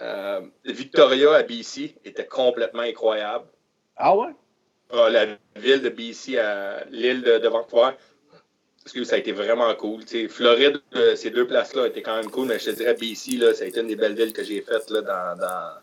euh, Victoria à BC était complètement incroyable. Ah ouais? Ah, la ville de BC à l'île de, de Vancouver, ça a été vraiment cool. Floride, euh, ces deux places-là étaient quand même cool, mais je te dirais BC, là, ça a été une des belles villes que j'ai faites là, dans, dans,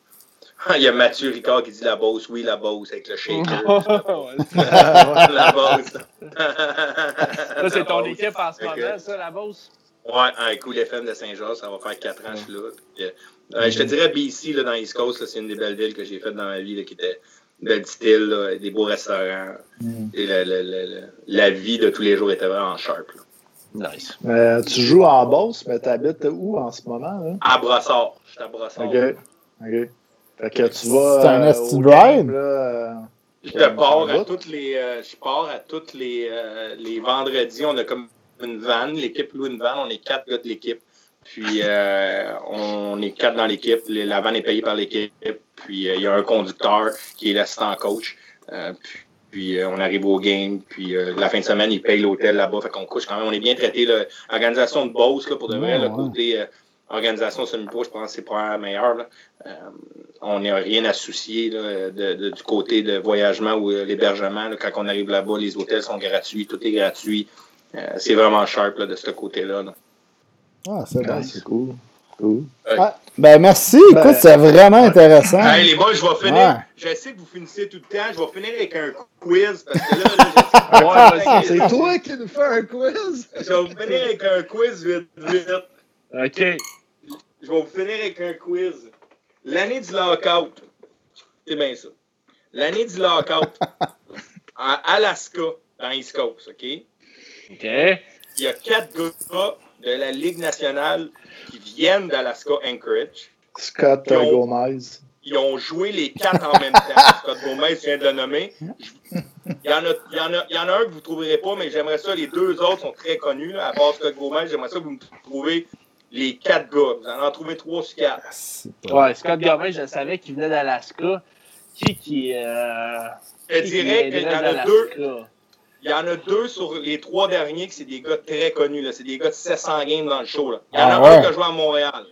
Il y a Mathieu Ricard qui dit la Beauce. Oui, la Beauce avec le shaker. la Beauce. ça, c'est ton équipe en ce moment, ça, la Beauce? Ouais, un coup FM de Saint-Georges, ça va faire quatre ans que je suis là. Euh, je te dirais BC, là, dans East Coast, c'est une des belles villes que j'ai faites dans ma vie, là, qui était belle style, des beaux restaurants. Mm. Et la, la, la, la, vie de tous les jours était vraiment sharp. Nice. Euh, tu joues en Beauce, mais tu habites où en ce moment? Là? À Brossard. Je suis à Brossard. OK. OK. Fait que tu vas. C'est un euh, Esti Drive? Euh, je pars à toutes les. Euh, je pars à toutes les, les vendredis. On a comme une vanne. L'équipe loue une vanne. On est quatre gars de l'équipe. Puis on est quatre dans l'équipe. La vanne est payée par l'équipe. Puis il y a un conducteur qui est l'assistant coach. puis, on arrive au game. Puis la fin de semaine, il paye l'hôtel là-bas. Fait qu'on couche quand même. On est bien traité. L'organisation de Beauce, là, pour de vrai, le côté organisation semi-pro, je pense que c'est pas la meilleure. Euh, on n'a rien à soucier de, du côté de voyagement ou euh, l'hébergement. Quand on arrive là-bas, les hôtels sont gratuits, tout est gratuit. Euh, c'est vraiment sharp de ce côté-là. Ah, c'est bon. C'est cool. cool. Ah, ben merci, ben, écoute, c'est vraiment intéressant. Hey, les boys, je vais finir. Je sais que vous finissez tout le temps. Je vais finir avec un quiz parce que là, là c'est toi qui nous fais un quiz. Je vais vous finir avec un quiz vite, vite. OK. Je vais vous finir avec un quiz. L'année du lockout, c'est bien ça. L'année du lockout, en Alaska, dans East Coast, OK? OK. Il y a quatre gars de la Ligue nationale qui viennent d'Alaska Anchorage. Scott Gomez. Ils ont joué les quatre en même temps. Scott Gomez vient de le nommer. Il y, en a, il, y en a, il y en a un que vous ne trouverez pas, mais j'aimerais ça. Les deux autres sont très connus. À part Scott Gomez, j'aimerais ça que vous me trouviez les quatre gars. Vous en, en trouvez trois sur quatre. Ah, ouais, Scott Gomez, je savais qu'il venait d'Alaska. Qui qui. Euh, je dirais qu'il y en a deux. Il y en a deux sur les trois derniers qui c'est des gars très connus. C'est des gars de 700 games dans le show. Là. Il y en a ah, un qui a joué à Montréal.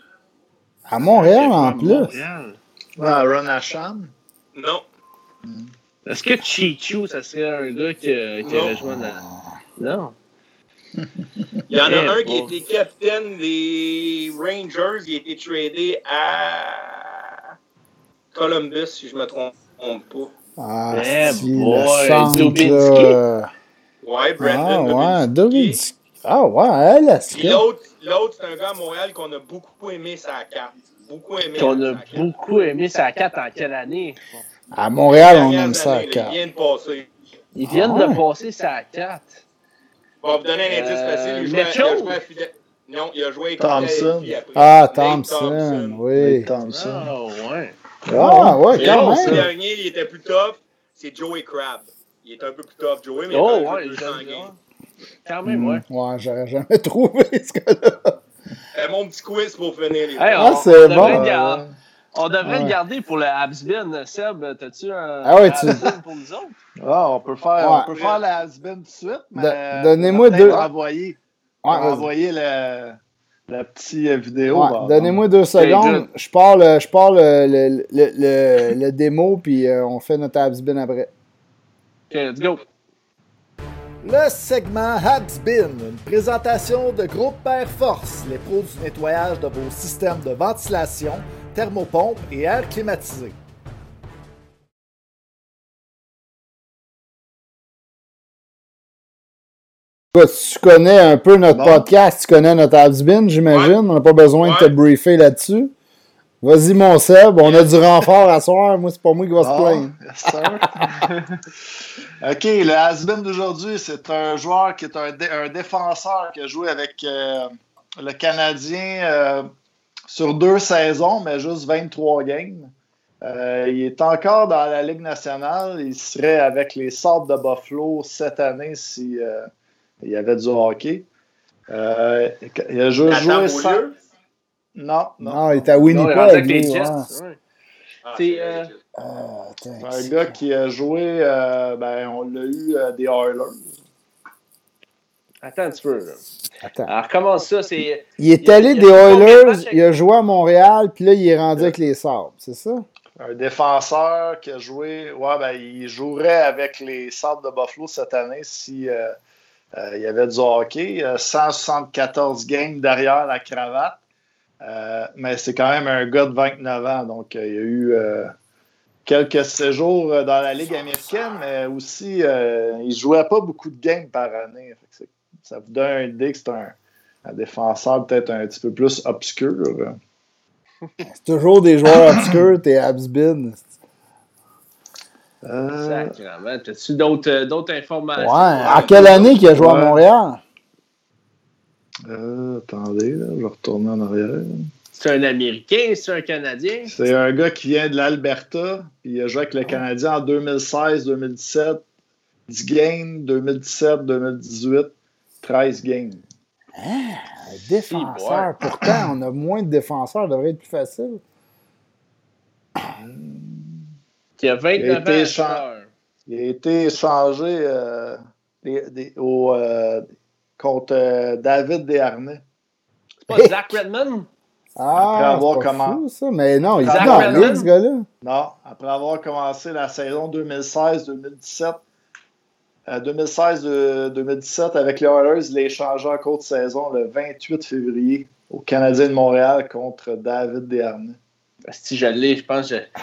À Montréal en plus. Ah, Ron Asham? Non. Est-ce que Chichu, ça serait un gars qui, qui aurait joué dans. Non? Il y en a un qui était capitaine des Rangers, il a été tradé à Columbus, si je ne me trompe pas. Ah, eh boy, Dubinski. Ouais, Brandon ah, ouais, Ah ouais, Alaska. L'autre, c'est un gars à Montréal qu'on a beaucoup aimé sa carte. Beaucoup aimé. Qu'on a beaucoup aimé sa carte en quelle année? À Montréal, on aime sa carte. Il vient de passer. Il vient de passer sa carte. On va vous donner un indice facile. Il, euh, jouait, il a joué Non, il a joué avec Thompson. Ah, Thompson, oui. Thompson. Ah, ouais. Ah, ouais, quand même. Le dernier, il était plus tough. C'est Joey Crab. Il est un peu plus tough, Joey, mais oh, il est ouais, plus sanguin. Quand même, ouais. Hmm, ouais, j'aurais jamais trouvé ce gars-là. Euh, mon petit quiz pour finir les hey, Ah, c'est bon. On devrait le garder pour le Habsbin. Seb, t'as-tu un ah ouais, tu... pour nous autres? Ah, on peut faire, ouais. on peut faire la Habsbin tout de suite, mais Donnez-moi deux. Envoyer, ouais, envoyer le, la petite vidéo. Ouais, Donnez-moi deux secondes. Je pars, le, je pars le, le, le, le démo, puis euh, on fait notre Habsbin après. OK, let's go. Le segment Habsbin, une présentation de Groupe Air Force, les pros du nettoyage de vos systèmes de ventilation, thermopompe et air climatisé. Tu connais un peu notre podcast, tu connais notre Habsbin, j'imagine. On n'a pas besoin de te briefer là-dessus. Vas-y, mon Seb, on a du renfort à soir. Moi, c'est pas moi qui va se plaindre. yes, sir. OK, le has-been d'aujourd'hui, c'est un joueur qui est un, dé- un défenseur qui a joué avec euh, le Canadien euh, sur deux saisons, mais juste 23 games. Euh, il est encore dans la Ligue nationale. Il serait avec les Sabres de Buffalo cette année si euh, il y avait du hockey. Euh, il a joué, Nathan joué sans-? Non, non. Non, il est à Winnipeg. avec les lui, Jets. ouais. Ah, euh, Ah, un gars qui a joué, euh, ben, on l'a eu euh, des Oilers. Attends un petit peu. là. Attends. Alors, comment ça? C'est. Il est Il allé il des Oilers, avec- il a joué à Montréal, puis là, il est rendu avec les Sabres, c'est ça? Un défenseur qui a joué, ouais, ben, il jouerait avec les Sabres de Buffalo cette année si euh, euh, il y avait du hockey. Euh, 174 games derrière la cravate. Euh, mais c'est quand même un gars de 29 ans, donc euh, il y a eu euh, quelques séjours dans la Ligue américaine, mais aussi euh, il jouait pas beaucoup de games par année. C'est- ça vous donne une idée que c'est un, un défenseur peut-être un petit peu plus obscur. C'est toujours des joueurs obscurs, t'es Habsbin. Euh, Sacrément. T'as-tu d'autres, euh, d'autres Ouais. informations? En quelle année qu'il a joué à. Montréal? Euh, attendez, là, je vais retourner en arrière. C'est un Américain, c'est un Canadien? C'est un gars qui vient de l'Alberta, puis il a joué avec le Canadien en 2016-2017, 10 games, 2017-2018, 13 games. Un défenseur. Pourtant, on a moins de défenseurs, ça devrait être plus facile. Qui a 29 Il a été ans. chan-. Il a été échangé euh, des- des- au, euh, contre euh, David Desharnais. C'est pas Zach Redmond? Ah, Après avoir c'est pas comment- fou, ça. Mais non, il est ce gars-là. Non, après avoir commencé la saison 2016-2017, euh, 2016-2017 avec les Oilers, il a échangé en cours de saison le 28 février au Canadien de Montréal contre David Desharnais. Si je l'ai, je pense que je. Ah,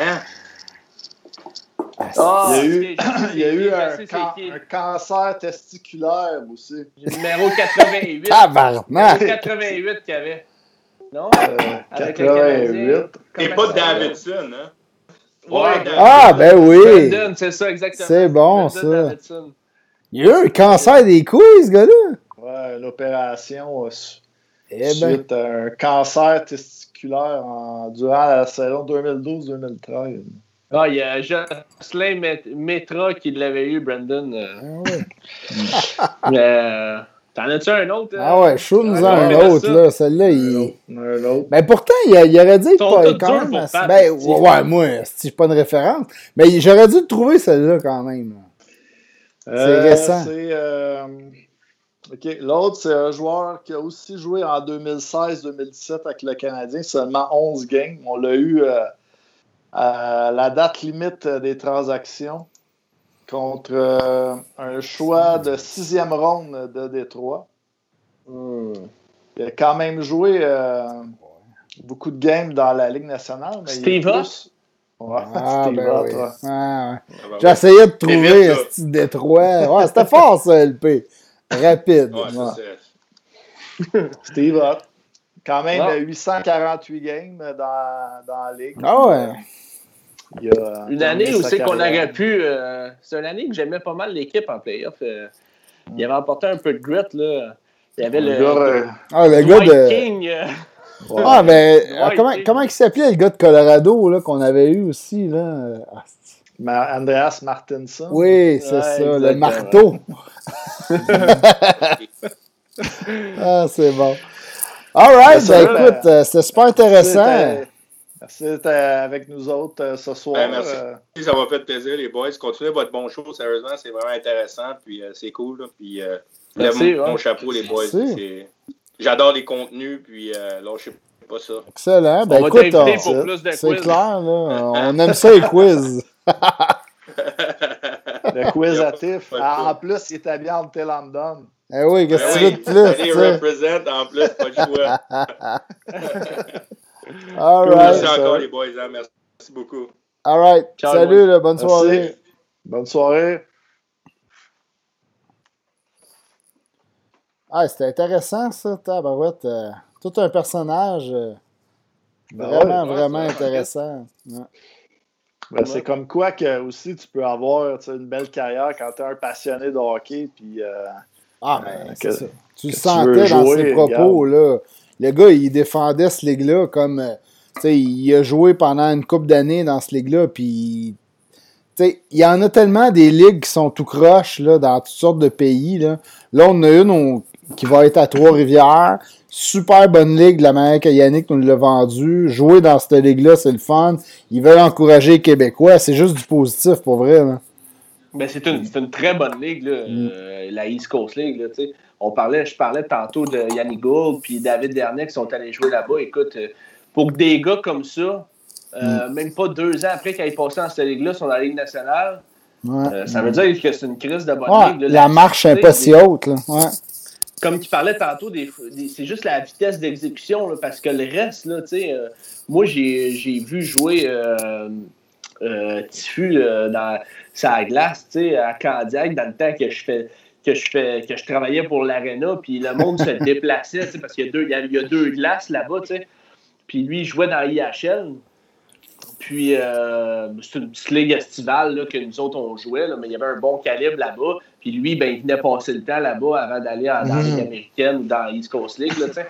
Hein? Ah, il y a eu, il y a un, can- cancer testiculaire aussi. Numéro 88. tabarnak! Numéro 88 qu'il y avait. Non? Euh, Avec le Canadien. 88. C'est Comment pas? Davidson, hein? Ouais, Davidson. Ah, ben oui! Brandon, c'est ça, exactement. C'est bon, Brandon ça. Il a eu un cancer des couilles, ce gars-là! Ouais, l'opération euh, su- Eh ben, suite à un cancer testiculaire en- durant la saison 2012-2013. Ah, il y a Jocelyn Met- Metra qui l'avait eu, Brandon. euh. ah ouais. Mais, euh, T'en as-tu un autre? euh? Ah ouais, show-nous Ouais, un ouais, autre, là. Celle-là, il. Un autre. Ben pourtant, il, il aurait Sont pas, quand même assez- Pat, Ben ouais, moi, esti, je pas une référence. Mais j'aurais dû le trouver celle-là quand même. Euh, récent. c'est, euh. L'autre, c'est un joueur qui a aussi joué en 2016-2017 avec le Canadien, seulement 11 games. On l'a eu euh, à la date limite des transactions contre euh, un choix de sixième ronde de Détroit. Hmm. Il a quand même joué euh, beaucoup de games dans la Ligue nationale. Mais Steve Hutt? plus- Ouais, Ah, Steve ben Hutt, oui. Ah, ouais. Ah, ouais. J'essayais de trouver ce petit Détroit. Ouais, c'était fort, ça, LP. Rapide. Ouais. Steve Hutt. Quand même Ah. euh, 848 games dans, dans la Ligue. Ah ouais. Il a, Une année où c'est qu'on aurait pu. euh, c'est une année que j'aimais pas mal l'équipe en playoff. euh, il avait apporté un peu de grit. Là. Il y avait Le le. gars, euh, Ah, le gars de. King. euh, ouais. Ah, ben, Ouais, ah, comment, comment il s'appelait le gars de Colorado là, qu'on avait eu aussi? Là? Ah, Ma- Andreas Martinson. oui, c'est Ouais, ça, le marteau. Ah, c'est bon. All right, ben, ben, écoute, euh, c'était super intéressant. C'était- Merci d'être avec nous autres euh, ce soir. Ben, merci. Euh, Ça m'a fait plaisir, les boys. Continuez votre bon show, sérieusement, c'est vraiment intéressant. Puis euh, c'est cool. là. Puis euh, Merci, lève mon, ouais. mon chapeau, les boys. J'adore les contenus, puis euh, lâchez pas ça. Excellent. Ben, on va écoute, t'inviter on- pour plus de c'est clair, là. On aime ça, les quiz. le quiz à Tiff. Ah, en plus, il est habillé en London. Eh oui, qu'est-ce que Ben tu veux de oui, plus? sais? represent, en plus, pas de choix. All Merci right. encore, les boys. hein. Merci beaucoup. All right. Ciao, Salut, là, bonne Merci. soirée. Bonne soirée. Ah, c'était intéressant, ça, Tabarouette. Euh, tout un personnage. euh, Vraiment, vraiment intéressant. Ben, c'est comme quoi que aussi tu peux avoir une belle carrière quand tu es un passionné de hockey. Puis, euh, ah, ben, ça. Tu le sentais dans ses propos. Là. Le gars, il défendait ce ligue-là comme. Euh, il a joué pendant une couple d'années dans ce ligue-là. Puis. il y en a tellement des ligues qui sont tout croches là, dans toutes sortes de pays. Là, là on a une qui va être à Trois-Rivières. Super bonne ligue, la manière que Yannick nous l'a vendu. Jouer dans cette ligue-là, c'est le fun. Ils veulent encourager les Québécois. C'est juste du positif, pour vrai. Ben, c'est une, une, très bonne ligue, là, mm. euh, la East Coast League. Là, on parlait, je parlais tantôt de Yannick Gould puis David Dernier qui sont allés jouer là-bas. Écoute, euh, pour des gars comme ça, euh, mm. même pas deux ans après qu'ils aient passé dans cette ligue-là, sont dans la Ligue nationale, ça veut dire que c'est une crise de bonne ligue. la marche n'est pas si haute. Là. Ouais comme tu parlais tantôt, c'est juste la vitesse d'exécution, parce que le reste, là, euh, moi, j'ai vu jouer euh, euh, Tifu dans sa glace à Candiac dans le temps que je fais que je fais que je travaillais pour l'Arena, puis le monde se déplaçait, parce qu'il y, a deux, il y a deux glaces là-bas, puis lui, il jouait dans l'IHL. Puis, euh, c'est une petite ligue estivale là, que nous autres, on jouait, mais il y avait un bon calibre là-bas. Puis lui, ben, il venait passer le temps là-bas avant d'aller dans la Ligue mm. américaine ou dans East Coast League. Là,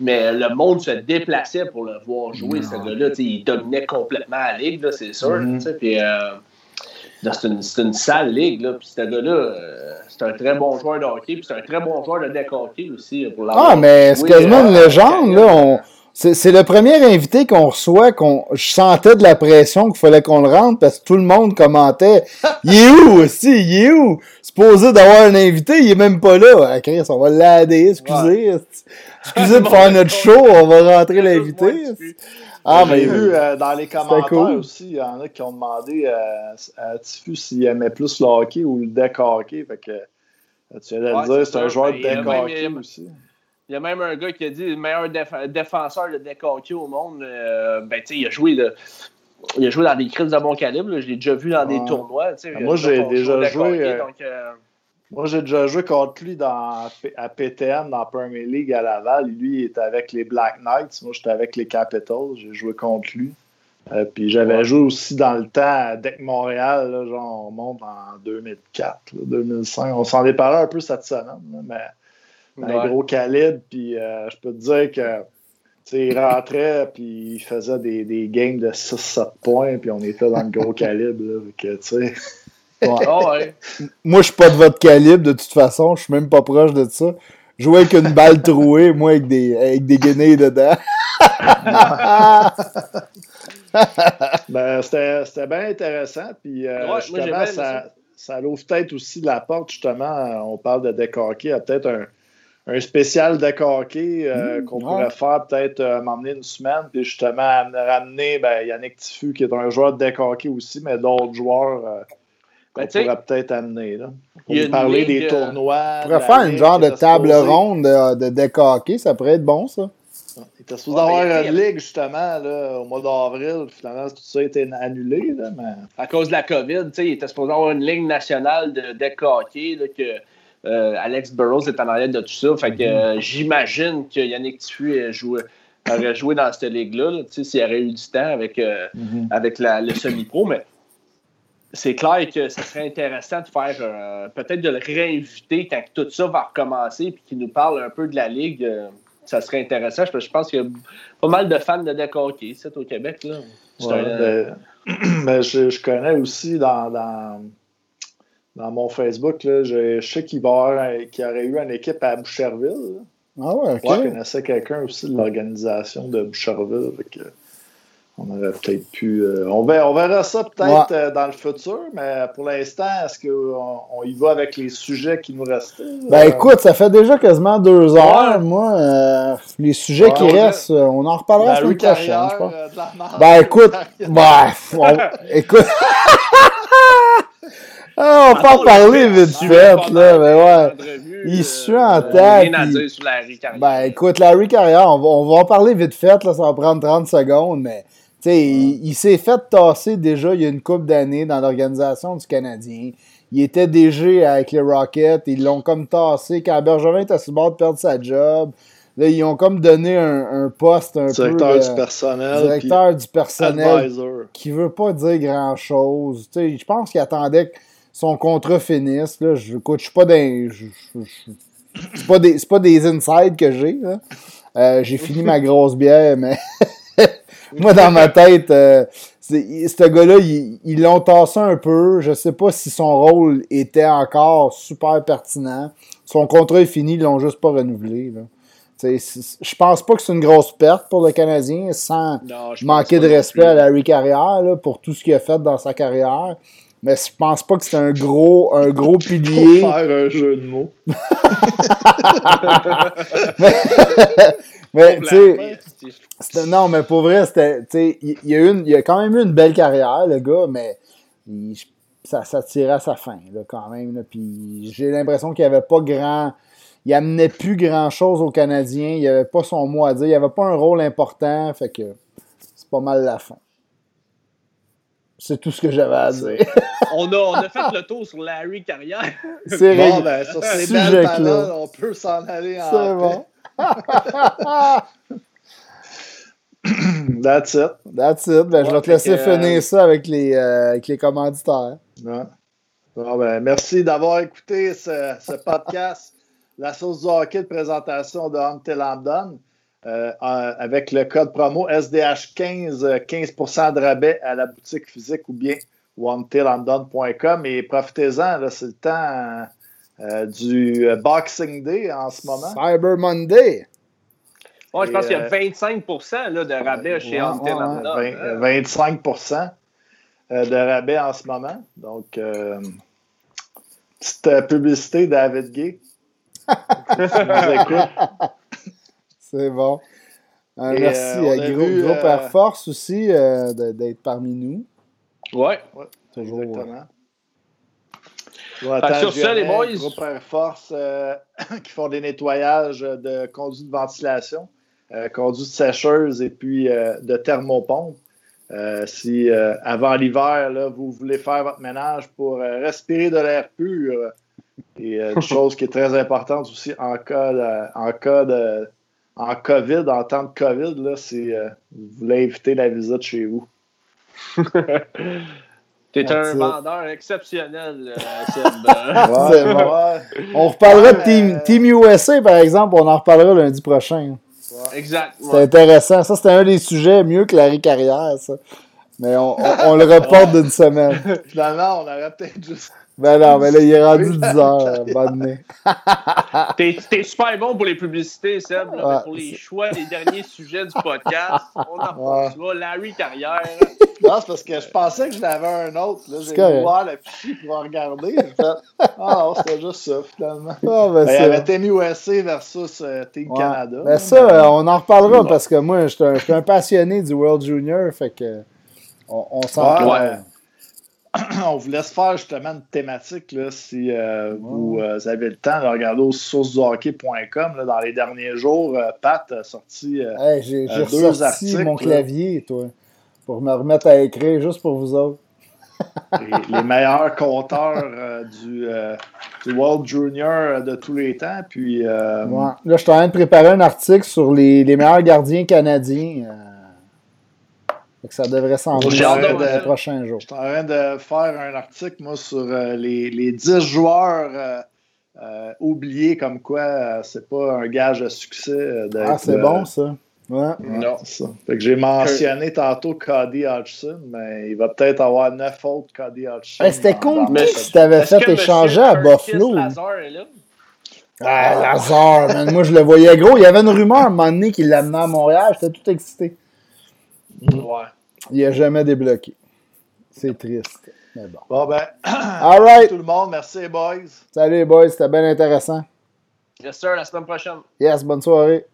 mais le monde se déplaçait pour le voir jouer, ce gars-là. Il dominait complètement la ligue, c'est sûr. Mm. Puis, euh, c'est une, une, sale ligue. Là. Puis ce gars-là, euh, c'est un très bon joueur de hockey. Puis c'est un très bon joueur de deck hockey aussi. Pour ah, mais c'est quasiment une légende. Là. On c'est le premier invité qu'on reçoit qu'on je sentais de la pression qu'il fallait qu'on le rentre parce que tout le monde commentait Il est où aussi? Il est où? Supposé d'avoir un invité, il est même pas là. Ah, Chris, on va l'aider, excusez. Excusez de faire notre show, on va rentrer l'invité. Ah, mais J'ai vu euh, dans les commentaires aussi, il y en a qui ont demandé euh, à Tifu s'il aimait plus le hockey ou le deck hockey. Fait que euh, tu de le dire, c'est un joueur de deck hockey aussi. Il y a même un gars qui a dit le meilleur défenseur de deck au monde. Euh, ben, tu sais, il a joué il a joué dans des crises de bon calibre. Je l'ai déjà vu dans des tournois. Moi, j'ai déjà joué. Moi, j'ai déjà joué contre lui dans, à PTN dans Premier League à Laval. Lui, il était avec les Black Knights. Moi, j'étais avec les Capitals. J'ai joué contre lui. puis j'avais joué aussi dans le temps à Deck Montréal, là, genre on monte en 2004, 2005. On s'en est parlé un peu cette semaine, mais un gros calibre. Puis euh, je peux te dire que il rentrait puis il faisait des, des games de 6-7 points, puis on était dans le gros calibre. Là, que, ah Moi, je suis pas de votre calibre de toute façon, je suis même pas proche de ça. Jouer avec une balle trouée, moi avec des, avec des guenilles dedans. ben, c'était bien intéressant. Puis euh, justement, ça, ça l'ouvre peut-être aussi la porte, justement. On parle de décorquer à peut-être un, un spécial de hockey euh, mmh, qu'on pourrait faire peut-être euh, m'emmener une semaine, puis justement ramener ben, Yannick Tiffu, qui est un joueur de hockey aussi, mais d'autres joueurs euh, qu'on ben, pourrait peut-être amener. Là, pour parler des tournois. On pourrait faire une genre de table ronde de, de deck hockey, ça pourrait être bon, ça. Il était supposé avoir une ligue justement là, au mois d'avril. Finalement, tout ça a été annulé. Là, mais... À cause de la COVID, il était supposé avoir une ligue nationale de deck hockey là, que euh, Alex Burrows est en arrière de tout ça. Fait que euh, j'imagine que Yannick Tiffu aurait joué dans cette ligue-là, s'il aurait eu du temps avec, euh, mhm. avec le semi-pro. Mais c'est clair que ce serait intéressant de faire peut-être de le réinviter quand tout ça va recommencer puis qu'il nous parle un peu de la ligue. ça serait intéressant. Je, je pense qu'il y a pas mal de fans de deck hockey au Québec. Là. Ben, ben, je, connais aussi dans dans mon Facebook, là, je, sais qu'il va avoir, y aurait eu une équipe à Boucherville. Ah ouais, ok. je connaissais quelqu'un aussi de l'organisation de Boucherville. On aurait peut-être pu. Euh, on, verra, on, verra, ça peut-être euh, dans le futur, mais pour l'instant, est-ce qu'on on y va avec les sujets qui nous restaient? Ben écoute, ça fait déjà quasiment deux heures. Moi, euh, les sujets qui restent, on en reparlera la semaine prochaine, je pense. ben écoute, ben, écoute. Ah, on peut en parler vite fait, là, mais ouais. Il suit en tête. Ben, écoute, Larry Carrière, on va, on va en parler vite fait, là, ça va prendre 30 secondes, mais, sais, il, s'est fait tasser déjà il y a une couple d'années dans l'organisation du Canadien. Il était DG avec les Rockets, ils l'ont comme tassé. Quand Bergevin était sur le bord de perdre sa job, Là, ils ont comme donné un, un poste un Directeur peu. du euh, personnel. directeur du personnel Advisor. qui veut pas dire grand-chose. Je pense qu'il attendait que son contrat finisse. Là. Je, écoute, je suis pas dans. C'est pas, des- c'est pas des insides que j'ai. Euh, j'ai fini ma grosse bière, mais moi, dans ma tête, euh, ce gars-là, ils l'ont tassé un peu. Je sais pas si son rôle était encore super pertinent. Son contrat est fini, ils l'ont juste pas renouvelé. là. Je pense pas que c'est une grosse perte pour le Canadien, sans Non, manquer de respect à Larry Carrière là, pour tout ce qu'il a fait dans sa carrière. Mais je pense pas que c'est un gros, un gros Pour pilier. faire un jeu de mots. Mais, tu sais, non, mais pour vrai, c'était, tu sais, il, il a eu une- il a quand même eu une belle carrière, le gars, mais il- ça, ça tirait à sa fin, là, quand même. là. Puis j'ai l'impression qu'il n'y avait pas grand. Il amenait plus grand chose aux Canadiens. Il n'y avait pas son mot à dire. Il n'y avait pas un rôle important. Fait que c'est pas mal la fin. C'est tout ce que j'avais à dire. on, a, on a fait le tour sur Larry Carrière. C'est Bon, réglé. ben, sur ces Sujet belles paroles, on peut s'en aller en C'est bon. That's it. That's it. Ben, je vais te laisser finir ça avec les, euh, avec les commanditaires. Ouais. Bon, ben, merci d'avoir écouté ce, ce podcast, La sauce du hockey de présentation de Lambdon. Euh, euh, avec le code promo SDH15, euh, 15% de rabais à la boutique physique ou bien onetailundone.com. Et profitez-en, c'est le temps euh, du euh, Boxing Day en ce moment. Cyber Monday. Ouais, je pense qu'il y a euh, 25% là, de rabais chez ouais, Hunter ouais, Lambda. Vingt- euh, 25% euh, de rabais en ce moment. Donc, euh, petite euh, publicité, David Gay. C'est bon. Euh, merci euh, à Gros, vu, Groupe euh, Air Force aussi euh, d'être parmi nous. Ouais. Toujours. Exactement. Que sur ça, les boys. Groupe Air Force euh, qui font des nettoyages de conduits de ventilation, euh, conduits de sécheuse et puis euh, de thermopompe. Euh, si euh, avant l'hiver, là, vous voulez faire votre ménage pour euh, respirer de l'air pur, et euh, une chose qui est très importante aussi en cas de, en cas de en COVID, en temps de COVID, là, c'est euh, vous voulez éviter la visite chez vous. T'es un vendeur exceptionnel, euh, ouais. On reparlera de Team USA, par exemple. On en reparlera lundi prochain. Exact. C'est ouais. intéressant. Ça, c'était un des sujets mieux que Larry Carrière, ça. Mais on, on- on le reporte d'une semaine. Finalement, on aurait peut-être juste. Ben non, mais là, il est rendu 10 heures. Bonne nuit. T'es t'es super bon pour les publicités, Seb, là, Ouais. mais pour les choix des derniers sujets du podcast. On en Ouais. Larry Carrière. Non, c'est parce que je pensais que je l'avais un autre. Là, j'ai ouvert le fichier pour regarder. J'ai fait Ah c'était juste ça, finalement. Ah, ben, Ben, il y c'est- avait Team USA versus euh, Team Ouais. Canada. Ben ça, euh, on en reparlera Ouais. parce que moi, je suis un, passionné du World Junior, fait que on, on s'en Ouais, parle. ouais. on vous laisse faire justement une thématique là, si euh, vous euh, avez le temps de regarder au sourcesduhockey.com. Dans les derniers jours, euh, Pat a sorti Hey, j'ai j'ai deux articles, mon clavier, toi, pour me remettre à écrire juste pour vous autres. les, les meilleurs compteurs du, du World Junior de tous les temps. Puis, Ouais. Là, je suis en train de préparer un article sur les, les meilleurs gardiens canadiens. Que ça devrait s'en venir de- les prochains jours. Je suis en train de faire un article, moi, sur euh, les, les 10 joueurs euh, euh, oubliés, comme quoi euh, c'est pas un gage de succès. euh, Ah, c'est euh, bon, ça. Ouais. Non. ça. Fait que j'ai mentionné tantôt Cody Hodgson, mais il va peut-être avoir 9 autres Cody Hodgson. Hey, C'était dans- con ma si t'avais fait échanger à Buffalo. Lazar est là? Ah, Lazare, man. Moi, je le voyais gros. Il y avait une rumeur à un moment donné qu'il l'amenait à Montréal. J'étais tout excité. Ouais. Il n'a jamais débloqué. C'est triste. Mais bon. Bon, ben, All right. tout le monde, merci les boys. Salut les boys, c'était bien intéressant. Yes, sir, la semaine prochaine. Yes, bonne soirée.